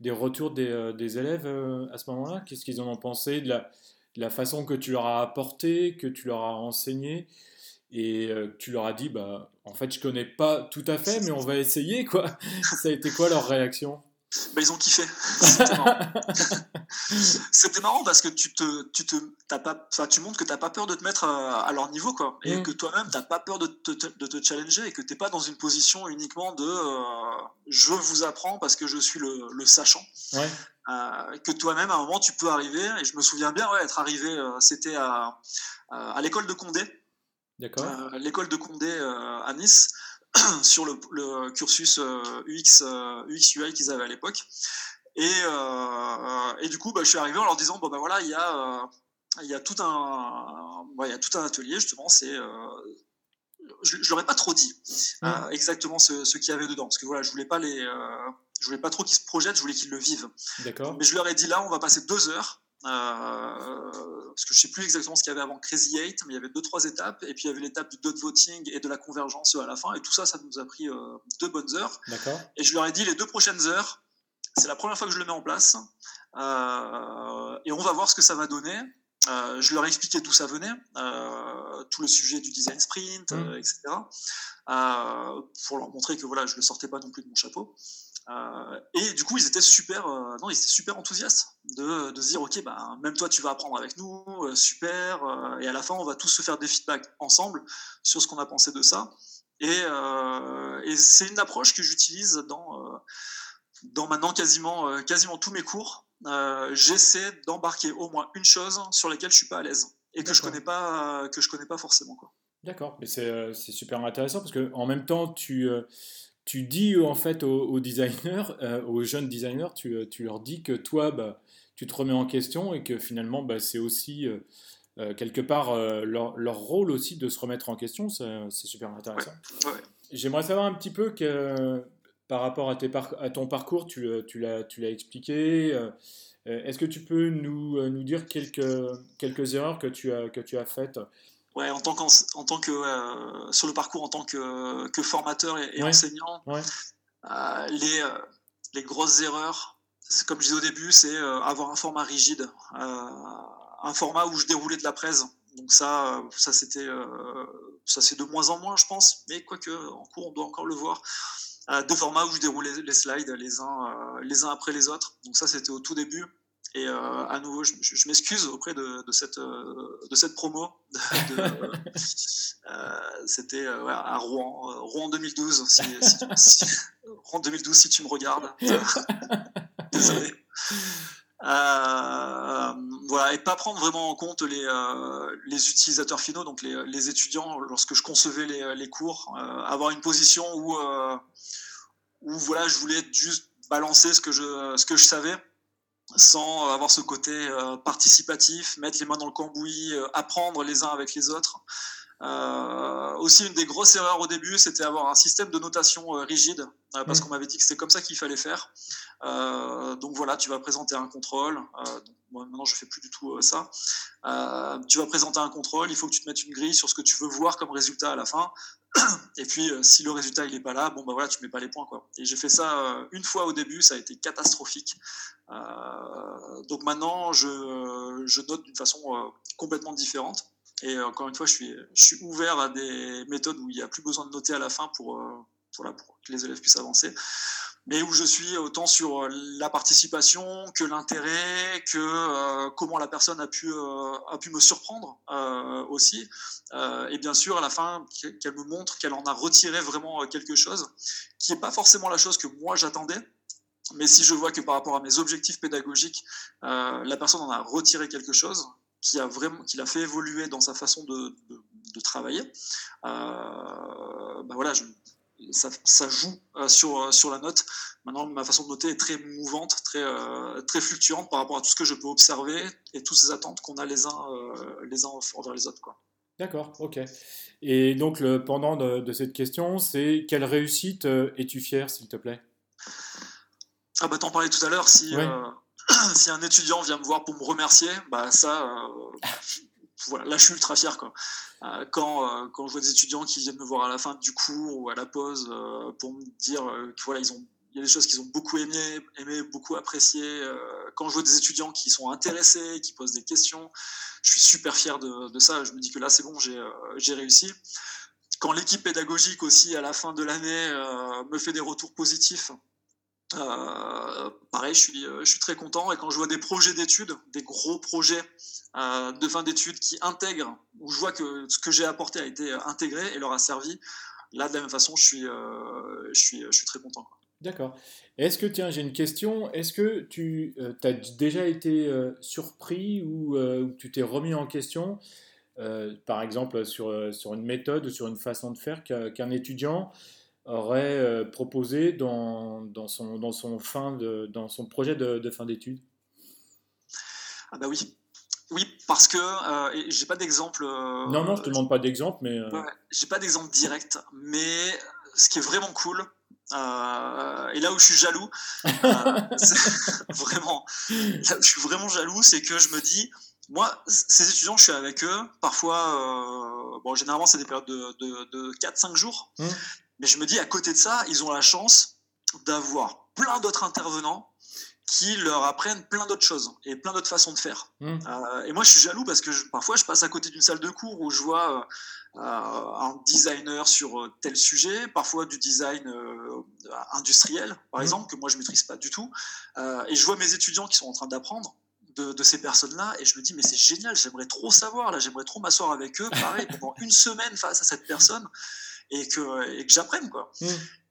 des retours des, des élèves à ce moment-là? Qu'est-ce qu'ils en ont pensé de la la façon que tu leur as apporté, que tu leur as enseigné, et euh, tu leur as dit, bah, en fait, je connais pas tout à fait, mais on va essayer, quoi. [laughs] Ça a été quoi leur réaction? Bah, ils ont kiffé. [laughs] C'était marrant. parce que tu te, tu te, pas, tu montres que tu n'as pas peur de te mettre à, leur niveau, quoi, et mm. que toi-même tu n'as pas peur de te, de te, challenger et que tu n'es pas dans une position uniquement de euh, je vous apprends parce que je suis le, le sachant. Ouais. Euh, que toi-même, à un moment, tu peux arriver. Et je me souviens bien ouais, être arrivé, euh, c'était à, à l'école de Condé. D'accord. Euh, l'école de Condé à Nice, [clears throat] sur le, cursus UX, UX UI qu'ils avaient à l'époque. Et, et, du coup, bah, je suis arrivé en leur disant bon, ben voilà, il y a. il y, a tout un, il y a tout un atelier, justement, c'est je, ne leur ai pas trop dit exactement ce, ce qu'il y avait dedans, parce que voilà, je voulais pas les, je voulais pas trop qu'ils se projettent, je voulais qu'ils le vivent. D'accord. Mais je leur ai dit là, on va passer deux heures. Euh, parce que je sais plus exactement ce qu'il y avait avant Crazy Eight, mais il y avait deux trois étapes, et puis il y avait l'étape du dot voting et de la convergence à la fin, et tout ça, ça nous a pris euh, deux bonnes heures. Et je leur ai dit les deux prochaines heures, c'est la première fois que je le mets en place, euh, et on va voir ce que ça va donner. je leur ai expliqué d'où ça venait, tout le sujet du design sprint, mmh. etc. pour leur montrer que voilà, je le sortais pas non plus de mon chapeau. Euh, et du coup, ils étaient super, euh, non, ils étaient super enthousiastes de, de se dire, ok, bah, même toi, tu vas apprendre avec nous, euh, super. et à la fin, on va tous se faire des feedbacks ensemble sur ce qu'on a pensé de ça. Et, et c'est une approche que j'utilise dans, dans maintenant quasiment, quasiment tous mes cours. j'essaie d'embarquer au moins une chose sur laquelle je suis pas à l'aise et que je connais pas que je connais pas forcément. D'accord, mais c'est super intéressant parce que en même temps tu tu dis en fait aux, designers, [laughs] aux jeunes designers, tu, tu, leur dis que toi, bah, tu te remets en question et que finalement, bah, c'est aussi euh, quelque part euh, leur, leur, rôle aussi de se remettre en question, c'est super intéressant. J'aimerais savoir un petit peu que par rapport à, tes à ton parcours, tu, euh, tu l'as expliqué. Est-ce que tu peux nous, nous dire quelques, quelques erreurs que tu as, que tu as faites? Ouais, en tant, en tant que sur le parcours en tant que, que formateur et, enseignant, les, les grosses erreurs, comme je disais au début, c'est avoir un format rigide un format où je déroulais de la presse. Donc ça, ça c'était, euh, ça c'est de moins en moins, je pense. Mais quoique en cours, on doit encore le voir. Euh, deux formats où je déroulais les slides les uns, euh, les uns après les autres. Donc ça, c'était au tout début. Et à nouveau, je, m'excuse auprès de, cette, de cette promo. [laughs] c'était à Rouen, Rouen 2012. [laughs] Rouen 2012, si tu me regardes. [laughs] Désolé. Euh, voilà, et pas prendre vraiment en compte les, euh, les utilisateurs finaux, donc les, les, étudiants, lorsque je concevais les, les cours, euh, avoir une position où, où voilà, je voulais juste balancer ce que je, ce que je savais sans avoir ce côté participatif, mettre les mains dans le cambouis, apprendre les uns avec les autres. Euh, aussi, une des grosses erreurs au début, c'était avoir un système de notation euh, rigide, euh, parce qu'on m'avait dit que c'était comme ça qu'il fallait faire. donc voilà, tu vas présenter un contrôle. moi, maintenant, je fais plus du tout ça. tu vas présenter un contrôle, il faut que tu te mettes une grille sur ce que tu veux voir comme résultat à la fin. Et puis, si le résultat il est pas là, bon bah voilà, tu mets pas les points quoi. Et j'ai fait ça une fois au début, ça a été catastrophique. donc maintenant, je, note d'une façon complètement différente. Et euh, encore une fois, je suis, ouvert à des méthodes où il n'y a plus besoin de noter à la fin pour, euh, pour que les élèves puissent avancer mais où je suis autant sur la participation que l'intérêt, que euh, comment la personne a pu, a pu me surprendre aussi. et bien sûr, à la fin, qu'elle me montre qu'elle en a retiré vraiment quelque chose, qui n'est pas forcément la chose que moi j'attendais. Mais si je vois que par rapport à mes objectifs pédagogiques, la personne en a retiré quelque chose, qui a vraiment, qui l'a fait évoluer dans sa façon de, de, travailler. Euh, ben voilà, ça, ça, joue euh, sur, euh, sur la note. Maintenant, ma façon de noter est très mouvante, très, très fluctuante par rapport à tout ce que je peux observer et toutes ces attentes qu'on a les uns, les uns envers les autres. D'accord, ok. Et donc, le pendant de, de cette question, c'est quelle réussite es-tu fier, s'il te plaît? Ah bah t'en parlais tout à l'heure, si, [clears throat] si un étudiant vient me voir pour me remercier, bah ça, euh, [laughs] voilà, là je suis ultra fier quoi. Euh, quand, euh, quand je vois des étudiants qui viennent me voir à la fin du cours ou à la pause pour me dire que voilà y a des choses qu'ils ont beaucoup aimé, aimé beaucoup apprécié. quand je vois des étudiants qui sont intéressés, qui posent des questions, je suis super fier de, de ça. Je me dis que là, c'est bon, j'ai réussi. Quand l'équipe pédagogique aussi, à la fin de l'année, me fait des retours positifs, euh, pareil, je suis, euh, je suis très content. Et quand je vois des projets d'études, des gros projets euh, de fin d'études qui intègrent, où je vois que ce que j'ai apporté a été intégré et leur a servi, là, de la même façon, je suis très content. D'accord. Est-ce que, tiens, j'ai une question. Est-ce que tu as déjà été surpris ou tu t'es remis en question, par exemple, sur, sur une méthode ou sur une façon de faire qu'un étudiant? Aurait euh, proposé dans, dans, son, dans, son, fin de, dans son projet de, fin d'études Ah bah oui. Oui, parce que euh, j'ai pas d'exemple. Euh, non, non, je te demande pas d'exemple, mais. j'ai pas d'exemple direct, mais ce qui est vraiment cool, et là où je suis jaloux, [laughs] [laughs] vraiment, là où je suis vraiment jaloux, c'est que je me dis, moi, ces étudiants, je suis avec eux, parfois, bon, généralement, c'est des périodes de, de, de 4-5 jours, mmh. Mais je me dis, à côté de ça, ils ont la chance d'avoir plein d'autres intervenants qui leur apprennent plein d'autres choses et plein d'autres façons de faire. Mmh. Euh, et moi, je suis jaloux parce que parfois, je passe à côté d'une salle de cours où je vois euh, un designer sur euh, tel sujet, parfois du design industriel, par mmh. exemple, que moi, je ne maîtrise pas du tout. et je vois mes étudiants qui sont en train d'apprendre. De, de, ces personnes-là et je me dis mais c'est génial j'aimerais trop savoir là j'aimerais trop m'asseoir avec eux pareil pendant une semaine face à cette personne et que, et que j'apprenne. Quoi. Mm.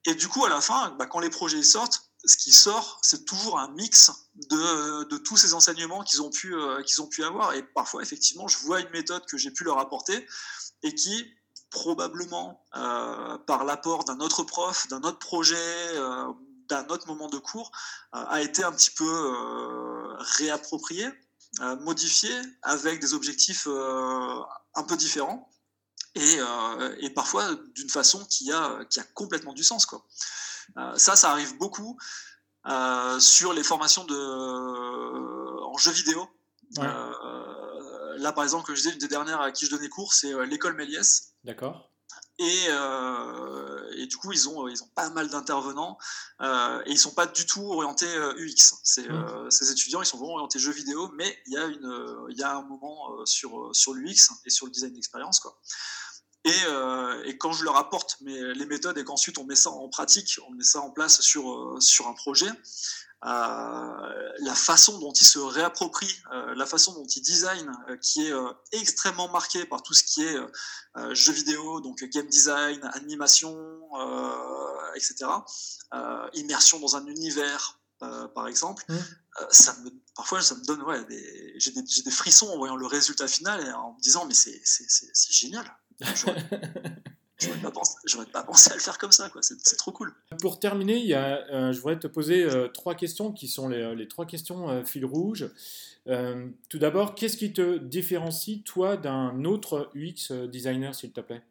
Et du coup, à la fin, bah, quand les projets sortent, ce qui sort, c'est toujours un mix de, de tous ces enseignements qu'ils ont, pu, qu'ils ont pu avoir. Et parfois, effectivement, je vois une méthode que j'ai pu leur apporter et qui, probablement, par l'apport d'un autre prof, d'un autre projet, d'un autre moment de cours, a été un petit peu réapproprié, modifié, avec des objectifs un peu différents et, euh, et parfois d'une façon qui a, qui a complètement du sens. Quoi. Euh, ça, ça arrive beaucoup euh, sur les formations de, en jeux vidéo. là, par exemple, que je disais, une des dernières à qui je donnais cours, c'est l'école Méliès. D'accord. Et, euh, et, du coup, ils ont, ils ont pas mal d'intervenants euh, et ils sont pas du tout orientés UX. C'est, mmh. ces étudiants, ils sont vraiment orientés jeux vidéo, mais il y a, une, il y a un moment sur, sur l'UX et sur le design d'expérience. Quoi. Et, euh, et, quand je leur apporte mais, les méthodes et qu'ensuite on met ça en pratique, on met ça en place sur, euh, sur un projet, euh, la façon dont ils se réapproprient, la façon dont ils designent, euh, qui est extrêmement marquée par tout ce qui est jeux vidéo, donc game design, animation, etc. immersion dans un univers, par exemple. Mmh. ça me, parfois, ça me donne, ouais, j'ai des, des, frissons en voyant le résultat final et en me disant, mais c'est génial. [laughs] J'aurais pas, pensé, pas pensé à le faire comme ça, quoi. C'est, trop cool. Pour terminer, il y a, euh, je voudrais te poser euh, trois questions qui sont les, les trois questions euh, fil rouge. tout d'abord, qu'est-ce qui te différencie, toi, d'un autre UX designer, s'il te plaît?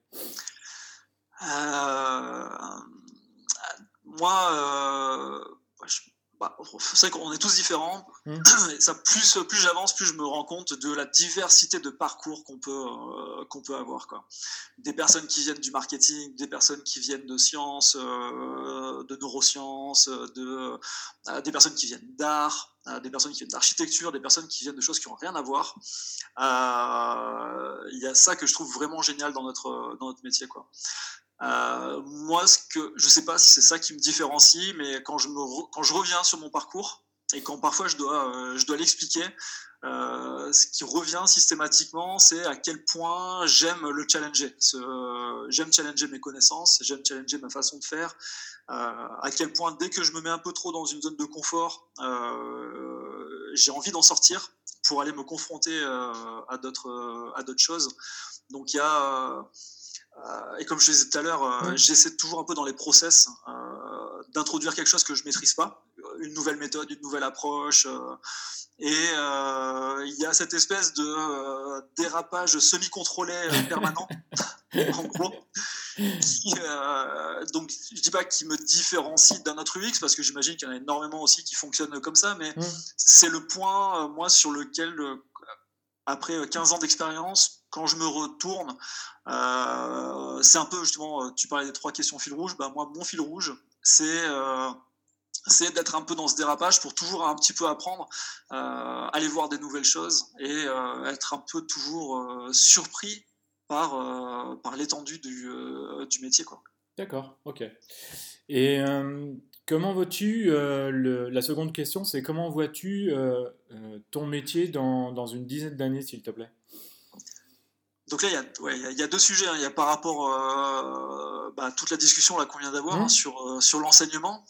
Moi, je bah, c'est vrai qu'on est tous différents. Mmh. [clears throat] ça, plus, plus j'avance, plus je me rends compte de la diversité de parcours qu'on peut, euh, qu'on peut avoir. Quoi. Des personnes qui viennent du marketing, des personnes qui viennent de sciences, euh, de neurosciences, de, euh, des personnes qui viennent d'art, des personnes qui viennent d'architecture, des personnes qui viennent de choses qui n'ont rien à voir. Il y a ça que je trouve vraiment génial dans notre, dans notre métier. Quoi. Euh, moi, je ne sais pas si c'est ça qui me différencie, mais quand je, reviens sur mon parcours et quand parfois je dois, euh, l'expliquer, euh, ce qui revient systématiquement, c'est à quel point j'aime le challenger. j'aime challenger mes connaissances, j'aime challenger ma façon de faire. à quel point, dès que je me mets un peu trop dans une zone de confort, j'ai envie d'en sortir pour aller me confronter à d'autres choses. Donc il y a et comme je disais tout à l'heure, euh, j'essaie toujours un peu dans les process euh, d'introduire quelque chose que je maîtrise pas, une nouvelle méthode, une nouvelle approche. et il y a cette espèce de dérapage semi-contrôlé [laughs] permanent, en gros. Qui, donc je dis pas qui me différencie d'un autre UX parce que j'imagine qu'il y en a énormément aussi qui fonctionnent comme ça, mais c'est le point moi sur lequel après 15 ans d'expérience, quand je me retourne, euh, c'est un peu justement, euh, tu parlais des trois questions fil rouge, bah moi mon fil rouge, c'est euh, d'être un peu dans ce dérapage pour toujours un petit peu apprendre, aller voir des nouvelles choses et être un peu toujours surpris par, par l'étendue du, du, métier. D'accord, ok. Et comment vois-tu, la seconde question, c'est comment vois-tu ton métier dans, dans une dizaine d'années, s'il te plaît? Donc là, il y, a, il y, a, deux sujets. Hein. Il y a par rapport euh, bah, toute la discussion qu'on vient d'avoir hein, mmh. sur, euh, sur l'enseignement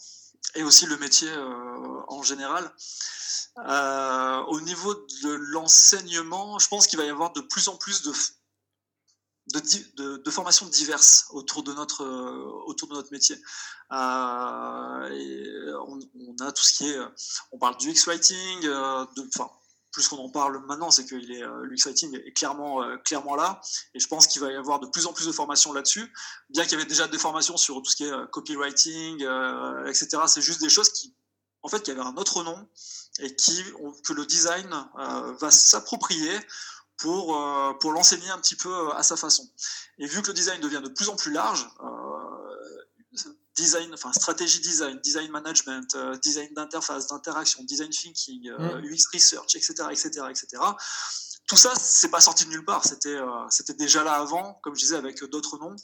et aussi le métier euh, en général. au niveau de l'enseignement, je pense qu'il va y avoir de plus en plus de, de, de, formations diverses autour de notre, autour de notre métier. Et on, on, a tout ce qui est, on parle du X-Writing, de, plus qu'on en parle maintenant, c'est que euh, l'UX-Writing est clairement, euh, clairement là. Et je pense qu'il va y avoir de plus en plus de formations là-dessus. Bien qu'il y avait déjà des formations sur tout ce qui est euh, copywriting, etc. C'est juste des choses qui, en fait, avaient un autre nom et qui, que le design va s'approprier pour, pour l'enseigner un petit peu à sa façon. Et vu que le design devient de plus en plus large, design, enfin stratégie design, design management, euh, design d'interface, d'interaction, design thinking, euh, mm. UX research, etc., etc., etc. Tout ça, c'est pas sorti de nulle part. C'était, euh, c'était déjà là avant, comme je disais, avec d'autres noms.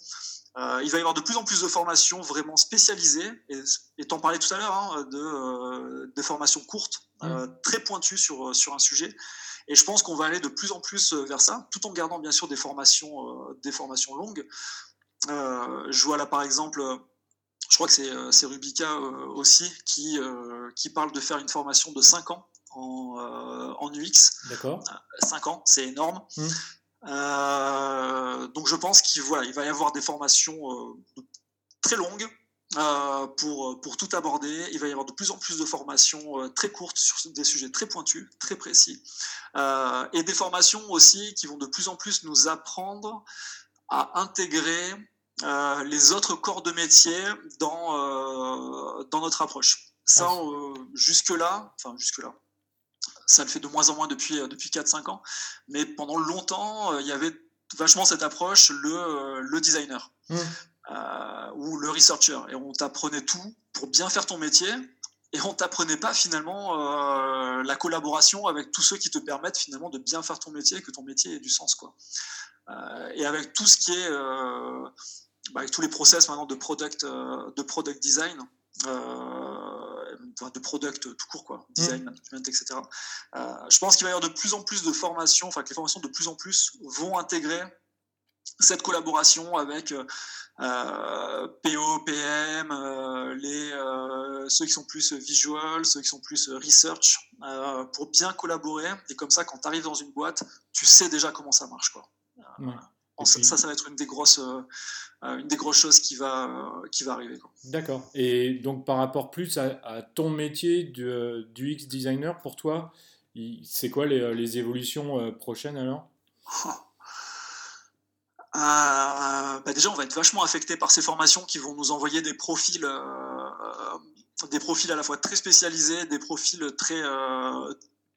il va y avoir de plus en plus de formations vraiment spécialisées, et, et t'en parlais tout à l'heure, hein, de, de, formations courtes, mm. très pointues sur, sur un sujet. Et je pense qu'on va aller de plus en plus vers ça, tout en gardant bien sûr des formations, des formations longues. je vois là par exemple je crois que c'est Rubica aussi qui, qui parle de faire une formation de 5 ans en, en UX. D'accord. 5 ans, c'est énorme. Mmh. donc je pense qu'il voilà, il va y avoir des formations très longues euh, pour, pour tout aborder. Il va y avoir de plus en plus de formations euh, très courtes sur des sujets très pointus, très précis, euh, et des formations aussi qui vont de plus en plus nous apprendre à intégrer les autres corps de métier dans, dans notre approche. Ça, jusque-là, enfin jusque-là, ça le fait de moins en moins depuis, depuis 4-5 ans, mais pendant longtemps, il y avait vachement cette approche, le, le designer. Mmh. Euh, ou le researcher. Et on t'apprenait tout pour bien faire ton métier. Et on t'apprenait pas finalement euh, la collaboration avec tous ceux qui te permettent finalement de bien faire ton métier, que ton métier ait du sens. Quoi. Euh, et avec tout ce qui est, bah, avec tous les process maintenant de product, de product design, de product tout court, quoi, design, mmh. management, etc. je pense qu'il va y avoir de plus en plus de formations, enfin que les formations de plus en plus vont intégrer cette collaboration avec euh, PO, PM, euh, les, euh, ceux qui sont plus visual, ceux qui sont plus research, pour bien collaborer. Et comme ça, quand tu arrives dans une boîte, tu sais déjà comment ça marche. Quoi. Ça, ça va être une des grosses, une des grosses choses qui va, qui va arriver. D'accord. Et donc, par rapport plus à, ton métier du, du X designer, pour toi, c'est quoi les, les évolutions prochaines alors? Oh. [laughs] Euh, bah déjà, on va être vachement affecté par ces formations qui vont nous envoyer des profils, euh, des profils à la fois très spécialisés, des profils très, euh,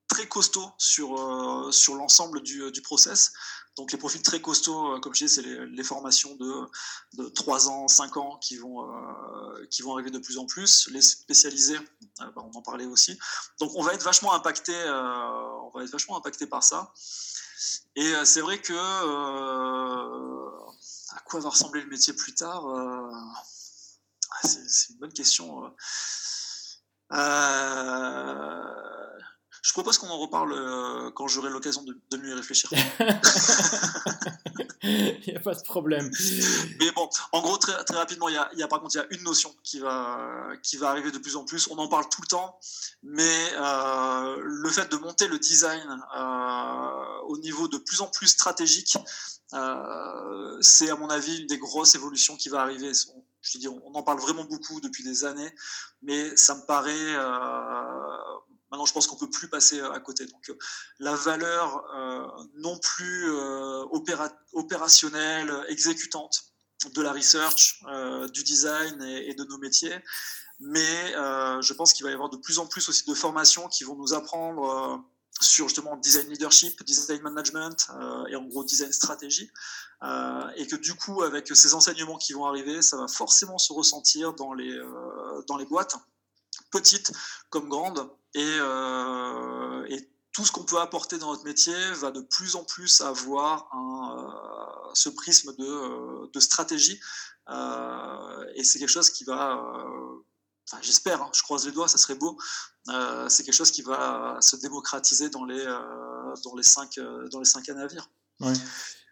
très costauds sur, sur l'ensemble du, du, process. Donc les profils très costauds, comme je disais, c'est les, formations de, de 3 ans, 5 ans qui vont, qui vont arriver de plus en plus. Les spécialisés, bah, on en parlait aussi. Donc on va être vachement impacté, on va être vachement impacté par ça. Et euh, c'est vrai que euh, à quoi va ressembler le métier plus tard euh, ah, C'est une bonne question. Je propose qu'on en reparle quand j'aurai l'occasion de, de, mieux y réfléchir. [laughs] Il n'y a pas de problème. Mais bon, en gros, très, très rapidement, il y, a, il y a, par contre, il y a une notion qui va, qui va arriver de plus en plus. On en parle tout le temps, mais euh, le fait de monter le design euh, au niveau de plus en plus stratégique, euh, c'est à mon avis une des grosses évolutions qui va arriver. je veux dire, on en parle vraiment beaucoup depuis des années, mais ça me paraît Maintenant, je pense qu'on peut plus passer euh, à côté. Donc, euh, la valeur euh, non plus opérationnelle, exécutante de la research, du design et, de nos métiers, mais je pense qu'il va y avoir de plus en plus aussi de formations qui vont nous apprendre sur justement design leadership, design management et en gros design stratégie. et que du coup, avec ces enseignements qui vont arriver, ça va forcément se ressentir dans les, dans les boîtes, petites comme grandes, euh, et, tout ce qu'on peut apporter dans notre métier va de plus en plus avoir un, euh, ce prisme de, euh, stratégie. et c'est quelque chose qui va, enfin, j'espère, hein, je croise les doigts, ça serait beau. c'est quelque chose qui va se démocratiser dans les, dans les, cinq, dans les cinq années à venir.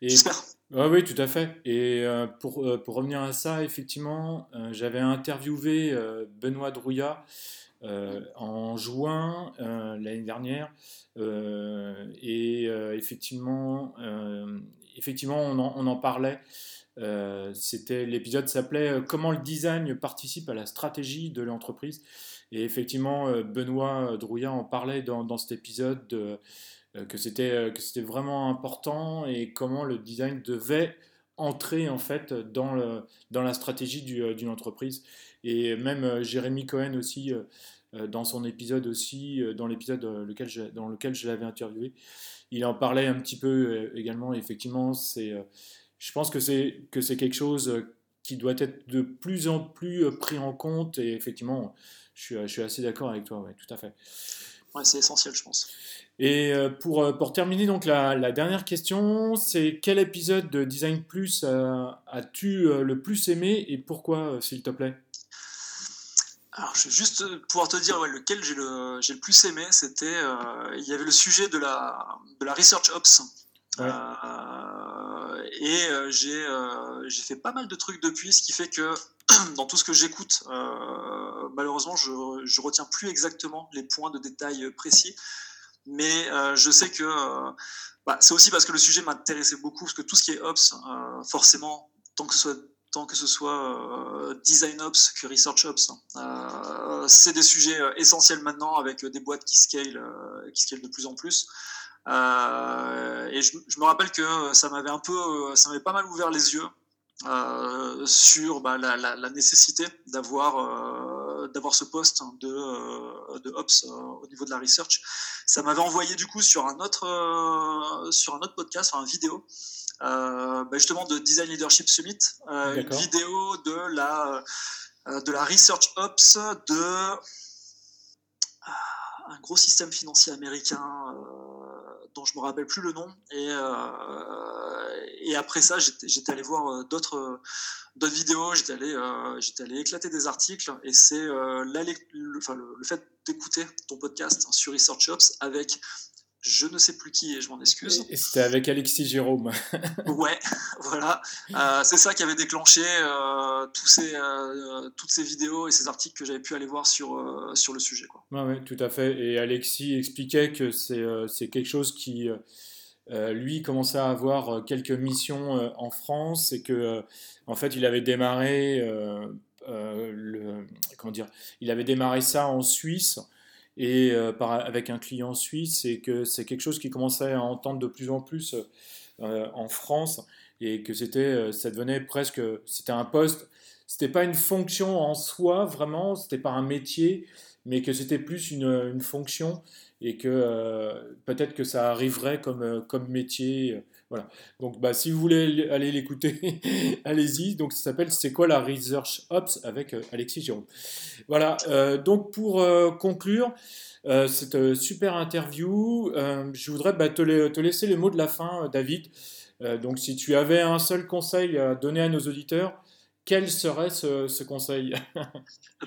J'espère. oui, tout à fait. Et pour, pour, revenir à ça, effectivement, j'avais interviewé Benoît Drouillat euh, en juin euh, l'année dernière. Euh, et effectivement, effectivement on en, parlait. C'était l'épisode s'appelait Comment le design participe à la stratégie de l'entreprise. Et effectivement, Benoît Drouillat en parlait dans, dans cet épisode que c'était que c'était vraiment important et comment le design devait entrer en fait dans, le, dans la stratégie d'une entreprise. Et même Jérémy Cohen aussi dans son épisode aussi, euh, dans l'épisode euh, dans lequel je l'avais interviewé. Il en parlait un petit peu également. effectivement, c'est, je pense que c'est, que c'est quelque chose qui doit être de plus en plus pris en compte. Et effectivement, je suis, je suis assez d'accord avec toi, ouais, tout à fait. Ouais, c'est essentiel, je pense. Et pour, pour terminer, donc la, la dernière question, c'est quel épisode de Design Plus as-tu le plus aimé et pourquoi, s'il te plaît? Alors, je vais juste pouvoir te dire lequel j'ai le, le, plus aimé. C'était, euh, il y avait le sujet de la, de la Research Ops. Euh, et j'ai fait pas mal de trucs depuis, ce qui fait que [clears throat] dans tout ce que j'écoute, malheureusement, je, je retiens plus exactement les points de détail précis, mais je sais que bah, c'est aussi parce que le sujet m'intéressait beaucoup, parce que tout ce qui est Ops, forcément, tant que ce soit que ce soit design ops que research ops. Hein. c'est des sujets essentiels maintenant avec des boîtes qui scale, qui scale de plus en plus. Euh, et je, me rappelle que ça m'avait un peu, ça m'avait pas mal ouvert les yeux euh, sur bah, la, nécessité d'avoir euh, d'avoir ce poste de, de Ops au niveau de la research. Ça m'avait envoyé du coup sur un autre sur un autre podcast, enfin, une vidéo. Bah, justement de Design Leadership Summit, une vidéo de la de la research ops de un gros système financier américain dont je me rappelle plus le nom. Et, euh, et après ça, j'étais allé voir euh, d'autres d'autres vidéos, j'étais allé, euh, allé éclater des articles. Et c'est le, enfin, le, fait d'écouter ton podcast sur Research Ops avec je ne sais plus qui et je m'en excuse. Et c'était avec Alexis Jérôme. [laughs] ouais, [laughs] voilà. c'est ça qui avait déclenché tous ces, toutes ces vidéos et ces articles que j'avais pu aller voir sur, sur le sujet. Quoi. Oui, tout à fait. Et Alexis expliquait que c'est, c'est quelque chose qui, lui, commençait à avoir quelques missions en France et que, en fait, il avait démarré, le, comment dire, il avait démarré ça en Suisse et euh, avec un client suisse, et que c'est quelque chose qui commençait à entendre de plus en plus euh, en France, et que c'était, euh, ça devenait presque, c'était un poste, c'était pas une fonction en soi vraiment, c'était pas un métier, mais que c'était plus une, une, fonction, et que peut-être que ça arriverait comme, comme métier. Voilà. Donc, bah, si vous voulez aller l'écouter, [laughs] allez-y. Donc, ça s'appelle C'est quoi la Research Ops avec euh, Alexis Jérôme. Voilà. Euh, donc, pour euh, conclure cette super interview, je voudrais bah, te, te, laisser les mots de la fin, David. donc, si tu avais un seul conseil à donner à nos auditeurs, quel serait ce, conseil? [laughs]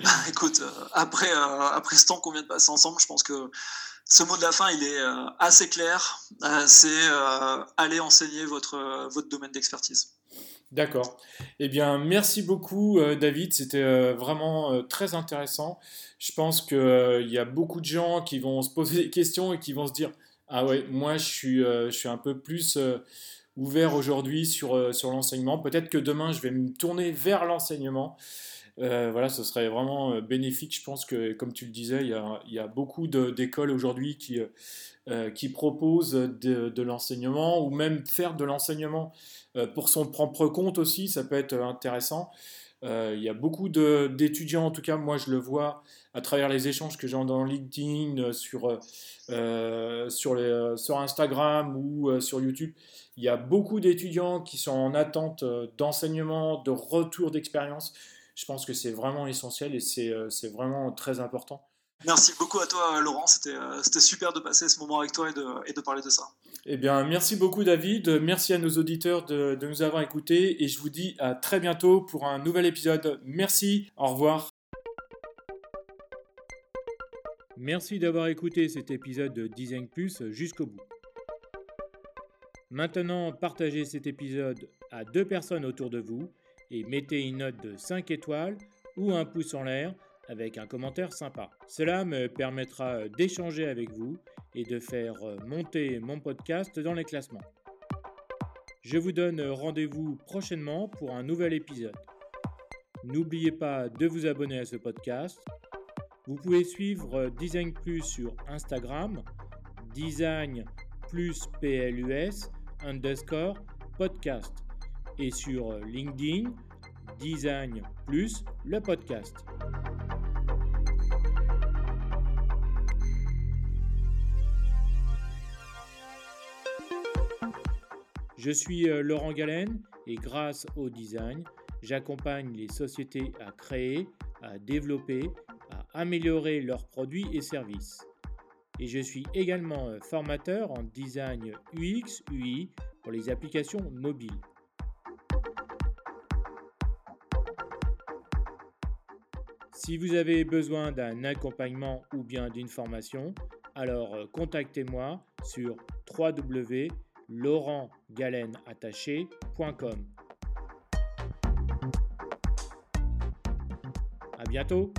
Bah, Écoute, après, après ce temps qu'on vient de passer ensemble, je pense que ce mot de la fin, il est euh, assez clair. Euh, c'est euh, aller enseigner votre, domaine d'expertise. D'accord. Eh bien, merci beaucoup, David. C'était vraiment très intéressant. Je pense qu'il y a beaucoup de gens qui vont se poser des questions et qui vont se dire Ah ouais, moi, je suis, un peu plus ouvert aujourd'hui sur l'enseignement. Peut-être que demain, je vais me tourner vers l'enseignement. Euh, voilà, ce serait vraiment euh, bénéfique. Je pense que, comme tu le disais, il y a, beaucoup d'écoles aujourd'hui qui, euh, qui proposent de, l'enseignement ou même faire de l'enseignement pour son propre compte aussi. Ça peut être intéressant. il y a beaucoup d'étudiants, en tout cas, moi je le vois à travers les échanges que j'ai dans LinkedIn, sur, sur, sur Instagram ou sur YouTube. Il y a beaucoup d'étudiants qui sont en attente d'enseignement, de retour d'expérience je pense que c'est vraiment essentiel et euh, c'est vraiment très important. Merci beaucoup à toi, Laurent. Euh, c'était super de passer ce moment avec toi et de, et de parler de ça. Eh bien, merci beaucoup, David. Merci à nos auditeurs de, de nous avoir écoutés et je vous dis à très bientôt pour un nouvel épisode. Merci. Au revoir. Merci d'avoir écouté cet épisode de Design Plus jusqu'au bout. Maintenant, partagez cet épisode à deux personnes autour de vous et mettez une note de 5 étoiles ou un pouce en l'air avec un commentaire sympa. Cela me permettra d'échanger avec vous et de faire monter mon podcast dans les classements. Je vous donne rendez-vous prochainement pour un nouvel épisode. N'oubliez pas de vous abonner à ce podcast. Vous pouvez suivre Design Plus sur Instagram, Design plus PLUS underscore podcast et sur LinkedIn, Design plus le podcast. Je suis euh, Laurent Galen et grâce au design, j'accompagne les sociétés à créer, à développer, à améliorer leurs produits et services. Et je suis également euh, formateur en design UX, UI pour les applications mobiles. Si vous avez besoin d'un accompagnement ou bien d'une formation, alors euh, contactez-moi sur www.laurentgalenattaché.com. À bientôt